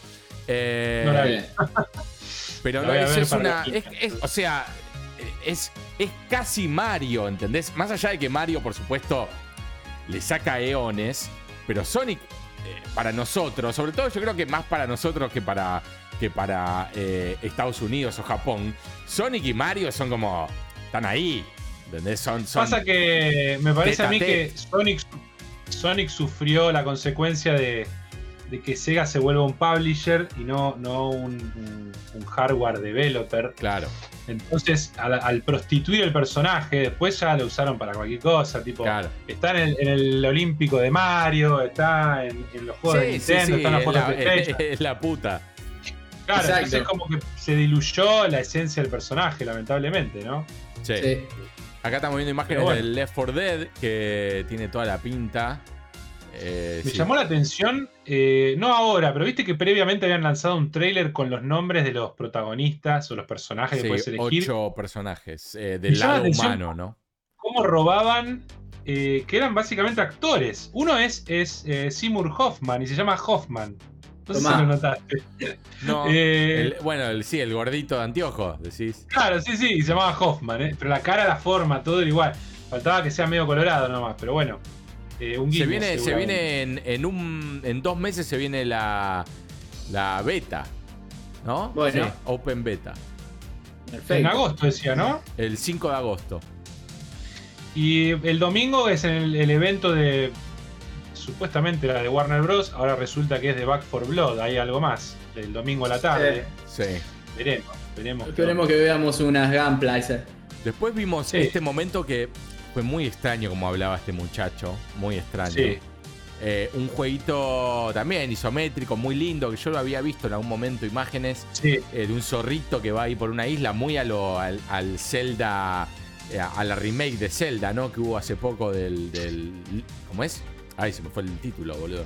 [SPEAKER 1] Eh,
[SPEAKER 2] No la vi.
[SPEAKER 1] Pero
[SPEAKER 2] La
[SPEAKER 1] no,
[SPEAKER 2] a
[SPEAKER 1] es, una.
[SPEAKER 2] la
[SPEAKER 1] Es, es- o sea, es, es casi Mario, ¿entendés? Más allá de que Mario, por supuesto, le saca eones. Pero Sonic, eh, para nosotros, sobre todo yo creo que más para nosotros que para, que para eh, Estados Unidos o Japón, Sonic y Mario son como. Están ahí. ¿Entendés? Son. son
[SPEAKER 2] Pasa que me parece a mí que. Sonic, Sonic sufrió la consecuencia de, de que Sega se vuelva un publisher y no, no un, un- un hardware developer.
[SPEAKER 1] Claro.
[SPEAKER 2] Entonces, al, al prostituir el personaje, después ya lo usaron para cualquier cosa. Tipo,
[SPEAKER 1] Claro.
[SPEAKER 2] está en el, en el Olímpico de Mario, está en, en los juegos de Nintendo, está en los
[SPEAKER 1] es
[SPEAKER 2] juegos
[SPEAKER 1] la,
[SPEAKER 2] de PlayStation.
[SPEAKER 1] es la puta.
[SPEAKER 2] Claro,
[SPEAKER 3] Exacto.
[SPEAKER 2] entonces como que se diluyó la esencia del personaje, lamentablemente, ¿no?
[SPEAKER 1] Sí. Acá estamos viendo imágenes
[SPEAKER 2] bueno.
[SPEAKER 1] del Left 4 Dead que tiene toda la pinta. Eh,
[SPEAKER 2] Me
[SPEAKER 1] sí.
[SPEAKER 2] llamó la atención, eh, no ahora, pero viste que previamente habían lanzado un tráiler con los nombres de los protagonistas o los personajes
[SPEAKER 1] Sí,
[SPEAKER 2] que puedes elegir.
[SPEAKER 1] ocho personajes eh, del
[SPEAKER 2] la
[SPEAKER 1] lado humano, ¿no?
[SPEAKER 2] Cómo robaban, que eran básicamente actores. Uno es, es Seymour Hoffman y se llama Hoffman. No sé si
[SPEAKER 3] Tomá.
[SPEAKER 2] lo notaste.
[SPEAKER 1] No,
[SPEAKER 2] Eh,
[SPEAKER 1] el- bueno, el, sí, el gordito de anteojos, decís.
[SPEAKER 2] Claro, sí, sí, se llamaba Hoffman, ¿eh? pero la cara, la forma, todo era igual. Faltaba que sea medio colorado nomás, pero bueno. eh, un
[SPEAKER 1] Se
[SPEAKER 2] guiño,
[SPEAKER 1] viene, se viene en, en un. En dos meses se viene la. La beta. ¿No?
[SPEAKER 3] Bueno.
[SPEAKER 1] Sí, Open Beta.
[SPEAKER 3] Perfecto.
[SPEAKER 2] En agosto decía, ¿no?
[SPEAKER 1] El 5 de agosto.
[SPEAKER 2] Y el domingo es el, el evento de. Supuestamente era de Warner Bros. Ahora resulta que es de Back for Blood. Hay algo más. El domingo a la tarde.
[SPEAKER 1] Sí.
[SPEAKER 2] Veremos, veremos.
[SPEAKER 3] Esperemos que veamos unas gameplays. eh.
[SPEAKER 1] Después vimos
[SPEAKER 2] Sí.
[SPEAKER 1] este momento que fue muy extraño como hablaba este muchacho. Muy extraño.
[SPEAKER 2] Sí.
[SPEAKER 1] Eh, un jueguito también isométrico, muy lindo, que yo lo había visto en algún momento, imágenes
[SPEAKER 2] Sí,
[SPEAKER 1] eh, de un zorrito que va ahí por una isla, muy a lo, al, al Zelda, eh, a la remake de Zelda, ¿no? Que hubo hace poco del, del- ¿Cómo es? Ay, se me fue el título, boludo.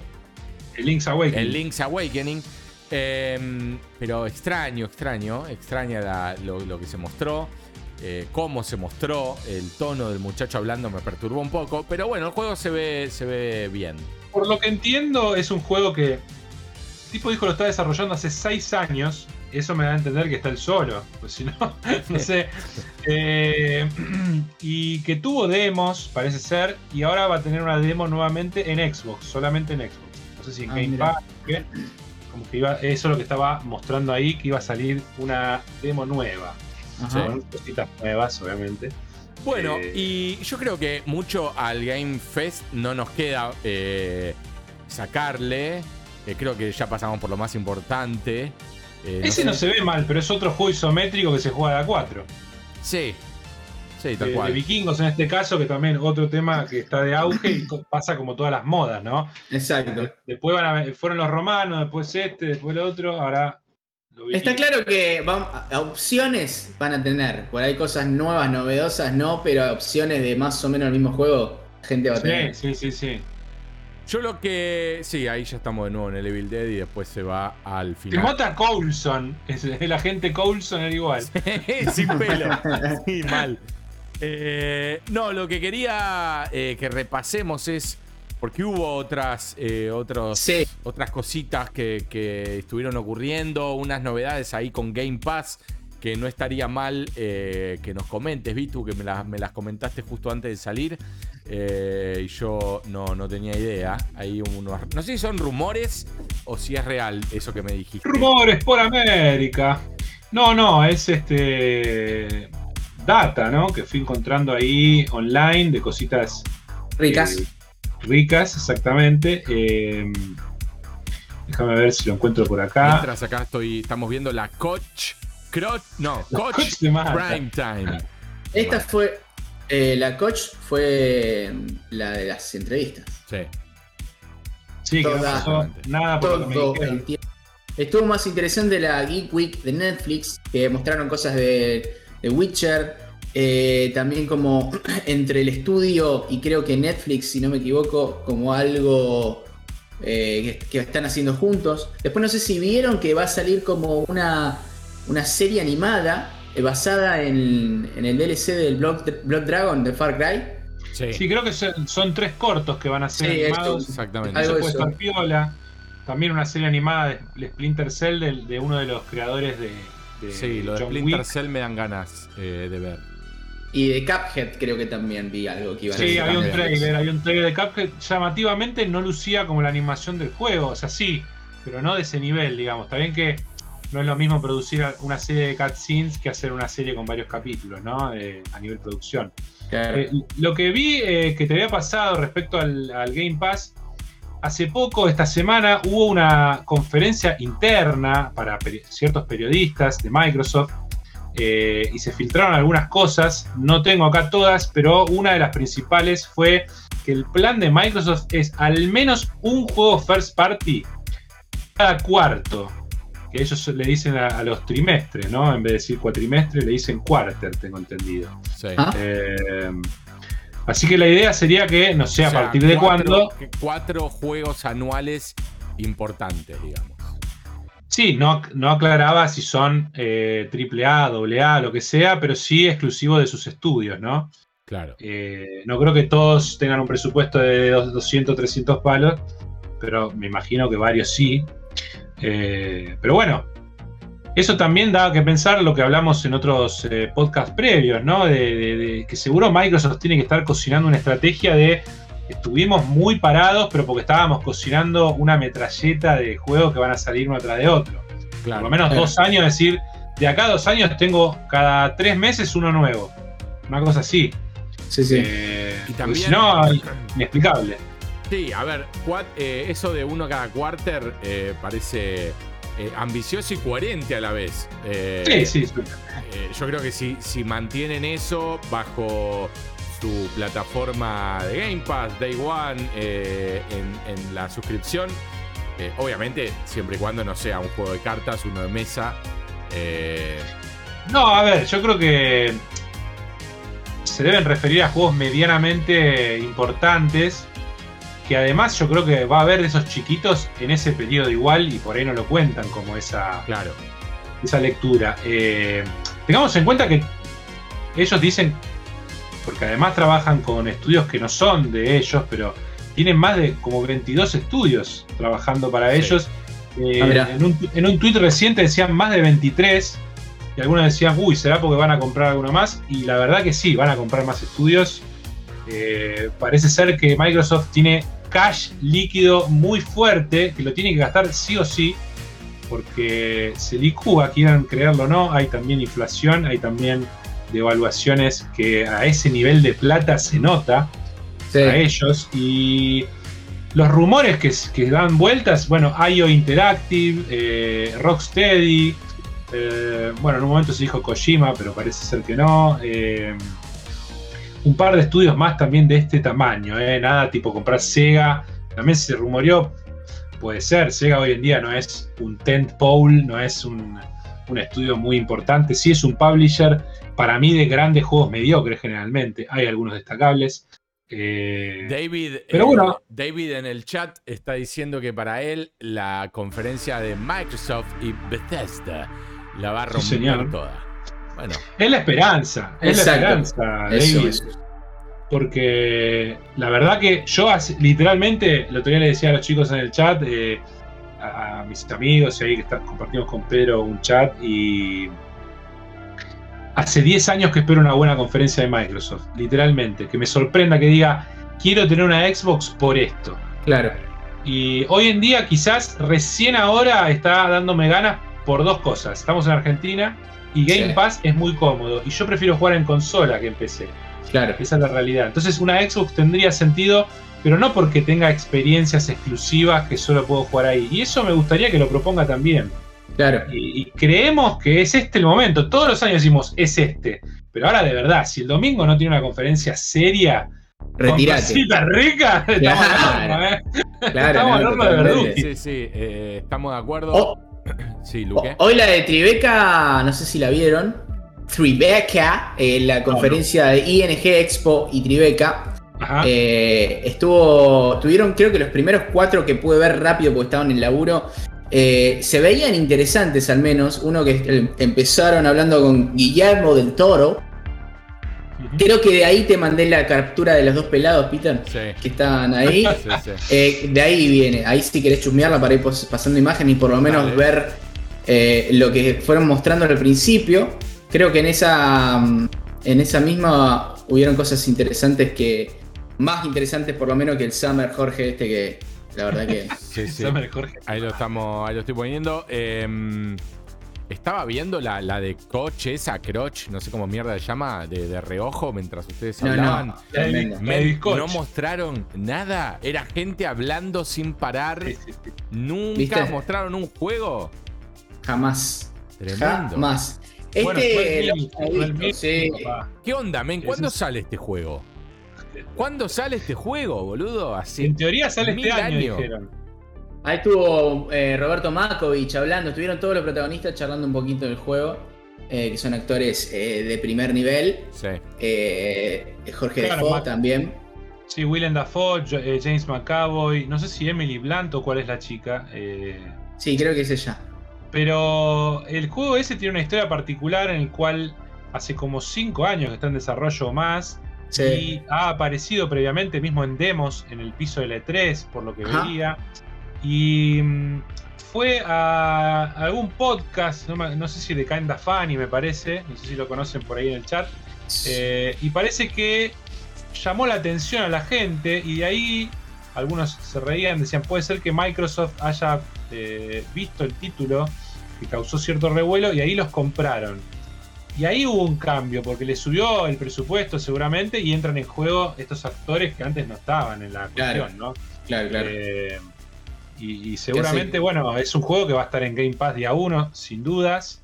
[SPEAKER 2] el Link's Awakening.
[SPEAKER 1] El Link's Awakening. Eh, pero extraño, extraño, extraña la- lo, lo que se mostró. eh, cómo se mostró, el tono del muchacho hablando me perturbó un poco, pero bueno, el juego se ve, se ve bien.
[SPEAKER 2] Por lo que entiendo, es un juego que. El tipo dijo lo está desarrollando hace 6 años. Eso me da a entender que está él solo. Pues si no, no sé. Eh, y que tuvo demos, parece ser. Y ahora va a tener una demo nuevamente en Xbox. Solamente en Xbox. No sé si en
[SPEAKER 3] Ah,
[SPEAKER 2] Game. Pass. ¿qué? Como que iba. Eso es lo que estaba mostrando ahí. Que iba a salir una demo nueva.
[SPEAKER 3] Ajá.
[SPEAKER 2] Con cositas nuevas, obviamente.
[SPEAKER 1] Bueno,
[SPEAKER 2] Eh,
[SPEAKER 1] y yo creo que mucho al Game Fest no nos queda eh, sacarle. Creo que ya pasamos por lo más importante. Eh,
[SPEAKER 2] Ese
[SPEAKER 1] sé-
[SPEAKER 2] no se ve mal, pero es otro juego isométrico que se juega a la 4.
[SPEAKER 1] Sí. Sí, tal
[SPEAKER 2] de, de
[SPEAKER 1] cual.
[SPEAKER 2] vikingos en este caso, que también otro tema que está de auge y pasa como todas las modas, ¿no?
[SPEAKER 3] Exacto.
[SPEAKER 2] Después van a ver- fueron los romanos, después este, después el otro, ahora lo
[SPEAKER 3] Está claro que a- opciones van a tener. Por ahí cosas nuevas, novedosas, no, pero opciones de más o menos el mismo juego, gente va a tener.
[SPEAKER 2] Sí, sí, sí, sí.
[SPEAKER 1] Yo lo que. Sí, ahí ya estamos de nuevo en el Evil Dead y después se va al final.
[SPEAKER 2] mata Coulson, es el agente Coulson era igual.
[SPEAKER 1] Sin pelo. Sí, mal. Eh, no, lo que quería eh, que repasemos es. Porque hubo otras, eh, otros,
[SPEAKER 3] Sí.
[SPEAKER 1] otras cositas que, que estuvieron ocurriendo, unas novedades ahí con Game Pass que no estaría mal eh, que nos comentes, Vitu, que me, me, las comentaste justo antes de salir. Eh, y yo no, no tenía idea. Hay unos, no sé si son rumores o si es real eso que me dijiste.
[SPEAKER 2] Rumores por América. No, no, es este data, ¿no? Que fui encontrando ahí online de cositas
[SPEAKER 3] ricas. Eh,
[SPEAKER 2] ricas, exactamente. déjame ver si lo encuentro por acá.
[SPEAKER 1] Mientras acá estoy, estamos viendo la Coach Crotch, no, Coach Prime Time.
[SPEAKER 3] Esta fue. Eh, la Coach fue la de las entrevistas.
[SPEAKER 1] Sí.
[SPEAKER 2] Sí, que no pasó nada por todo
[SPEAKER 3] Estuvo más interesante la Geek Week de Netflix, que mostraron cosas de, de Witcher. Eh, también como entre el estudio y creo que Netflix, si no me equivoco, como algo eh, que, que, están haciendo juntos. Después no sé si vieron que va a salir como una una serie animada eh, basada en, el DLC del Blood, Dragon de Far Cry.
[SPEAKER 2] Sí. creo que son, tres cortos que van a ser animados.
[SPEAKER 1] exactamente.
[SPEAKER 2] También una serie animada de Splinter Cell de, uno de los creadores de.
[SPEAKER 1] sí, lo de Splinter Cell me dan ganas eh, de ver.
[SPEAKER 3] Y de Cuphead creo que también vi algo que iba
[SPEAKER 2] a Sí, había un trailer, había un trailer de Cuphead. Llamativamente no lucía como la animación del juego, o sea, sí, pero no de ese nivel, digamos. Está bien que no es lo mismo producir una serie de cutscenes que hacer una serie con varios capítulos, ¿no? a nivel producción. Eh, lo que vi eh, que te había pasado respecto al, Game Pass, hace poco, esta semana, hubo una conferencia interna para ciertos periodistas de Microsoft eh, y se filtraron algunas cosas. No tengo acá todas, pero una de las principales fue que el plan de Microsoft es al menos un juego first party cada cuarto ellos le dicen a, los trimestres, ¿no? En vez de decir cuatrimestre, le dicen quarter, tengo entendido.
[SPEAKER 1] Sí. Ah. Eh,
[SPEAKER 2] así que la idea sería que, no sé a partir de cuándo.
[SPEAKER 1] Cuatro juegos anuales importantes, digamos.
[SPEAKER 2] Sí, no, no aclaraba si son eh, AAA, AA, lo que sea, pero sí exclusivo de sus estudios, ¿no?
[SPEAKER 1] Claro.
[SPEAKER 2] Eh, no creo que todos tengan un presupuesto de 200, 300 palos, pero me imagino que varios sí. Eh, pero bueno, eso también da que pensar lo que hablamos en otros eh, podcasts previos, ¿no? De, que seguro Microsoft tiene que estar cocinando una estrategia de estuvimos muy parados, pero porque estábamos cocinando una metralleta de juegos que van a salir uno tras de otro. Por lo menos dos años, es decir, de acá a dos años tengo cada tres meses uno nuevo. Una cosa así.
[SPEAKER 3] Sí, sí.
[SPEAKER 2] Eh, y también, si no, inexplicable.
[SPEAKER 1] Sí, a ver, eh, eso de uno cada quarter eh, parece eh, ambicioso y coherente a la vez.
[SPEAKER 2] sí, sí, sí.
[SPEAKER 1] yo creo que si, si mantienen eso bajo su plataforma de Game Pass, Day One, en, la suscripción, obviamente siempre y cuando no sea un juego de cartas, uno de mesa.
[SPEAKER 2] No, a ver, yo creo que se deben referir a juegos medianamente importantes que además yo creo que va a haber de esos chiquitos en ese periodo igual y por ahí no lo cuentan como esa,
[SPEAKER 1] claro.
[SPEAKER 2] esa lectura. Eh, tengamos en cuenta que ellos dicen, porque además trabajan con estudios que no son de ellos, pero tienen más de como 22 estudios trabajando para ellos. Eh, ah, en, un, en un tuit reciente decían más de 23 y algunos decían, uy, ¿será porque van a comprar alguno más? Y la verdad que sí, van a comprar más estudios. Eh, parece ser que Microsoft tiene cash líquido muy fuerte que lo tiene que gastar sí o sí, porque se licúa, quieran creerlo o no, hay también inflación, hay también devaluaciones que a ese nivel de plata se nota a ellos y los rumores que, dan vueltas, bueno, IO Interactive, eh, Rocksteady, eh, bueno, en un momento se dijo Kojima, pero parece ser que no. Eh, un par de estudios más también de este tamaño, ¿eh? nada tipo comprar Sega. También se rumoreó, puede ser, Sega hoy en día no es un tent pole, no es un, estudio muy importante, sí es un publisher para mí de grandes juegos mediocres generalmente, hay algunos destacables.
[SPEAKER 1] Eh, David, pero bueno. David en el chat está diciendo que para él la conferencia de Microsoft y Bethesda la va a romper toda. Bueno.
[SPEAKER 2] Es la esperanza, es la esperanza, David. Porque la verdad que yo literalmente, el otro día le decía a los chicos en el chat, eh, a, mis amigos y ahí que compartimos con Pedro un chat y hace 10 años que espero una buena conferencia de Microsoft, literalmente. Que me sorprenda que diga, quiero tener una Xbox por esto.
[SPEAKER 3] Claro.
[SPEAKER 2] Y hoy en día quizás recién ahora está dándome ganas por dos cosas. Estamos en Argentina y Game
[SPEAKER 3] Sí.
[SPEAKER 2] Pass es muy cómodo. Y yo prefiero jugar en consola que en PC.
[SPEAKER 3] Claro.
[SPEAKER 2] Esa es la realidad. Entonces una Xbox tendría sentido, pero no porque tenga experiencias exclusivas que solo puedo jugar ahí. Y eso me gustaría que lo proponga también.
[SPEAKER 3] Claro.
[SPEAKER 2] Y, y creemos que es este el momento. Todos los años decimos, es este. Pero ahora de verdad, si el domingo no tiene una conferencia seria, con
[SPEAKER 3] Retirate.
[SPEAKER 2] estamos
[SPEAKER 3] Claro.
[SPEAKER 2] al horno, ¿eh?
[SPEAKER 3] Claro,
[SPEAKER 2] Estamos
[SPEAKER 3] no,
[SPEAKER 2] al horno de. Verduti.
[SPEAKER 1] Sí, sí, eh, estamos de acuerdo.
[SPEAKER 3] Oh,
[SPEAKER 1] Sí, Luque.
[SPEAKER 3] hoy la de Tribeca, no sé si la vieron. Tribeca, eh, la conferencia de ING Expo y Tribeca.
[SPEAKER 2] Ajá.
[SPEAKER 3] Eh, estuvo. Tuvieron, creo que los primeros cuatro que pude ver rápido porque estaban en laburo. eh, se veían interesantes al menos. Uno que empezaron hablando con Guillermo del Toro. Creo que de ahí te mandé la captura de los dos pelados, Peter,
[SPEAKER 1] Sí.
[SPEAKER 3] que estaban ahí.
[SPEAKER 1] Sí, sí.
[SPEAKER 3] Eh, de ahí viene. Ahí si querés chusmearla para ir pasando imagen y por lo menos ver eh, lo que fueron mostrando al principio. Creo que en esa. mm, En esa misma hubieron cosas interesantes que. Más interesantes por lo menos que el Summer Jorge este que. La verdad que.
[SPEAKER 1] Sí, sí.
[SPEAKER 2] Summer Jorge.
[SPEAKER 1] Ahí lo estamos, ahí lo estoy poniendo. Eh, estaba viendo la, la de Coach, esa Croch, no sé cómo mierda se llama, de, de reojo mientras ustedes
[SPEAKER 3] No,
[SPEAKER 1] hablaban.
[SPEAKER 3] no. Tremendo.
[SPEAKER 1] Me- no mostraron nada. Era gente hablando sin parar.
[SPEAKER 2] Sí, sí, sí.
[SPEAKER 1] Nunca
[SPEAKER 3] ¿Viste?
[SPEAKER 1] mostraron un juego.
[SPEAKER 3] Jamás.
[SPEAKER 1] Tremendo.
[SPEAKER 3] Jamás.
[SPEAKER 2] Bueno,
[SPEAKER 3] Este.
[SPEAKER 2] el el
[SPEAKER 3] visto.
[SPEAKER 1] ¿Qué onda, men? ¿Cuándo
[SPEAKER 2] es-
[SPEAKER 1] sale este juego? ¿Cuándo sale este juego, boludo? Así.
[SPEAKER 2] En teoría sale
[SPEAKER 1] Mil
[SPEAKER 2] este año,
[SPEAKER 1] años.
[SPEAKER 2] dijeron.
[SPEAKER 3] Ahí estuvo eh, Roberto Makovich hablando, estuvieron todos los protagonistas charlando un poquito del juego, eh, que son actores eh, de primer nivel.
[SPEAKER 1] Sí.
[SPEAKER 3] Eh, Jorge
[SPEAKER 2] Claro,
[SPEAKER 3] Defoe
[SPEAKER 2] Mac-
[SPEAKER 3] también.
[SPEAKER 2] Sí, Willem Dafoe, James McAvoy, no sé si Emily Blunt o cuál es la chica. eh,
[SPEAKER 3] Sí, creo que es ella.
[SPEAKER 2] pero el juego ese tiene una historia particular en el cual hace como 5 años que está en desarrollo o más.
[SPEAKER 3] Sí.
[SPEAKER 2] Y ha aparecido previamente mismo en demos en el piso de E3, por lo que
[SPEAKER 3] Ajá.
[SPEAKER 2] veía. Y mm, fue a algún podcast, no, sé si de Kinda Funny me parece, no sé si lo conocen por ahí en el chat. Eh, y parece que llamó la atención a la gente y de ahí algunos se reían, decían, puede ser que Microsoft haya eh, visto el título que causó cierto revuelo y ahí los compraron. Y ahí hubo un cambio, porque le subió el presupuesto seguramente y entran en juego estos actores que antes no estaban en la
[SPEAKER 3] Claro.
[SPEAKER 2] cuestión, ¿no?
[SPEAKER 3] Claro, claro.
[SPEAKER 2] Eh, y, y seguramente, bueno, es un juego que va a estar en Game Pass día 1, sin dudas.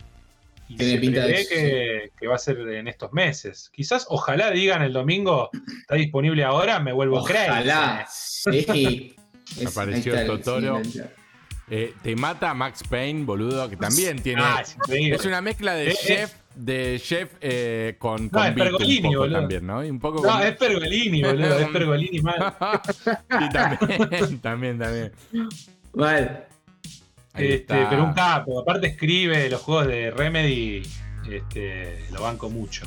[SPEAKER 2] Y
[SPEAKER 3] Tiene
[SPEAKER 2] se
[SPEAKER 3] pinta de
[SPEAKER 2] prevé
[SPEAKER 3] eso,
[SPEAKER 2] que, que va a ser en estos meses. Quizás, ojalá digan el domingo, está disponible ahora, me vuelvo crazy.
[SPEAKER 3] Ojalá. Sí. Es-
[SPEAKER 1] Apareció
[SPEAKER 3] el
[SPEAKER 1] Totoro. Eh, te mata Max Payne, boludo, que también tiene.
[SPEAKER 2] Ah, es increíble.
[SPEAKER 1] es una mezcla de chef, de chef eh, con,
[SPEAKER 2] No,
[SPEAKER 1] con
[SPEAKER 2] es
[SPEAKER 1] beat un
[SPEAKER 2] Pergolini,
[SPEAKER 1] poco
[SPEAKER 2] boludo.
[SPEAKER 1] también, ¿no? Y un poco
[SPEAKER 2] No,
[SPEAKER 1] con-
[SPEAKER 2] es Pergolini, boludo, es Pergolini mal.
[SPEAKER 1] y también, también, también.
[SPEAKER 3] Vale.
[SPEAKER 1] Ahí
[SPEAKER 2] Este, pero un capo, aparte escribe los juegos de Remedy, este, lo banco mucho.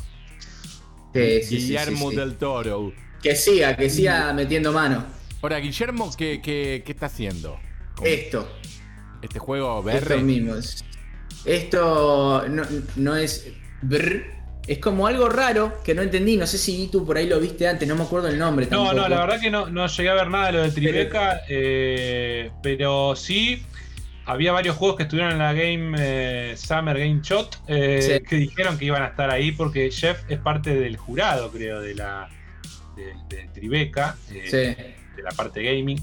[SPEAKER 3] Sí, sí, sí,
[SPEAKER 1] Guillermo
[SPEAKER 3] sí, sí.
[SPEAKER 1] del Toro.
[SPEAKER 3] Que siga, que siga metiendo mano.
[SPEAKER 1] Ahora, Guillermo, ¿qué, qué, qué está haciendo?
[SPEAKER 3] Esto.
[SPEAKER 1] Este juego
[SPEAKER 3] Esto
[SPEAKER 1] VR.
[SPEAKER 3] mismo. Esto no, no es. brr, es como algo raro que no entendí. No sé si tú por ahí lo viste antes, no me acuerdo el nombre.
[SPEAKER 2] No,
[SPEAKER 3] tampoco.
[SPEAKER 2] no, la verdad que no, no llegué a ver nada de lo de Tribeca, eh, pero sí había varios juegos que estuvieron en la Game eh, Summer Game Shot eh,
[SPEAKER 3] Sí.
[SPEAKER 2] que dijeron que iban a estar ahí porque Jeff es parte del jurado, creo, de la de, de Tribeca,
[SPEAKER 3] Sí.
[SPEAKER 2] de la parte gaming.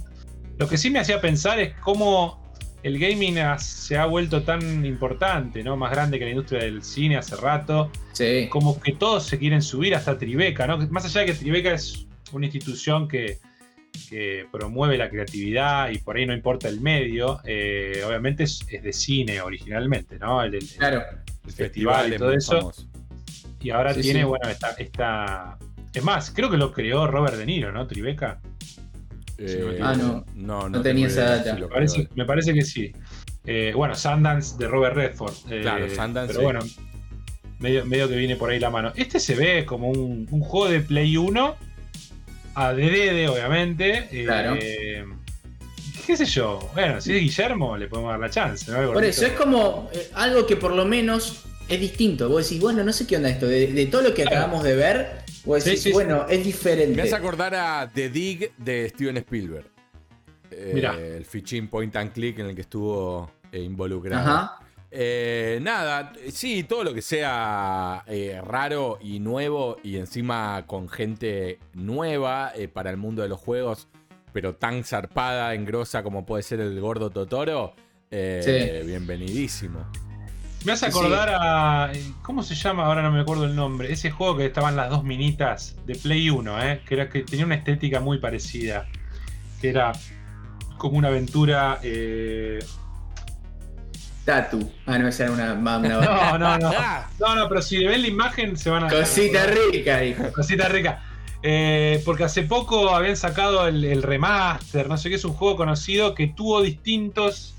[SPEAKER 2] Lo que sí me hacía pensar es cómo el gaming ha- se ha vuelto tan importante, ¿no? Más grande que la industria del cine hace rato
[SPEAKER 3] Sí.
[SPEAKER 2] como que todos se quieren subir hasta Tribeca, ¿no? Más allá de que Tribeca es una institución que, que promueve la creatividad y por ahí no importa el medio, eh, obviamente es, es de cine originalmente, ¿no? El, el-
[SPEAKER 3] Claro.
[SPEAKER 2] el festival y todo eso.
[SPEAKER 1] famoso.
[SPEAKER 2] Y ahora
[SPEAKER 3] Sí,
[SPEAKER 2] tiene,
[SPEAKER 3] sí.
[SPEAKER 2] bueno, esta, esta. Es más, creo que lo creó Robert De Niro, ¿no? Tribeca.
[SPEAKER 1] Eh,
[SPEAKER 3] Ah, no.
[SPEAKER 1] No,
[SPEAKER 3] No tenía esa data.
[SPEAKER 1] si
[SPEAKER 2] Me parece,
[SPEAKER 1] creo.
[SPEAKER 2] me parece que sí. Eh, bueno, Sundance de Robert Redford. eh,
[SPEAKER 1] Claro, Sundance,
[SPEAKER 2] Pero
[SPEAKER 1] sí.
[SPEAKER 2] bueno, medio, medio que viene por ahí la mano. Este se ve como un, un juego de Play 1 a DD, obviamente. eh,
[SPEAKER 3] Claro.
[SPEAKER 2] ¿Qué sé yo? Bueno, si es Guillermo, le podemos dar la chance. ¿no?
[SPEAKER 3] Por eso, es como eh, algo que por lo menos es distinto. Vos decís, bueno, no sé qué onda esto. De, de todo lo que acabamos de ver, decís,
[SPEAKER 2] Sí, sí,
[SPEAKER 3] bueno, es diferente.
[SPEAKER 1] Me hace acordar a The Dig de Steven Spielberg. Eh,
[SPEAKER 2] Mirá.
[SPEAKER 1] El fichín point and click en el que estuvo eh, involucrado.
[SPEAKER 3] Ajá.
[SPEAKER 1] Eh, nada, sí, todo lo que sea eh, raro y nuevo y encima con gente nueva eh, para el mundo de los juegos, pero tan zarpada, engrosa como puede ser el gordo Totoro, eh,
[SPEAKER 3] Sí.
[SPEAKER 1] bienvenidísimo.
[SPEAKER 2] Me hace
[SPEAKER 3] Sí,
[SPEAKER 2] acordar a. ¿Cómo se llama? Ahora no me acuerdo el nombre. Ese juego que estaban las dos minitas de Play 1, ¿eh? que, era, que tenía una estética muy parecida. Que era como una aventura. eh,
[SPEAKER 3] Tatu. Ah, no, esa era una. una-
[SPEAKER 2] No, no, no. No, no, pero si ven la imagen se van a.
[SPEAKER 3] Cosita rica, hijo.
[SPEAKER 2] Cosita rica. Eh, porque hace poco habían sacado el, el remaster, no sé qué, es un juego conocido que tuvo distintos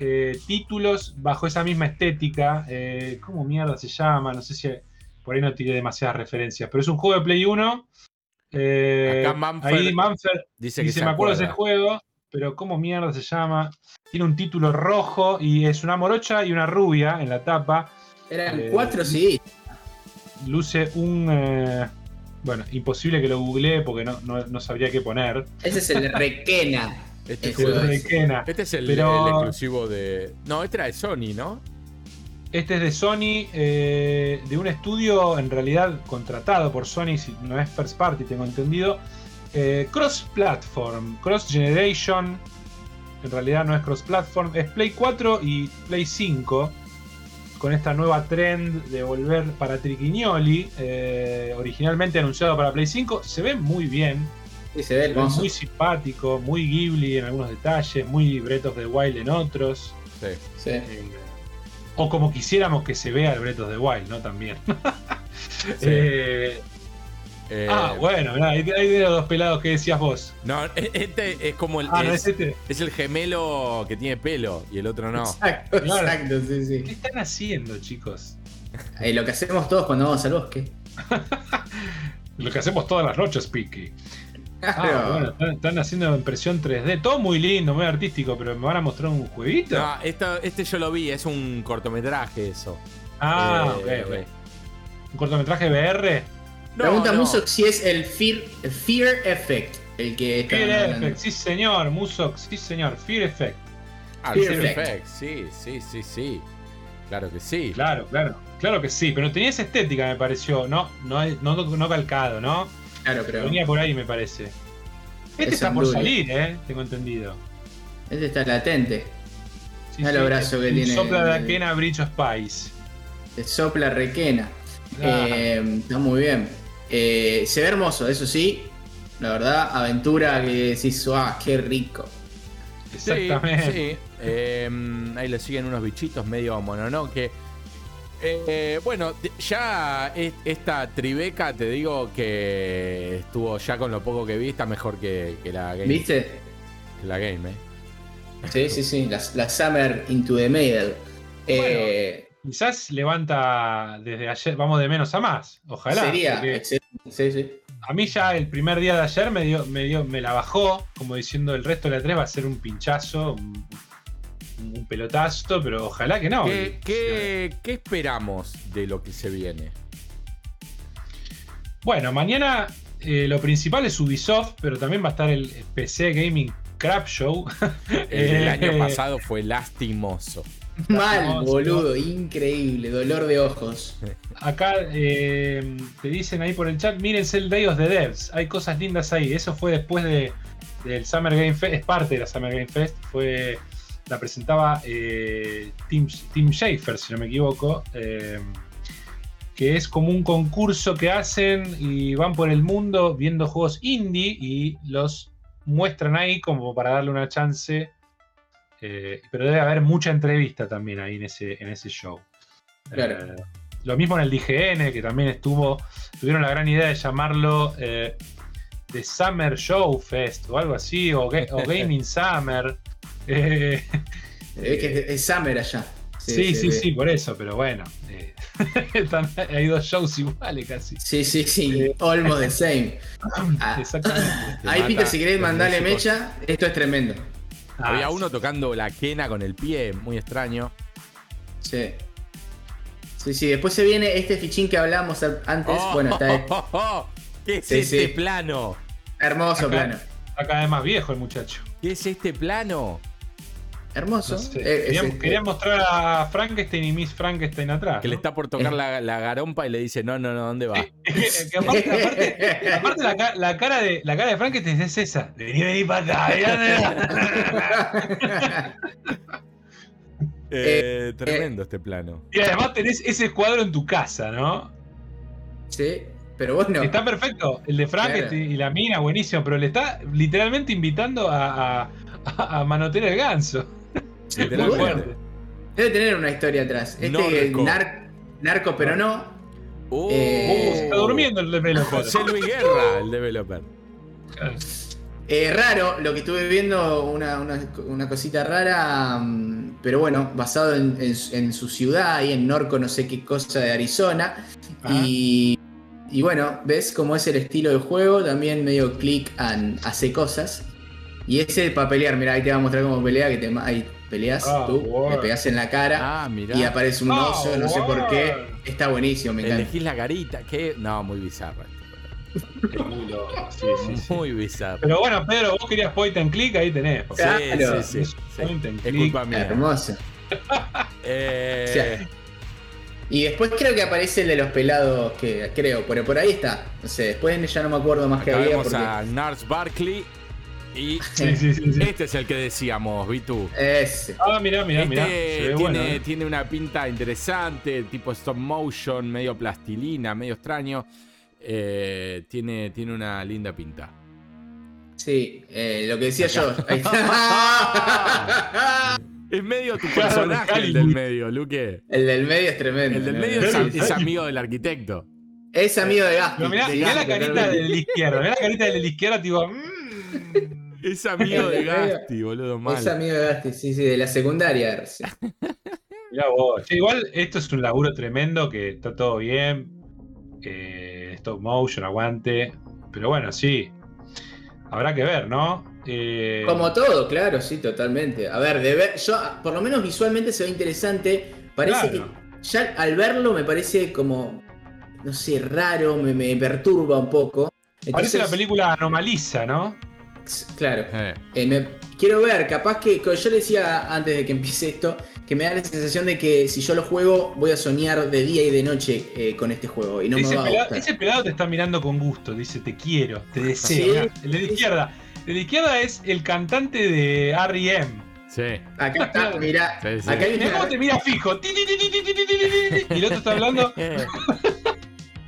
[SPEAKER 2] eh, títulos bajo esa misma estética. Eh, ¿Cómo mierda se llama? No sé si por ahí no tiré demasiadas referencias, pero es un juego de Play 1. Eh,
[SPEAKER 1] Acá Manfred
[SPEAKER 2] ahí Manfred
[SPEAKER 1] Dice que
[SPEAKER 2] dice,
[SPEAKER 1] se
[SPEAKER 2] me acuerdo de ese juego, pero ¿cómo mierda se llama? Tiene un título rojo y es una morocha y una rubia en la tapa.
[SPEAKER 3] Eran
[SPEAKER 2] Eh,
[SPEAKER 3] cuatro sí.
[SPEAKER 2] luce un. eh, bueno, imposible que lo googleé porque no, no, no sabría qué poner.
[SPEAKER 3] Ese es el Requena.
[SPEAKER 1] Este es,
[SPEAKER 2] El
[SPEAKER 1] este es el,
[SPEAKER 2] Pero-
[SPEAKER 1] el exclusivo de. No, este era de Sony, ¿no?
[SPEAKER 2] Este es de Sony, eh, de un estudio en realidad contratado por Sony, si no es first party, tengo entendido. Eh, cross platform, cross generation. En realidad no es cross platform, es Play 4 y Play 5. Con esta nueva trend de volver para Triquiñoli, eh, originalmente anunciado para Play 5, se ve muy bien.
[SPEAKER 3] Sí, se ve
[SPEAKER 2] Es
[SPEAKER 3] hermoso.
[SPEAKER 2] muy simpático, muy Ghibli en algunos detalles, muy Breath of the Wild en otros.
[SPEAKER 1] Sí.
[SPEAKER 3] Sí.
[SPEAKER 2] Eh, o como quisiéramos que se vea el Breath of the Wild, ¿no? También. Eh,
[SPEAKER 1] Eh,
[SPEAKER 2] ah, bueno, mirá, ahí, ahí de los dos pelados que decías vos.
[SPEAKER 1] No, este es como el.
[SPEAKER 2] Ah, no
[SPEAKER 1] es,
[SPEAKER 2] es este.
[SPEAKER 1] es el gemelo que tiene pelo y el otro no.
[SPEAKER 3] Exacto,
[SPEAKER 2] Claro.
[SPEAKER 3] exacto, sí,
[SPEAKER 2] ¿Qué
[SPEAKER 3] sí.
[SPEAKER 2] están haciendo, chicos?
[SPEAKER 3] Eh, lo que hacemos todos cuando vamos al bosque.
[SPEAKER 2] Lo que hacemos todas las noches, Piki. Ah, bueno, están, están haciendo impresión 3D. Todo muy lindo, muy artístico, pero ¿me van a mostrar un jueguito?
[SPEAKER 1] No, esto- este yo lo vi, es un cortometraje eso.
[SPEAKER 2] ah,
[SPEAKER 1] Eh,
[SPEAKER 2] ok, ok. ¿Un cortometraje VR?
[SPEAKER 1] No,
[SPEAKER 3] Pregunta
[SPEAKER 1] no.
[SPEAKER 3] Musok si es el Fear, el Fear Effect. El que está
[SPEAKER 2] Fear
[SPEAKER 3] hablando.
[SPEAKER 2] Effect, sí señor, Musok, sí señor, Fear Effect.
[SPEAKER 1] Ah,
[SPEAKER 3] Fear
[SPEAKER 1] Fear
[SPEAKER 3] Effect.
[SPEAKER 1] Effect, sí, sí, sí, sí. Claro que sí.
[SPEAKER 2] Claro, claro, claro que sí, pero tenía esa estética, me pareció, no, no, no, no calcado, ¿no?
[SPEAKER 3] Claro, pero.
[SPEAKER 2] Venía por ahí, me parece. Este
[SPEAKER 3] Es
[SPEAKER 2] está por salir, ¿eh? Tengo entendido.
[SPEAKER 3] Este está latente.
[SPEAKER 2] Sí,
[SPEAKER 3] el brazo que tiene
[SPEAKER 2] Sopla de Akena Bridge of Spice.
[SPEAKER 3] Sopla requena.
[SPEAKER 2] Ah.
[SPEAKER 3] Eh, está muy bien. Eh, se ve hermoso, eso sí. La verdad, aventura que decís, ¡ah, qué rico!
[SPEAKER 1] Sí,
[SPEAKER 2] Exactamente.
[SPEAKER 1] sí. Eh, ahí le siguen unos bichitos medio mononoke. Eh, bueno, ya es- esta Tribeca, te digo que estuvo ya con lo poco que vi, está mejor que, que la game.
[SPEAKER 3] ¿Viste?
[SPEAKER 1] que la game, eh.
[SPEAKER 3] Sí, sí, sí. La, la Summer into the Middle. Eh,
[SPEAKER 2] Quizás levanta desde ayer, vamos de menos a más. Ojalá.
[SPEAKER 3] sería. Sí, sí.
[SPEAKER 2] a mí ya el primer día de ayer me dio, me dio, me la bajó, como diciendo el resto de la 3 va a ser un pinchazo, un, un pelotazo, pero ojalá que no.
[SPEAKER 1] ¿Qué, qué, qué esperamos de lo que se viene?
[SPEAKER 2] Bueno, mañana eh, lo principal es Ubisoft, pero también va a estar el PC Gaming Crap Show.
[SPEAKER 1] El del
[SPEAKER 2] Eh,
[SPEAKER 1] año pasado fue lastimoso.
[SPEAKER 3] Mal, boludo. Increíble. Dolor de ojos.
[SPEAKER 2] Acá eh, te dicen ahí por el chat, mírense el Day of the Devs, hay cosas lindas ahí. Eso fue después de, del Summer Game Fest, es parte de la Summer Game Fest, fue la presentaba eh, Tim, Tim Schafer, si no me equivoco, eh, que es como un concurso que hacen y van por el mundo viendo juegos indie y los muestran ahí como para darle una chance. eh, pero debe haber mucha entrevista también ahí en ese, en ese show.
[SPEAKER 3] Claro.
[SPEAKER 2] Eh, lo mismo en el DGN, que también estuvo. Tuvieron la gran idea de llamarlo The Summer Show Fest o algo así, o Gaming Summer. Eh,
[SPEAKER 3] ve que es, es Summer allá.
[SPEAKER 2] sí, sí,
[SPEAKER 3] ve.
[SPEAKER 2] sí, por eso, pero bueno. eh, hay dos shows iguales casi.
[SPEAKER 3] Sí, sí, sí. Almost the same. Ah,
[SPEAKER 2] Exactamente.
[SPEAKER 1] Te
[SPEAKER 3] ahí, Peter, si querés mandarle mecha, esto es tremendo.
[SPEAKER 1] Había
[SPEAKER 2] Ah,
[SPEAKER 1] uno tocando la quena con el pie, muy extraño.
[SPEAKER 3] Sí. Sí, sí, después se viene este fichín que hablábamos antes.
[SPEAKER 1] Oh,
[SPEAKER 3] bueno, está
[SPEAKER 1] oh, oh, ¿Qué es
[SPEAKER 3] Sí,
[SPEAKER 1] este
[SPEAKER 3] sí.
[SPEAKER 1] plano?
[SPEAKER 3] hermoso plano.
[SPEAKER 2] Está cada vez más viejo el muchacho.
[SPEAKER 1] ¿Qué es este plano?
[SPEAKER 3] Hermoso.
[SPEAKER 2] No sé.
[SPEAKER 3] Eh,
[SPEAKER 2] Quería,
[SPEAKER 3] este-
[SPEAKER 2] quería mostrar a Frankenstein y Miss Frankenstein atrás.
[SPEAKER 1] Que le está por tocar la, la garompa y le dice, no, no, no, ¿dónde va?
[SPEAKER 2] Que, aparte, aparte- aparte la, la cara de, la cara de Frankenstein es esa. Vení, vení para acá. vení.
[SPEAKER 1] Eh, tremendo este plano.
[SPEAKER 2] Y además tenés ese cuadro en tu casa, ¿no?
[SPEAKER 3] sí, pero bueno.
[SPEAKER 2] Está perfecto. El de Frankenstein y la mina, buenísimo. Pero le está literalmente invitando a, a, a- a manotear el ganso.
[SPEAKER 1] Literalmente.
[SPEAKER 3] Debe tener una historia atrás. Este
[SPEAKER 1] Norco.
[SPEAKER 3] nar- narco, pero no.
[SPEAKER 1] Uh,
[SPEAKER 3] Eh,
[SPEAKER 2] Uh, se está durmiendo el developer.
[SPEAKER 1] José Luis Guerra, el developer.
[SPEAKER 3] Eh, raro, lo que estuve viendo, una, una- una cosita rara, mm, pero bueno, basado en, en su- en su ciudad, ahí en Norco, no sé qué cosa de Arizona. Y, y bueno, ves cómo es el estilo del juego, también medio click and hace cosas. Y ese para pelear, mira, ahí te va a mostrar cómo pelea, que te, ahí peleas
[SPEAKER 2] Ah,
[SPEAKER 3] tú,
[SPEAKER 2] wow.
[SPEAKER 3] le pegas en la cara
[SPEAKER 1] Ah,
[SPEAKER 3] y aparece un
[SPEAKER 2] Ah,
[SPEAKER 3] oso, no sé por qué. Está buenísimo, me encanta.
[SPEAKER 1] Elegís la garita, que no, muy bizarra.
[SPEAKER 2] Es muy loco, sí, sí, sí.
[SPEAKER 1] Muy bizarra.
[SPEAKER 2] Pero bueno, Pedro, vos querías point and click, ahí tenés.
[SPEAKER 1] Sí,
[SPEAKER 3] Claro.
[SPEAKER 1] sí, sí,
[SPEAKER 2] Es
[SPEAKER 1] sí.
[SPEAKER 2] point and
[SPEAKER 1] Es
[SPEAKER 2] click.
[SPEAKER 1] culpa mía.
[SPEAKER 3] Hermoso.
[SPEAKER 1] Eh,
[SPEAKER 3] O sea, Y después creo que aparece el de los pelados, que creo, pero por ahí está. No sé, después ya no me acuerdo más que había porque.
[SPEAKER 1] a Nars Barkley y
[SPEAKER 2] Sí, sí, sí. sí.
[SPEAKER 1] este es el que decíamos, Vitu.
[SPEAKER 3] Ese.
[SPEAKER 2] Ah, mirá, mirá, mirá.
[SPEAKER 1] Este
[SPEAKER 2] ve
[SPEAKER 1] tiene,
[SPEAKER 2] bueno. ¿eh?
[SPEAKER 1] tiene una pinta interesante, tipo stop motion, medio plastilina, medio extraño. Eh, tiene, tiene una linda pinta.
[SPEAKER 3] Sí, eh, lo que decía yo. Ahí está.
[SPEAKER 1] Es medio tu
[SPEAKER 2] Claro,
[SPEAKER 1] personaje el del medio, Luque.
[SPEAKER 3] el del medio es tremendo.
[SPEAKER 1] El del medio es, amigo del arquitecto.
[SPEAKER 3] Es amigo de Gaspi.
[SPEAKER 2] Pero mirá, mirá la carita
[SPEAKER 3] totalmente.
[SPEAKER 2] de la izquierda. Mirá la carita de la izquierda, tipo. mm.
[SPEAKER 1] Es amigo de Gasti, boludo, mal.
[SPEAKER 3] Es amigo de Gaspi, sí, sí, de la secundaria. sí.
[SPEAKER 2] Mirá vos. Igual esto es un laburo tremendo que está todo bien. Eh, stop motion, aguante. Pero bueno, sí. Habrá que ver, ¿no? Eh,
[SPEAKER 3] Como todo, claro, sí, totalmente. A ver, de ver, yo, por lo menos visualmente se ve interesante. Parece
[SPEAKER 2] Claro.
[SPEAKER 3] que ya al verlo me parece como, no sé, raro, me, me perturba un poco.
[SPEAKER 2] Parece la película Anomaliza, ¿no?
[SPEAKER 3] Claro. Quiero ver, capaz que, que, yo le decía antes de que empiece esto, que me da la sensación de que si yo lo juego voy a soñar de día y de noche con este juego. Y no
[SPEAKER 2] ese,
[SPEAKER 3] me va
[SPEAKER 2] pelado, a
[SPEAKER 3] gustar.
[SPEAKER 2] ese pelado te está mirando con gusto, dice te quiero, te deseo. El de la izquierda. De izquierda es el cantante de R.E.M.
[SPEAKER 1] Sí.
[SPEAKER 3] Acá está, Mira.
[SPEAKER 1] Sí.
[SPEAKER 3] Acá hay
[SPEAKER 2] cómo te mira fijo. Y el otro está hablando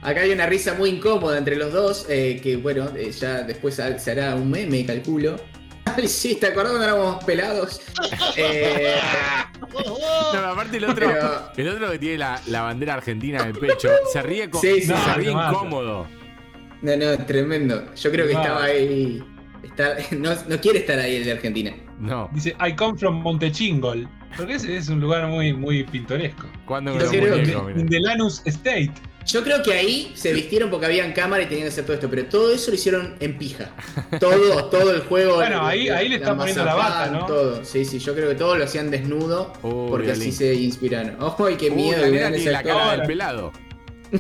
[SPEAKER 3] acá hay una risa muy incómoda entre los dos, eh, que bueno, eh, ya después se hará un meme, calculo. Ay, sí, ¿te acordás cuando éramos pelados? Eh,
[SPEAKER 1] No, aparte el otro,
[SPEAKER 3] Pero-
[SPEAKER 1] el otro que tiene la, la bandera argentina en el pecho, se ríe, co-
[SPEAKER 3] Sí, sí.
[SPEAKER 1] se
[SPEAKER 2] No,
[SPEAKER 1] ríe
[SPEAKER 2] mata.
[SPEAKER 1] incómodo.
[SPEAKER 3] no, no, tremendo. Yo creo que estaba ahí. está- no, no quiere estar ahí el de Argentina.
[SPEAKER 1] No,
[SPEAKER 2] Dice, I come from Montechingol. Porque ese es un lugar muy, muy pintoresco.
[SPEAKER 1] cuando
[SPEAKER 3] Yo
[SPEAKER 1] me lo
[SPEAKER 3] creo
[SPEAKER 1] muñeco,
[SPEAKER 2] In
[SPEAKER 1] mirá.
[SPEAKER 2] the Lanús State.
[SPEAKER 3] Yo creo que ahí se vistieron porque habían cámara y tenían que hacer todo esto, pero todo eso lo hicieron en pija. Todo, todo el juego.
[SPEAKER 2] Bueno, ahí- ahí le están poniendo la bata, ¿no?
[SPEAKER 3] Todo. Sí, sí, yo creo que todo lo hacían desnudo porque
[SPEAKER 1] Violín.
[SPEAKER 3] así se inspiraron. ¡Ay, qué
[SPEAKER 1] Uh,
[SPEAKER 3] miedo!
[SPEAKER 1] la
[SPEAKER 3] ese
[SPEAKER 1] la
[SPEAKER 3] actor.
[SPEAKER 1] cara del pelado.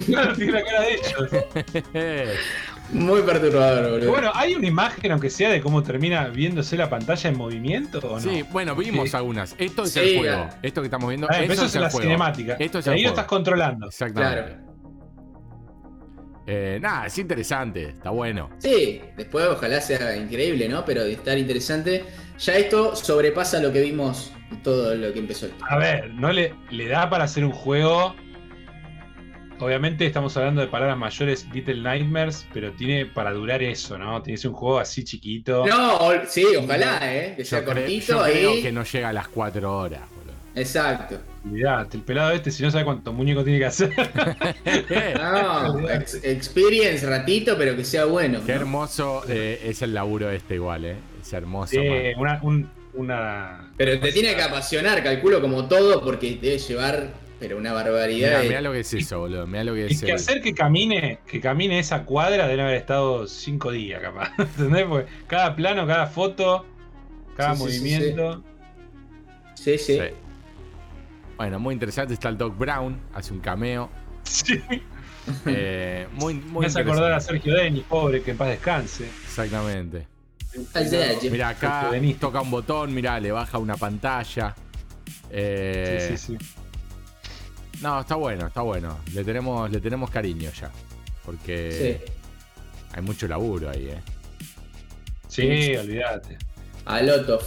[SPEAKER 2] Claro, tiene la cara de ellos.
[SPEAKER 3] Muy perturbador, boludo.
[SPEAKER 2] bueno, ¿hay una imagen, aunque sea, de cómo termina viéndose la pantalla en movimiento o no?
[SPEAKER 1] Sí, bueno, vimos
[SPEAKER 2] Sí.
[SPEAKER 1] algunas. Esto es
[SPEAKER 3] Sí,
[SPEAKER 1] el juego.
[SPEAKER 3] ah.
[SPEAKER 1] Esto que estamos viendo,
[SPEAKER 2] Ah, pero
[SPEAKER 1] eso,
[SPEAKER 2] eso
[SPEAKER 1] es
[SPEAKER 2] la
[SPEAKER 1] juego.
[SPEAKER 2] cinemática.
[SPEAKER 1] Esto es
[SPEAKER 2] Y
[SPEAKER 1] el
[SPEAKER 2] ahí lo estás controlando.
[SPEAKER 1] Exactamente.
[SPEAKER 3] Claro.
[SPEAKER 1] Eh, nada, es interesante, está bueno.
[SPEAKER 3] Sí, después ojalá sea increíble, ¿no? Pero de estar interesante. Ya esto sobrepasa lo que vimos todo lo que empezó.
[SPEAKER 2] A ver, no le, le da para hacer un juego. Obviamente estamos hablando de palabras mayores, Little Nightmares, pero tiene para durar eso, ¿no? Tiene que ser un juego así chiquito.
[SPEAKER 3] No, sí, ojalá, ¿eh? Que sea
[SPEAKER 1] Yo,
[SPEAKER 3] cortito
[SPEAKER 1] yo creo
[SPEAKER 3] ahí.
[SPEAKER 1] que no llega a las 4 horas.
[SPEAKER 3] Exacto.
[SPEAKER 2] Olvidate, el pelado este, si no sabe cuántos muñecos tiene que hacer.
[SPEAKER 3] No, ex- experience ratito, pero que sea bueno.
[SPEAKER 1] Qué
[SPEAKER 3] ¿no?
[SPEAKER 1] hermoso eh, es el laburo este igual, ¿eh? Es hermoso.
[SPEAKER 2] Sí,
[SPEAKER 1] man.
[SPEAKER 2] una, un- una.
[SPEAKER 3] Pero te tiene que apasionar, calculo como todo, porque debe llevar, pero una barbaridad.
[SPEAKER 1] Mirá,
[SPEAKER 3] de-
[SPEAKER 1] mirá lo que es eso, boludo. Mirá lo que
[SPEAKER 2] Y
[SPEAKER 1] es
[SPEAKER 2] que
[SPEAKER 1] el-
[SPEAKER 2] hacer que camine, que camine esa cuadra debe haber estado cinco días, capaz. ¿Entendés? Porque cada plano, cada foto, cada
[SPEAKER 3] Sí, sí, sí,
[SPEAKER 2] movimiento.
[SPEAKER 3] Sí, sí.
[SPEAKER 1] Sí. Bueno, muy interesante. Está el Doc Brown, hace un cameo.
[SPEAKER 2] Sí.
[SPEAKER 1] Eh, muy, muy
[SPEAKER 2] Me hace acordar a. Sergio Denis, pobre, que en paz descanse.
[SPEAKER 1] Exactamente. Mira, acá toca un botón, mira, le baja una pantalla. Eh,
[SPEAKER 2] Sí, sí, sí.
[SPEAKER 1] No, está bueno, está bueno. Le tenemos, le tenemos cariño ya. Porque
[SPEAKER 3] Sí.
[SPEAKER 1] hay mucho laburo ahí, eh.
[SPEAKER 2] Sí, olvídate.
[SPEAKER 3] A lot of.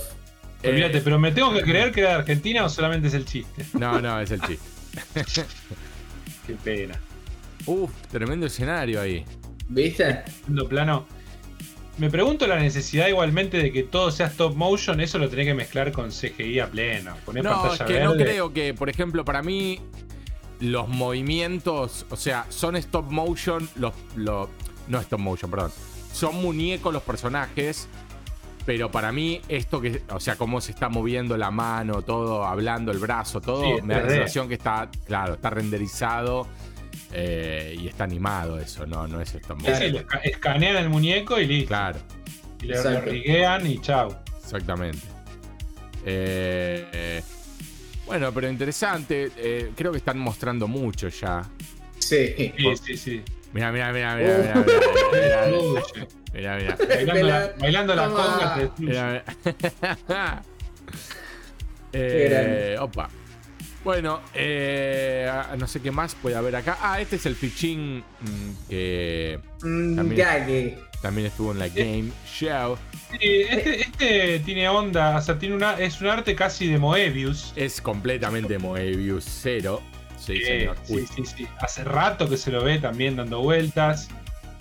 [SPEAKER 1] Eh,
[SPEAKER 2] Olvídate, pero me tengo que creer que era de Argentina o solamente es el chiste.
[SPEAKER 1] No, no, es el chiste.
[SPEAKER 2] Qué pena.
[SPEAKER 1] Uf, tremendo escenario ahí.
[SPEAKER 3] ¿Viste?
[SPEAKER 2] Segundo plano. Me pregunto la necesidad igualmente de que todo sea stop motion, eso lo tenés que mezclar con CGI a pleno. Poner
[SPEAKER 1] No, es
[SPEAKER 2] pantalla
[SPEAKER 1] que no creo que, por ejemplo, para mí, los movimientos, o sea, son stop motion, los, los- no stop motion, perdón. Son muñecos los personajes, pero para mí, esto que, o sea, cómo se está moviendo la mano, todo, hablando, el brazo, todo,
[SPEAKER 2] Sí,
[SPEAKER 1] me da la
[SPEAKER 2] 3D.
[SPEAKER 1] sensación que está, claro, está renderizado eh, y está animado eso, no, no es stop
[SPEAKER 2] Sí, escanean el muñeco y listo.
[SPEAKER 1] Claro.
[SPEAKER 2] Y le, lo
[SPEAKER 3] Exacto.
[SPEAKER 2] riguean y chau.
[SPEAKER 1] Exactamente. Eh, eh, bueno, pero interesante. eh, creo que están mostrando mucho ya.
[SPEAKER 3] Sí.
[SPEAKER 2] Sí, sí, sí.
[SPEAKER 1] Mira, mira, mira, mira, mira, mira,
[SPEAKER 2] Uy,
[SPEAKER 1] mira, mira,
[SPEAKER 2] bailando la, bailando la
[SPEAKER 3] Toma.
[SPEAKER 2] conga te destruye.
[SPEAKER 1] mira, mira. Eh, opa. Bueno, eh, no sé qué más puede haber acá. Ah, este es el fichín mm, que
[SPEAKER 3] Mm,
[SPEAKER 1] También.
[SPEAKER 3] Gage.
[SPEAKER 1] también estuvo en la Game Show.
[SPEAKER 2] Sí, este, este tiene onda, o sea, tiene una, es un arte casi de Moebius.
[SPEAKER 1] Es completamente Moebius cero. Sí. Uy,
[SPEAKER 2] sí, sí, sí. Hace rato que se lo ve también dando vueltas.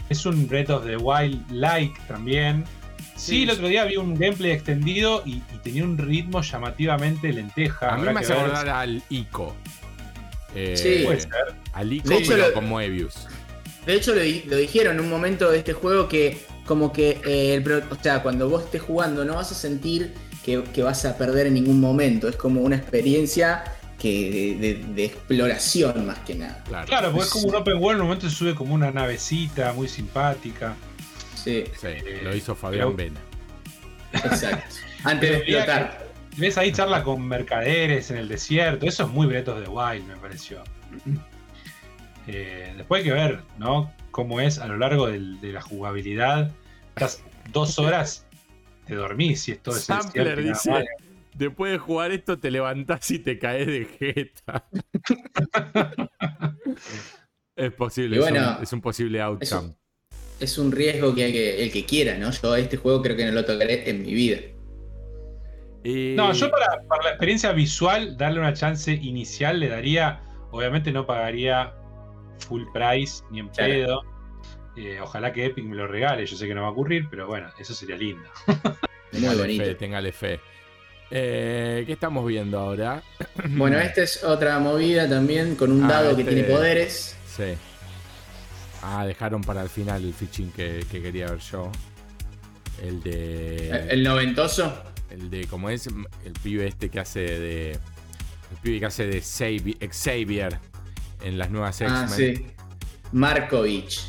[SPEAKER 2] Es un Breath of the Wild like también. Sí,
[SPEAKER 1] Sí.
[SPEAKER 2] el otro día vi un gameplay extendido y, y tenía un ritmo llamativamente lenteja.
[SPEAKER 1] A mí me hace
[SPEAKER 2] ver.
[SPEAKER 1] acordar al Ico. Eh,
[SPEAKER 3] Sí.
[SPEAKER 2] Puede ser.
[SPEAKER 1] Al Ico,
[SPEAKER 3] De hecho,
[SPEAKER 1] pero
[SPEAKER 3] lo-
[SPEAKER 1] con Moebius.
[SPEAKER 3] De hecho, lo, di- lo dijeron en un momento de este juego que, como que, eh, el pro- o sea, cuando vos estés jugando, no vas a sentir que, que vas a perder en ningún momento. Es como una experiencia que de, de- de exploración más que nada.
[SPEAKER 1] Claro.
[SPEAKER 2] Claro, porque es como un open world, en un momento se sube como una navecita muy simpática.
[SPEAKER 3] Sí,
[SPEAKER 1] Sí, lo hizo Fabián
[SPEAKER 2] pero-
[SPEAKER 1] Vena.
[SPEAKER 3] exacto. Antes de explotar.
[SPEAKER 2] Ves ahí charla con mercaderes en el desierto. Eso es muy Breath of the Wild, me pareció. Eh, después hay que ver, ¿no? Cómo es a lo largo del- de la jugabilidad. Estás dos horas, te dormís y es todo ese
[SPEAKER 1] Sampler
[SPEAKER 2] nada
[SPEAKER 1] dice. Después de jugar esto te levantás y te caes de jeta. es posible, es, un, es un posible outcome.
[SPEAKER 3] Es un riesgo que, hay que el que quiera, ¿no? Yo a este juego creo que no lo tocaré en mi vida.
[SPEAKER 1] Y-
[SPEAKER 2] No, yo para, para la experiencia visual, darle una chance inicial le daría. Obviamente no pagaría full price ni en
[SPEAKER 3] Claro.
[SPEAKER 2] pedo. Eh, ojalá que Epic me lo regale. Yo sé que no va a ocurrir, pero bueno, eso sería lindo.
[SPEAKER 3] Muy
[SPEAKER 1] Téngale
[SPEAKER 3] bonito.
[SPEAKER 1] Fe, téngale fe. Eh, ¿Qué estamos viendo ahora?
[SPEAKER 3] Bueno, esta es otra movida también con un
[SPEAKER 1] Ah,
[SPEAKER 3] dado que
[SPEAKER 1] este-
[SPEAKER 3] tiene poderes.
[SPEAKER 1] Sí. Ah, dejaron para el final el fichín que, que quería ver yo. El de.
[SPEAKER 3] El noventoso.
[SPEAKER 1] El de, como es, el pibe este que hace de. El pibe que hace de Xavi- Xavier en las nuevas X-Men.
[SPEAKER 3] Ah, sí. Markovich.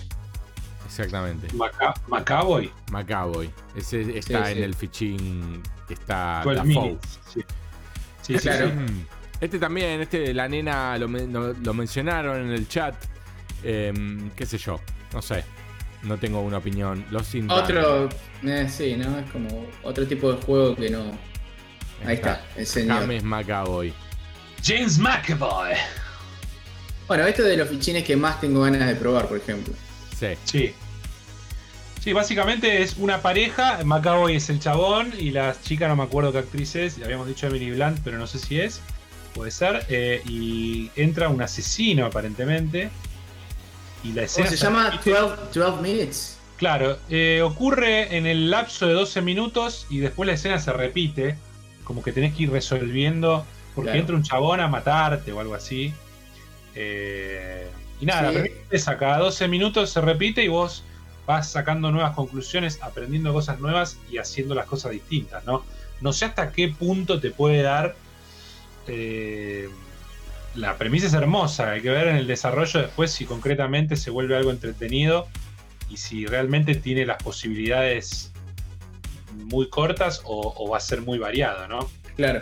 [SPEAKER 1] Exactamente.
[SPEAKER 2] Maca Macaboy.
[SPEAKER 1] Macaboy. Ese está
[SPEAKER 3] Sí,
[SPEAKER 1] en
[SPEAKER 3] sí.
[SPEAKER 1] el fichín que está
[SPEAKER 2] 12
[SPEAKER 1] Dafoe.
[SPEAKER 2] Sí, sí,
[SPEAKER 3] Claro.
[SPEAKER 2] sí.
[SPEAKER 1] Mm. Este también, este la nena lo, men- no- lo mencionaron en el chat. Em, qué sé yo, no sé. No tengo una opinión. Los.
[SPEAKER 3] Otro. eh, sí, ¿no? Es como otro tipo de juego que no. Ahí está, el señor.
[SPEAKER 1] James McAvoy.
[SPEAKER 2] James McAvoy.
[SPEAKER 3] Bueno, esto de los fichines que más tengo ganas de probar, por ejemplo.
[SPEAKER 1] Sí.
[SPEAKER 2] Sí. Sí, básicamente es una pareja. Macaboy es el chabón y la chica, no me acuerdo qué actriz es. Le habíamos dicho Emily Blunt, pero no sé si es. Puede ser. eh, y entra un asesino aparentemente. Y la
[SPEAKER 3] ¿Cómo
[SPEAKER 2] escena
[SPEAKER 3] se
[SPEAKER 2] se
[SPEAKER 3] llama?
[SPEAKER 2] repite.
[SPEAKER 3] 12, 12 Minutes.
[SPEAKER 2] Claro, eh, ocurre en el lapso de 12 minutos y después la escena se repite. Como que tenés que ir resolviendo. Porque
[SPEAKER 3] Claro.
[SPEAKER 2] entra un chabón a matarte o algo así. Eh, y nada,
[SPEAKER 3] Sí.
[SPEAKER 2] la cada 12 minutos se repite y vos vas sacando nuevas conclusiones, aprendiendo cosas nuevas y haciendo las cosas distintas, ¿no? No sé hasta qué punto te puede dar. eh, la premisa es hermosa, hay que ver en el desarrollo después si concretamente se vuelve algo entretenido y si realmente tiene las posibilidades muy cortas o, o va a ser muy variado, ¿no?
[SPEAKER 3] Claro.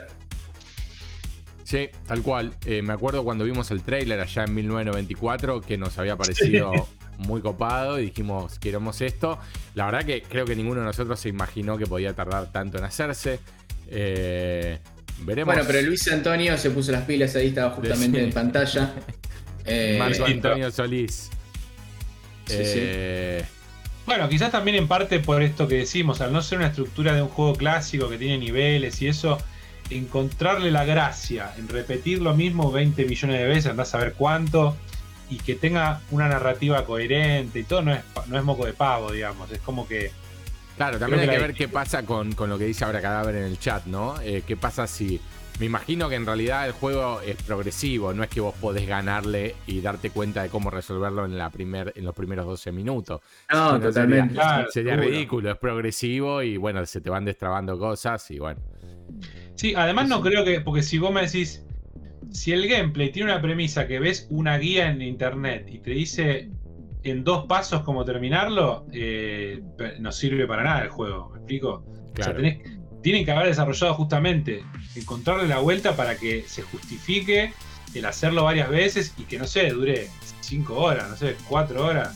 [SPEAKER 1] Sí, tal cual. Eh, me acuerdo cuando vimos el trailer allá en 1994 que nos había parecido muy copado y dijimos, queremos esto. La verdad que creo que ninguno de nosotros se imaginó que podía tardar tanto en hacerse. Eh, veremos.
[SPEAKER 3] Bueno, pero Luis Antonio se puso las pilas ahí, estaba justamente
[SPEAKER 1] Sí.
[SPEAKER 3] en pantalla. Eh,
[SPEAKER 1] Marco
[SPEAKER 2] sí,
[SPEAKER 1] Antonio Solís.
[SPEAKER 3] Sí,
[SPEAKER 1] Eh,
[SPEAKER 2] Bueno, quizás también en parte por esto que decimos, al no ser una estructura de un juego clásico que tiene niveles y eso, encontrarle la gracia en repetir lo mismo 20 millones de veces, andás a ver cuánto, y que tenga una narrativa coherente y todo, no es, no es moco de pavo, digamos, es como que...
[SPEAKER 1] Claro, también hay que
[SPEAKER 2] que
[SPEAKER 1] ver qué pasa con, con lo que dice ahora Cadáver en el chat, ¿no? Eh, ¿Qué pasa si.? Me imagino que en realidad el juego es progresivo, no es que vos podés ganarle y darte cuenta de cómo resolverlo en, la primer, en los primeros 12 minutos.
[SPEAKER 3] no, totalmente.
[SPEAKER 1] Sería,
[SPEAKER 2] Claro,
[SPEAKER 1] sería
[SPEAKER 2] seguro.
[SPEAKER 1] ridículo, es progresivo y bueno, se te van destrabando cosas y bueno.
[SPEAKER 2] Sí, además no creo que, porque si vos me decís, si el gameplay tiene una premisa que ves una guía en internet y te dice en dos pasos cómo terminarlo, eh, no sirve para nada el juego, ¿me explico? O sea,
[SPEAKER 1] Claro.
[SPEAKER 2] tenés- tienen que haber desarrollado justamente, encontrarle la vuelta para que se justifique el hacerlo varias veces y que no sé, dure 5 horas, no sé, 4 horas.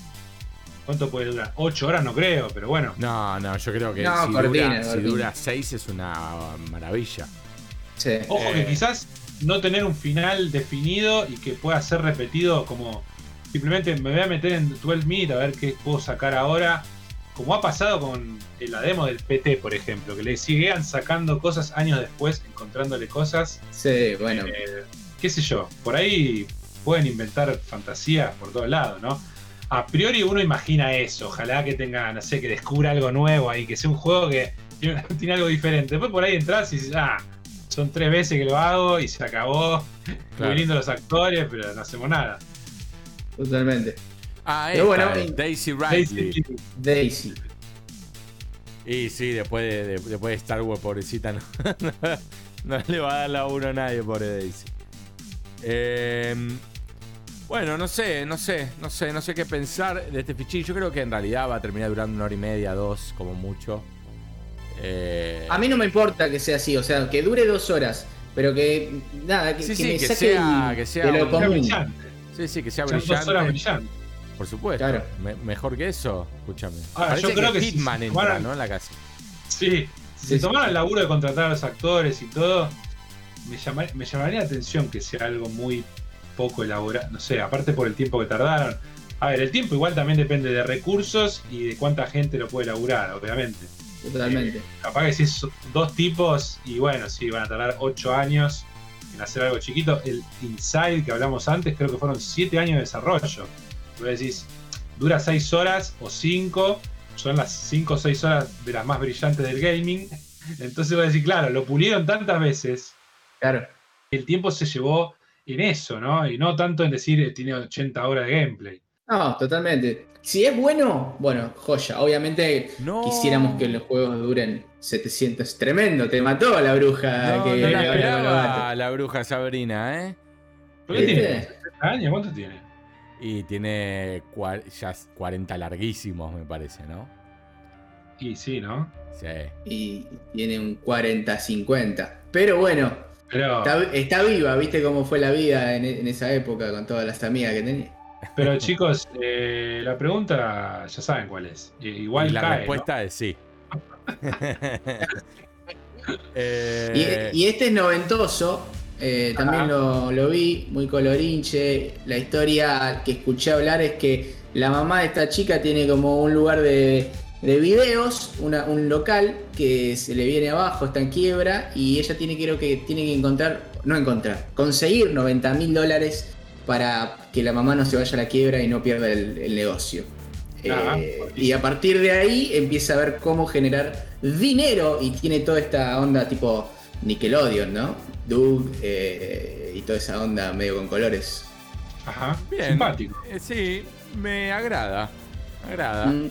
[SPEAKER 2] ¿Cuánto puede durar? 8 horas no creo, pero bueno.
[SPEAKER 1] No, no, yo creo que
[SPEAKER 3] No,
[SPEAKER 1] si,
[SPEAKER 3] cortina,
[SPEAKER 1] dura, si dura 6 es una maravilla.
[SPEAKER 3] Sí.
[SPEAKER 2] Ojo
[SPEAKER 1] Eh.
[SPEAKER 2] que quizás no tener un final definido y que pueda ser repetido como simplemente me voy a meter en 12 Minute a ver qué puedo sacar ahora. Como ha pasado con la demo del PT, por ejemplo, que le siguen sacando cosas años después, encontrándole cosas.
[SPEAKER 3] Sí, bueno.
[SPEAKER 2] Eh, qué sé yo, por ahí pueden inventar fantasías por todos lados, ¿no? A priori uno imagina eso, ojalá que tenga, no sé, que descubra algo nuevo ahí, que sea un juego que tiene, tiene algo diferente. Después por ahí entras y dices, ah, son tres veces que lo hago y se acabó.
[SPEAKER 1] Claro.
[SPEAKER 2] Muy lindo los actores, pero no hacemos nada.
[SPEAKER 3] Totalmente.
[SPEAKER 1] Ah, esta,
[SPEAKER 3] bueno,
[SPEAKER 1] Daisy Ridley.
[SPEAKER 3] Daisy.
[SPEAKER 1] Y sí, después de, de- después de Star Wars, pobrecita, no, no le va a dar la uno a nadie, pobre Daisy. Eh, bueno, no sé, no sé, no sé, no sé qué pensar de este fichín. Yo creo que en realidad va a terminar durando una hora y media, dos, como mucho. Eh,
[SPEAKER 3] A mí no me importa que sea así, o sea, que dure dos horas, pero que nada, que,
[SPEAKER 1] Sí,
[SPEAKER 3] que
[SPEAKER 1] sí,
[SPEAKER 3] me
[SPEAKER 1] que
[SPEAKER 3] saque
[SPEAKER 1] sea-
[SPEAKER 3] el-
[SPEAKER 1] que sea
[SPEAKER 3] de lo común.
[SPEAKER 2] brillante.
[SPEAKER 1] sí, sí, que sea
[SPEAKER 2] Sean dos horas
[SPEAKER 1] brillante.
[SPEAKER 2] brillantes.
[SPEAKER 1] Por supuesto.
[SPEAKER 3] Claro.
[SPEAKER 1] Me- mejor que eso, escúchame.
[SPEAKER 2] Ahora,
[SPEAKER 1] Parece
[SPEAKER 2] yo creo que si
[SPEAKER 1] Hitman
[SPEAKER 2] se
[SPEAKER 1] entra,
[SPEAKER 2] tomaran-
[SPEAKER 1] ¿no? En la casa.
[SPEAKER 2] Sí, si
[SPEAKER 3] Sí,
[SPEAKER 2] se tomaran el laburo de contratar a los actores y todo, me, llama- me llamaría la atención que sea algo muy poco elaborado. No sé, aparte por el tiempo que tardaron. A ver, el tiempo igual también depende de recursos y de cuánta gente lo puede elaborar, obviamente.
[SPEAKER 3] Totalmente.
[SPEAKER 2] Capaz que si es dos tipos y bueno, sí, van a tardar ocho años en hacer algo chiquito. El Inside que hablamos antes, creo que fueron siete años de desarrollo. Vos decís, dura seis horas o cinco, son las cinco o seis horas de las más brillantes del gaming. Entonces voy a decir, claro, lo pulieron tantas veces
[SPEAKER 3] Claro.
[SPEAKER 2] el tiempo se llevó en eso, ¿no? Y no tanto en decir, eh, tiene 80 horas de gameplay.
[SPEAKER 3] No, totalmente. Si es bueno, bueno, joya. Obviamente
[SPEAKER 1] No.
[SPEAKER 3] quisiéramos que los juegos duren 700. Tremendo, te mató la bruja.
[SPEAKER 1] No,
[SPEAKER 3] que
[SPEAKER 1] no la esperaba bruja Sabrina, ¿eh?
[SPEAKER 2] ¿Por qué
[SPEAKER 3] ¿Viste?
[SPEAKER 2] tiene? ¿60 años? ¿Cuánto tiene?
[SPEAKER 1] Y tiene ya 40 larguísimos, me parece, ¿no?
[SPEAKER 2] Y sí, ¿no?
[SPEAKER 1] Sí.
[SPEAKER 3] Y tiene un 40-50. Pero bueno,
[SPEAKER 2] Pero,
[SPEAKER 3] está, está viva, viste cómo fue la vida en, en esa época con todas las amigas que tenía.
[SPEAKER 2] pero chicos, eh, la pregunta ya saben cuál es. Eh, Igual
[SPEAKER 1] y la
[SPEAKER 2] cae, ¿no?
[SPEAKER 1] respuesta es sí. Eh,
[SPEAKER 3] Y, y este es noventoso, eh, también lo, lo vi, muy colorinche. La historia que escuché hablar es que la mamá de esta chica tiene como un lugar de, de videos, una- un local que se le viene abajo, está en quiebra, y ella tiene creo que tiene que encontrar, no encontrar, conseguir 90 mil dólares para que la mamá no se vaya a la quiebra y no pierda el, el negocio.
[SPEAKER 2] Ah,
[SPEAKER 3] Eh, y a partir de ahí empieza a ver cómo generar dinero y tiene toda esta onda tipo Nickelodeon, ¿no? Doug eh, y toda esa onda medio con colores.
[SPEAKER 2] Ajá,
[SPEAKER 1] Bien.
[SPEAKER 2] simpático.
[SPEAKER 1] eh, sí, me agrada. Me agrada.
[SPEAKER 3] Mm,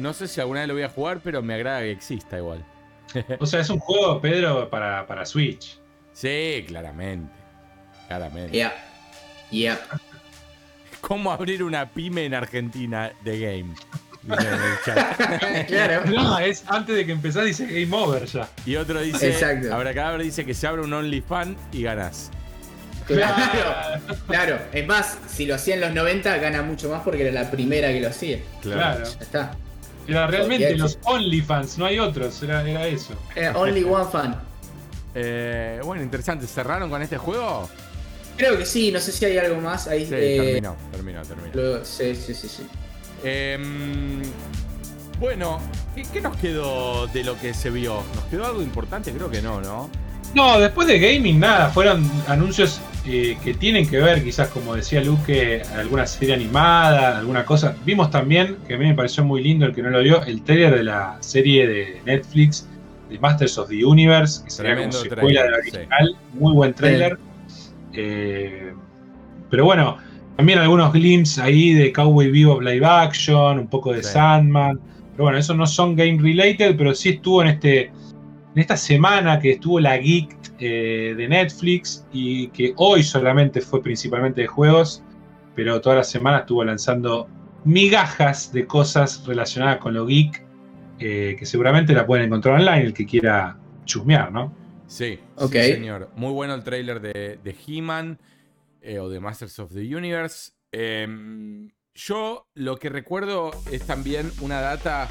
[SPEAKER 1] No sé si alguna vez lo voy a jugar, pero me agrada que exista igual.
[SPEAKER 2] O sea, es un juego, Pedro, para, para Switch.
[SPEAKER 1] Sí, claramente. Claramente.
[SPEAKER 3] yeah. Yeah.
[SPEAKER 1] ¿Cómo abrir una pyme en Argentina de game?
[SPEAKER 3] Claro.
[SPEAKER 2] No, es antes de que empezás dice Game Over ya.
[SPEAKER 1] Y otro dice,
[SPEAKER 3] Exacto.
[SPEAKER 1] Abracadabra dice que se abre un OnlyFans y ganás.
[SPEAKER 3] Claro, claro. Es más, si lo hacía en los 90, gana mucho más porque era la primera que lo hacía.
[SPEAKER 2] Claro.
[SPEAKER 3] Ya está.
[SPEAKER 2] Era realmente los OnlyFans, no hay otros, era, era eso.
[SPEAKER 3] Era only one fan.
[SPEAKER 1] Eh, bueno, interesante. ¿Cerraron con este juego?
[SPEAKER 3] Creo que sí, no sé si hay algo más ahí.
[SPEAKER 1] Sí,
[SPEAKER 3] eh,
[SPEAKER 1] terminó, terminó, terminó.
[SPEAKER 3] lo- sí, sí, sí, sí.
[SPEAKER 1] Em, bueno, ¿qué, qué nos quedó de lo que se vio? ¿Nos quedó algo importante? Creo que no, ¿no?
[SPEAKER 2] No, después de gaming, nada, fueron anuncios eh, que tienen que ver, quizás como decía Luque, alguna serie animada, alguna cosa. Vimos también, que a mí me pareció muy lindo el que no lo vio, el trailer de la serie de Netflix, de Masters of the Universe, que sería como secuela de la
[SPEAKER 1] trailer,
[SPEAKER 2] original. Muy buen trailer. Eh, pero bueno, también algunos glimpses ahí de Cowboy Vivo Live Action, un poco de
[SPEAKER 1] Sí.
[SPEAKER 2] Sandman. Pero bueno, esos no son game related, pero sí estuvo en este. En esta semana que estuvo la Geek eh, de Netflix y que hoy solamente fue principalmente de juegos, pero toda la semana estuvo lanzando migajas de cosas relacionadas con lo geek, eh, que seguramente la pueden encontrar online el que quiera chusmear, ¿no?
[SPEAKER 1] Sí,
[SPEAKER 3] Ok.
[SPEAKER 1] sí, señor. Muy bueno el trailer de, de He-Man eh, o de Masters of the Universe. Em, yo lo que recuerdo es también una data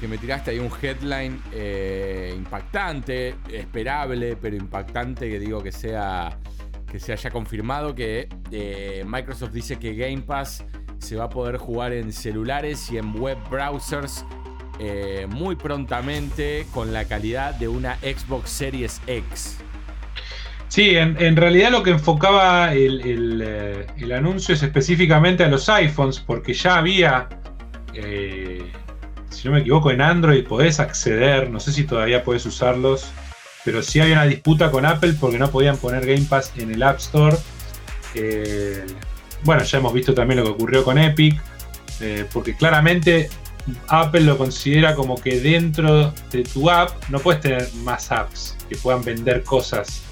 [SPEAKER 1] que me tiraste ahí, un headline eh, impactante, esperable, pero impactante, que digo que sea que se haya confirmado que eh, Microsoft dice que Game Pass se va a poder jugar en celulares y en web browsers eh, muy prontamente con la calidad de una Xbox Series X.
[SPEAKER 2] Sí, en, realidad lo que enfocaba el, el, anuncio es específicamente a los iPhones, porque ya había, si no me equivoco, en Android podés acceder, no sé si todavía podés usarlos, pero sí había una disputa con Apple porque no podían poner Game Pass en el App Store. Eh, bueno, ya hemos visto también lo que ocurrió con Epic, eh, porque claramente Apple lo considera como que dentro de tu app no puedes tener más apps que puedan vender cosas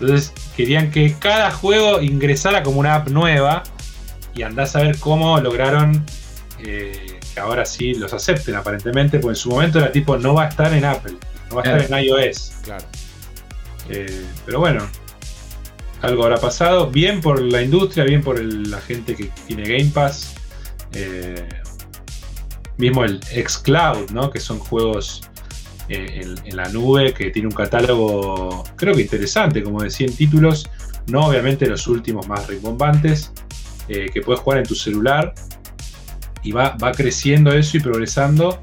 [SPEAKER 2] entonces querían que cada juego ingresara como una app nueva y andás a ver cómo lograron eh, que ahora sí los acepten aparentemente, porque en su momento era tipo no va a estar en Apple, no va a estar en iOS.
[SPEAKER 1] Claro.
[SPEAKER 2] Eh, pero bueno, algo habrá pasado. Bien por la industria, bien por el- la gente que tiene Game Pass. Eh, mismo el xCloud, ¿no? Que son juegos eh, en, en la nube que tiene un catálogo, creo que interesante, como de 100 títulos. No obviamente los últimos más rimbombantes, eh, que puedes jugar en tu celular. Y va, va creciendo eso y progresando.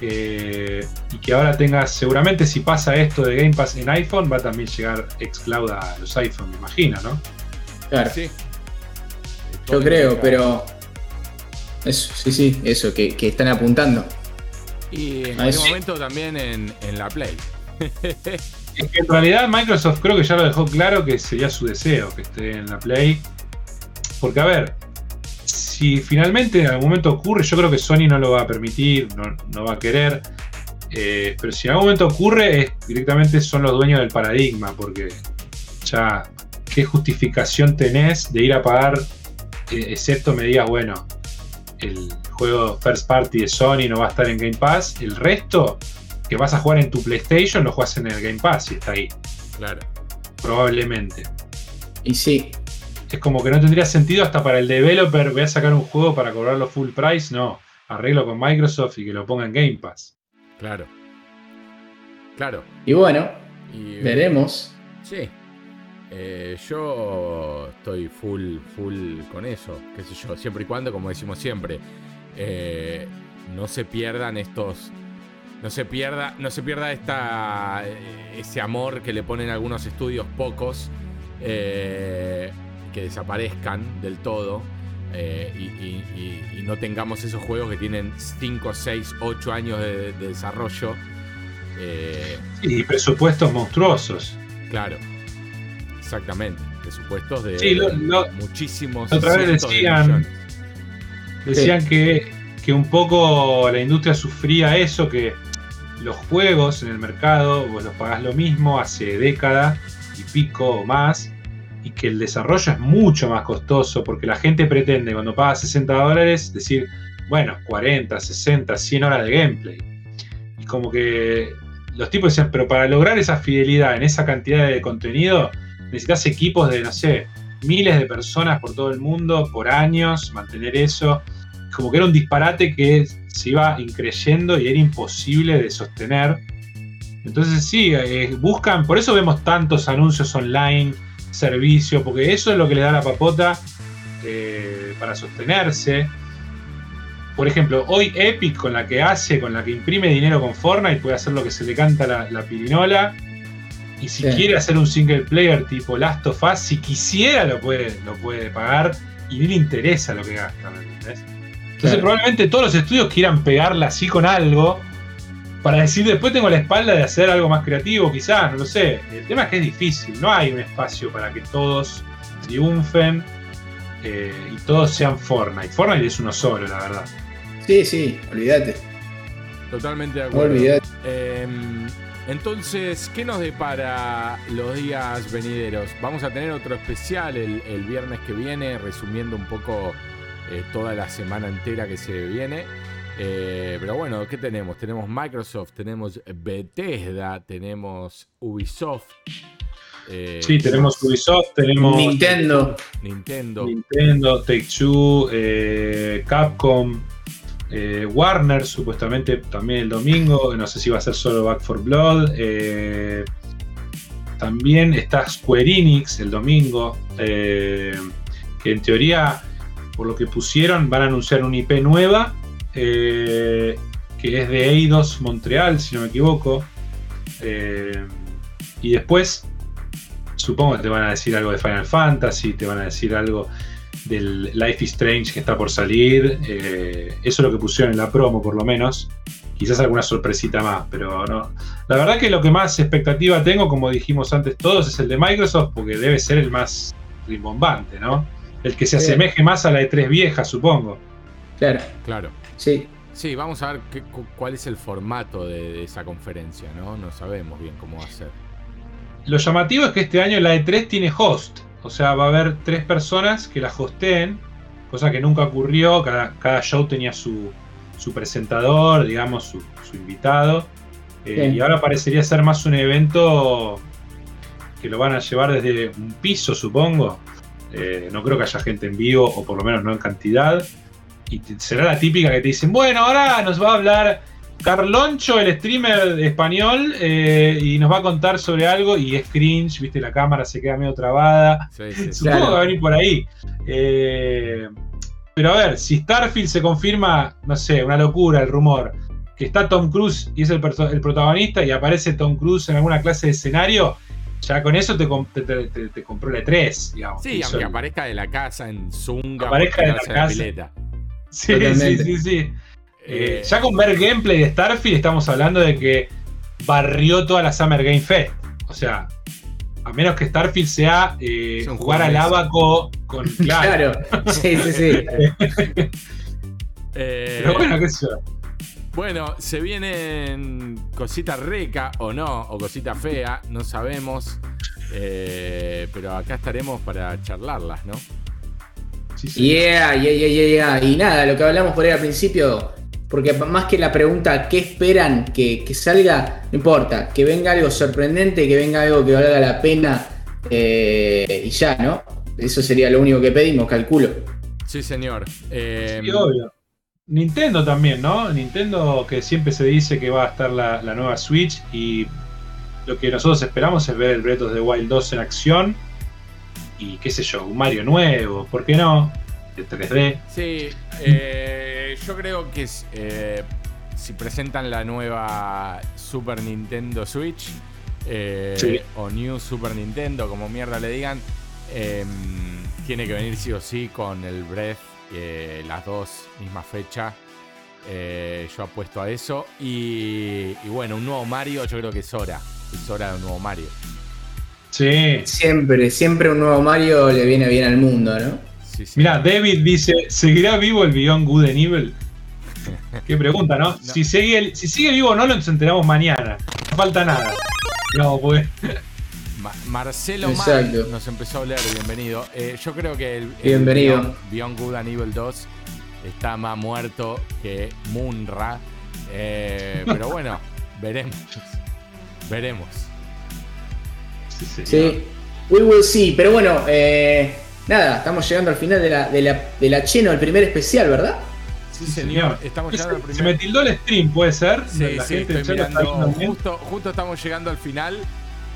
[SPEAKER 2] Eh, y que ahora tengas, seguramente si pasa esto de Game Pass en iPhone, va a también llegar xCloud a los iPhone, me imagino, ¿no?
[SPEAKER 3] Claro.
[SPEAKER 1] Sí.
[SPEAKER 3] Yo creo, pero. Eso, sí, sí, eso, que, que están apuntando.
[SPEAKER 1] Y en
[SPEAKER 3] sí.
[SPEAKER 1] momento también en, en la Play.
[SPEAKER 2] Es que en realidad Microsoft creo que ya lo dejó claro que sería su deseo que esté en la Play. Porque a ver, si finalmente en algún momento ocurre, yo creo que Sony no lo va a permitir, no, no va a querer. eh, pero si en algún momento ocurre, es, directamente son los dueños del paradigma, porque ya, ¿qué justificación tenés de ir a pagar, eh, excepto me digas, bueno, el juego First Party de Sony no va a estar en Game Pass, el resto que vas a jugar en tu PlayStation lo juegas en el Game Pass y está ahí,
[SPEAKER 1] Claro.
[SPEAKER 2] probablemente.
[SPEAKER 3] Y sí,
[SPEAKER 2] Es como que no tendría sentido hasta para el developer, voy a sacar un juego para cobrarlo full price, no, arreglo con Microsoft y que lo ponga en Game Pass.
[SPEAKER 1] Claro. Claro.
[SPEAKER 3] y bueno,
[SPEAKER 1] Y,
[SPEAKER 3] veremos.
[SPEAKER 1] Sí. Eh, yo estoy full, full con eso. Qué sé yo. Siempre y cuando, como decimos siempre, eh, no se pierdan estos. No se pierda, no se pierda esta, eh, ese amor que le ponen algunos estudios pocos. eh, que desaparezcan del todo. eh, y, y- y- y no tengamos esos juegos que tienen 5, 6, 8 años de, de desarrollo. eh,
[SPEAKER 2] Y presupuestos monstruosos.
[SPEAKER 1] Claro, exactamente. Presupuestos de
[SPEAKER 2] Sí, lo- lo-
[SPEAKER 1] muchísimos.
[SPEAKER 2] otra vez
[SPEAKER 1] de
[SPEAKER 2] decían-. Decían que, que un poco la industria sufría eso, que los juegos en el mercado, vos los pagás lo mismo hace década y pico o más, que el desarrollo es mucho más costoso, porque la gente pretende cuando paga 60 dólares decir, bueno, 40, 60, 100 horas de gameplay. Y como que los tipos decían, pero para lograr esa fidelidad en esa cantidad de contenido, necesitas equipos de, no sé, miles de personas por todo el mundo por años, mantener eso. Como que era un disparate que se iba increyendo y era imposible de sostener. Entonces sí, eh, buscan, por eso vemos tantos anuncios online, servicio, porque eso es lo que le da la papota eh, para sostenerse. Por ejemplo, hoy Epic con la que hace, con la que imprime dinero con Fortnite, puede hacer lo que se le canta la, la pirinola. Y si
[SPEAKER 3] Sí.
[SPEAKER 2] quiere hacer un single player tipo Last of Us, si quisiera lo puede, lo puede pagar y ni le interesa lo que gasta, ¿me entendés? Entonces
[SPEAKER 3] Claro.
[SPEAKER 2] probablemente todos los estudios quieran pegarla así con algo para decir después tengo la espalda de hacer algo más creativo, quizás, no lo sé. El tema es que es difícil, no hay un espacio para que todos triunfen eh, y todos sean Fortnite. Fortnite es uno solo, la verdad.
[SPEAKER 3] Sí, sí, olvídate.
[SPEAKER 1] Totalmente de acuerdo.
[SPEAKER 3] Olvídate.
[SPEAKER 1] Em, entonces, ¿qué nos depara los días venideros? Vamos a tener otro especial el, el viernes que viene, resumiendo un poco eh, toda la semana entera que se viene. Eh, pero bueno, ¿qué tenemos? Tenemos Microsoft, tenemos Bethesda, tenemos Ubisoft. eh,
[SPEAKER 2] Sí, tenemos Ubisoft, tenemos
[SPEAKER 3] Nintendo.
[SPEAKER 1] Nintendo.
[SPEAKER 2] Nintendo, Take-Two, eh, Capcom, eh, Warner, supuestamente también el domingo. No sé si va a ser solo Back for Blood. eh, también está Square Enix el domingo, eh, que en teoría, por lo que pusieron, van a anunciar una IP nueva, eh, que es de Eidos Montreal, si no me equivoco. Eh, y después, supongo que te van a decir algo de Final Fantasy, te van a decir algo del Life is Strange que está por salir. eh, eso es lo que pusieron en la promo, por lo menos. Quizás alguna sorpresita más, pero no. La verdad que lo que más expectativa tengo, como dijimos antes todos, es el de Microsoft, porque debe ser el más rimbombante, ¿no? El que se asemeje más a la de tres vieja, supongo.
[SPEAKER 3] Claro,
[SPEAKER 1] Claro.
[SPEAKER 3] Sí.
[SPEAKER 1] Sí, vamos a ver qué- cu- cuál es el formato de, de esa conferencia, ¿no? No sabemos bien cómo va a ser.
[SPEAKER 2] Lo llamativo es que este año la E3 tiene host. O sea, va a haber tres personas que la hosteen, cosa que nunca ocurrió. Cada, cada show tenía su, su presentador, digamos, su, su invitado. Eh. Y ahora parecería ser más un evento que lo van a llevar desde un piso, supongo. Eh, no creo que haya gente en vivo, o por lo menos no en cantidad. Y será la típica que te dicen, bueno, ahora nos va a hablar Carloncho, el streamer español, eh, y nos va a contar sobre algo y es cringe, viste, la cámara se queda medio trabada.
[SPEAKER 1] Sí, sí.
[SPEAKER 2] Supongo
[SPEAKER 3] Claro.
[SPEAKER 2] que va a venir por ahí. Eh, pero a ver, si Starfield se confirma, no sé, una locura el rumor, que está Tom Cruise y es el, el protagonista y aparece Tom Cruise en alguna clase de escenario, ya con eso te, te, te- te- compró la 3, digamos.
[SPEAKER 1] Sí, aunque
[SPEAKER 2] el-
[SPEAKER 1] aparezca de la casa en Zunga,
[SPEAKER 2] Aparezca de la casa.
[SPEAKER 1] pileta.
[SPEAKER 2] Sí,
[SPEAKER 3] Totalmente.
[SPEAKER 2] sí, sí, sí. Eh,
[SPEAKER 1] Eh,
[SPEAKER 2] ya con ver gameplay de Starfield estamos hablando de que barrió toda la Summer Game Fest. O sea, a menos que Starfield sea eh, jugar al abaco con claro.
[SPEAKER 3] Claro, sí, sí, sí.
[SPEAKER 1] eh,
[SPEAKER 2] Pero bueno, qué sé yo.
[SPEAKER 1] Bueno, se vienen cositas reca o no, o cosita fea, no sabemos. Eh, pero acá estaremos para charlarlas, ¿no?
[SPEAKER 2] Sí, sí.
[SPEAKER 3] Yeah, yeah, yeah, yeah, yeah. Y nada, lo que hablamos por ahí al principio, porque más que la pregunta ¿qué esperan que, que salga? No importa, que venga algo sorprendente, que venga algo que valga la pena eh, y ya, ¿no? Eso sería lo único que pedimos, calculo.
[SPEAKER 1] Sí, señor. Eh,
[SPEAKER 2] Sí, obvio. Nintendo también, ¿no? Nintendo que siempre se dice que va a estar la, la nueva Switch y lo que nosotros esperamos es ver el Breath of the Wild 2 en acción y qué sé yo, un Mario nuevo, ¿por qué no? De 3D.
[SPEAKER 1] Sí, eh, yo creo que eh, si presentan la nueva Super Nintendo Switch eh,
[SPEAKER 2] Sí.
[SPEAKER 1] o New Super Nintendo, como mierda le digan, eh, tiene que venir sí o sí con el Breath, las dos misma fecha. Eh, yo apuesto a eso. Y, y bueno, un nuevo Mario, yo creo que es hora. Es hora de un nuevo Mario.
[SPEAKER 2] Sí.
[SPEAKER 3] Siempre, siempre un nuevo Mario le viene bien al mundo, ¿no?
[SPEAKER 1] Sí, sí.
[SPEAKER 2] Mira, David dice, ¿seguirá vivo el Beyond Good and Evil? Qué pregunta, ¿no? Si, sigue, si sigue vivo o no, nos enteramos mañana. No falta nada. No, pues.
[SPEAKER 1] Ma- Marcelo. Mal nos empezó a hablar, bienvenido. Eh, yo creo que el, el
[SPEAKER 3] Bienvenido.
[SPEAKER 1] Beyond, Beyond Good and Evil 2 está más muerto que Munra. Eh, pero bueno, veremos. Veremos.
[SPEAKER 2] Sí, sí.
[SPEAKER 3] Sí, we will see. Pero bueno, eh, nada, estamos llegando al final de la, de la, de la Cheno, el primer especial, ¿verdad?
[SPEAKER 1] Sí, señor. Estamos llegando al
[SPEAKER 2] Se
[SPEAKER 1] primer.
[SPEAKER 2] me tildó el stream, ¿puede ser?
[SPEAKER 1] Sí,
[SPEAKER 2] La
[SPEAKER 1] sí,
[SPEAKER 2] gente
[SPEAKER 1] estoy mirando. Justo, justo estamos llegando al final.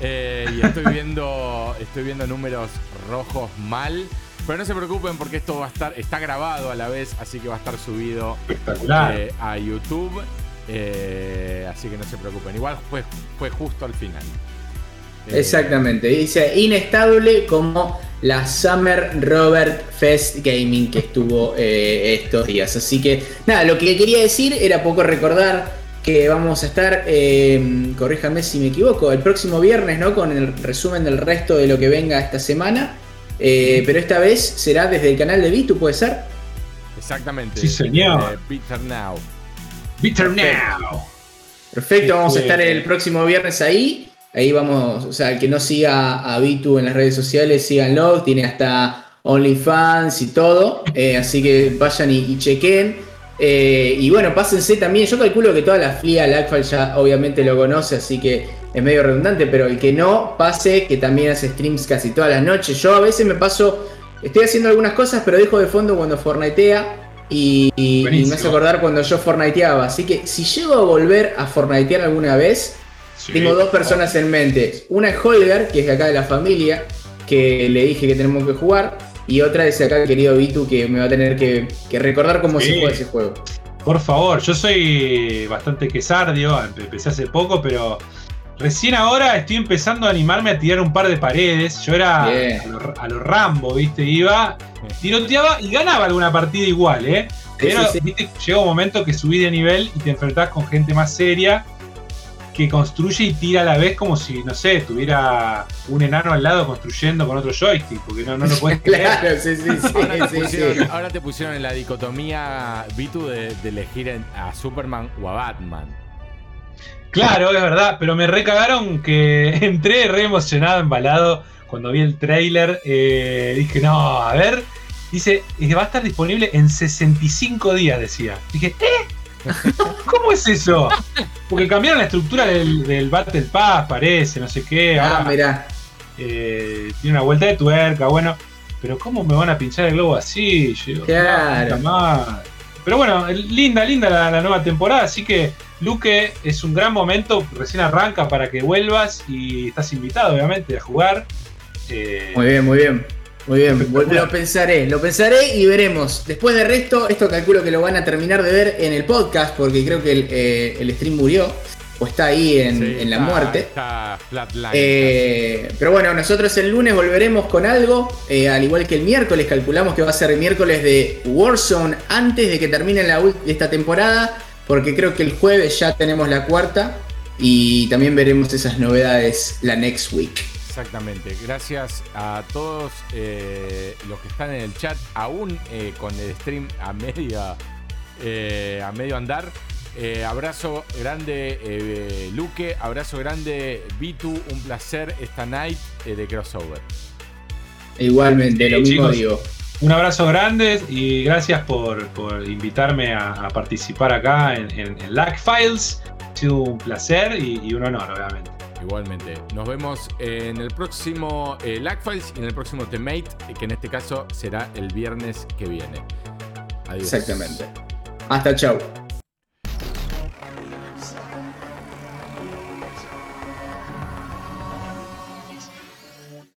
[SPEAKER 1] eh, y estoy viendo. Estoy viendo números rojos mal. Pero no se preocupen porque esto va a estar. Está grabado a la vez, así que va a estar subido
[SPEAKER 2] Espectacular.
[SPEAKER 1] eh, a YouTube. eh, así que no se preocupen. Igual fue, fue justo al final. Eh,
[SPEAKER 3] Exactamente, dice inestable como la Summer Robert Fest Gaming que estuvo eh, estos días. Así que nada, lo que quería decir era poco recordar que vamos a estar, eh, corríjame si me equivoco, el próximo viernes, ¿no? Con el resumen del resto de lo que venga esta semana. Eh, pero esta vez será desde el canal de Vitu, ¿puede ser?
[SPEAKER 1] Exactamente.
[SPEAKER 2] Sí, señor.
[SPEAKER 1] Bitter Now.
[SPEAKER 2] Bitter
[SPEAKER 3] Perfecto.
[SPEAKER 2] Now.
[SPEAKER 3] Perfecto, vamos a
[SPEAKER 2] Este-
[SPEAKER 3] estar el próximo viernes ahí. Ahí vamos, o sea, el que no siga a Vitu en las redes sociales, síganlo, tiene hasta OnlyFans y todo. eh, así que vayan y, y chequen. Eh, y bueno, pásense también. Yo calculo que toda la flia Lagfall ya obviamente lo conoce, así que es medio redundante, pero el que no, pase, que también hace streams casi todas las noches. Yo a veces me paso, estoy haciendo algunas cosas, pero dejo de fondo cuando Fortniteea. Y, y- me hace acordar cuando yo Fortniteaba. Así que si llego a volver a Fortnitear alguna vez,
[SPEAKER 2] Sí.
[SPEAKER 3] tengo dos personas en mente. Una es Holger, que es de acá de la familia, que le dije que tenemos que jugar. Y otra es acá el querido Vitu, que me va a tener que, que recordar cómo
[SPEAKER 2] Sí.
[SPEAKER 3] se juega ese juego.
[SPEAKER 2] Por favor, yo soy bastante quesardio, empecé hace poco, pero recién ahora estoy empezando a animarme a tirar un par de paredes. Yo era a lo, a lo Rambo, ¿viste? Iba, tiroteaba y ganaba alguna partida igual, ¿eh? Pero
[SPEAKER 3] sí, sí.
[SPEAKER 2] ¿viste? llega un momento que subís de nivel y te enfrentás con gente más seria que construye y tira a la vez como si, no sé, tuviera un enano al lado construyendo con otro joystick, porque no, no lo puedes creer.
[SPEAKER 3] Claro, sí, sí, sí.
[SPEAKER 1] Ahora te, pusieron,
[SPEAKER 3] sí.
[SPEAKER 1] ahora te pusieron en la dicotomía, Vitu, de, de elegir a Superman o a Batman.
[SPEAKER 2] Claro, es verdad, pero me recagaron que entré re emocionado, embalado, cuando vi el trailer. eh, dije, no, a ver. Dice, va a estar disponible en 65 días, decía. Dije, ¿eh? ¿Cómo es eso? Porque cambiaron la estructura del, del Battle Pass, parece, no sé qué.
[SPEAKER 3] Ah,
[SPEAKER 2] ahora,
[SPEAKER 3] mirá.
[SPEAKER 2] eh, tiene una vuelta de tuerca, bueno. Pero ¿cómo me van a pinchar el globo así? Yo
[SPEAKER 3] Claro.
[SPEAKER 2] Pero bueno, linda, linda la, la nueva temporada, así que Luque es un gran momento, recién arranca para que vuelvas y estás invitado obviamente a jugar. Eh,
[SPEAKER 3] Muy bien, muy bien. Muy bien, lo pensaré, lo pensaré y veremos. Después de resto, esto calculo que lo van a terminar de ver en el podcast, porque creo que el, eh, el stream murió, o está ahí en,
[SPEAKER 1] Sí,
[SPEAKER 3] en la
[SPEAKER 1] está-
[SPEAKER 3] muerte.
[SPEAKER 1] Está flatline.
[SPEAKER 3] Eh, pero bueno, nosotros el lunes volveremos con algo, eh, al igual que el miércoles, calculamos que va a ser el miércoles de Warzone antes de que termine la esta temporada, porque creo que el jueves ya tenemos la cuarta y también veremos esas novedades la next week.
[SPEAKER 1] Exactamente. Gracias a todos eh, los que están en el chat, aún eh, con el stream a media eh, a medio andar. Eh, abrazo grande, eh, Luque. Abrazo grande, Vitu. Un placer esta night eh, de crossover.
[SPEAKER 3] Igualmente, lo mismo
[SPEAKER 2] chicos.
[SPEAKER 3] digo.
[SPEAKER 2] Un abrazo grande y gracias por, por invitarme a, a participar acá en, en, en Lag Files. Ha sido un placer y, y un honor, obviamente.
[SPEAKER 1] Igualmente. Nos vemos en el próximo eh, Lagfiles y en el próximo Temate, que en este caso será el viernes que viene.
[SPEAKER 3] Exactamente. Hasta chau.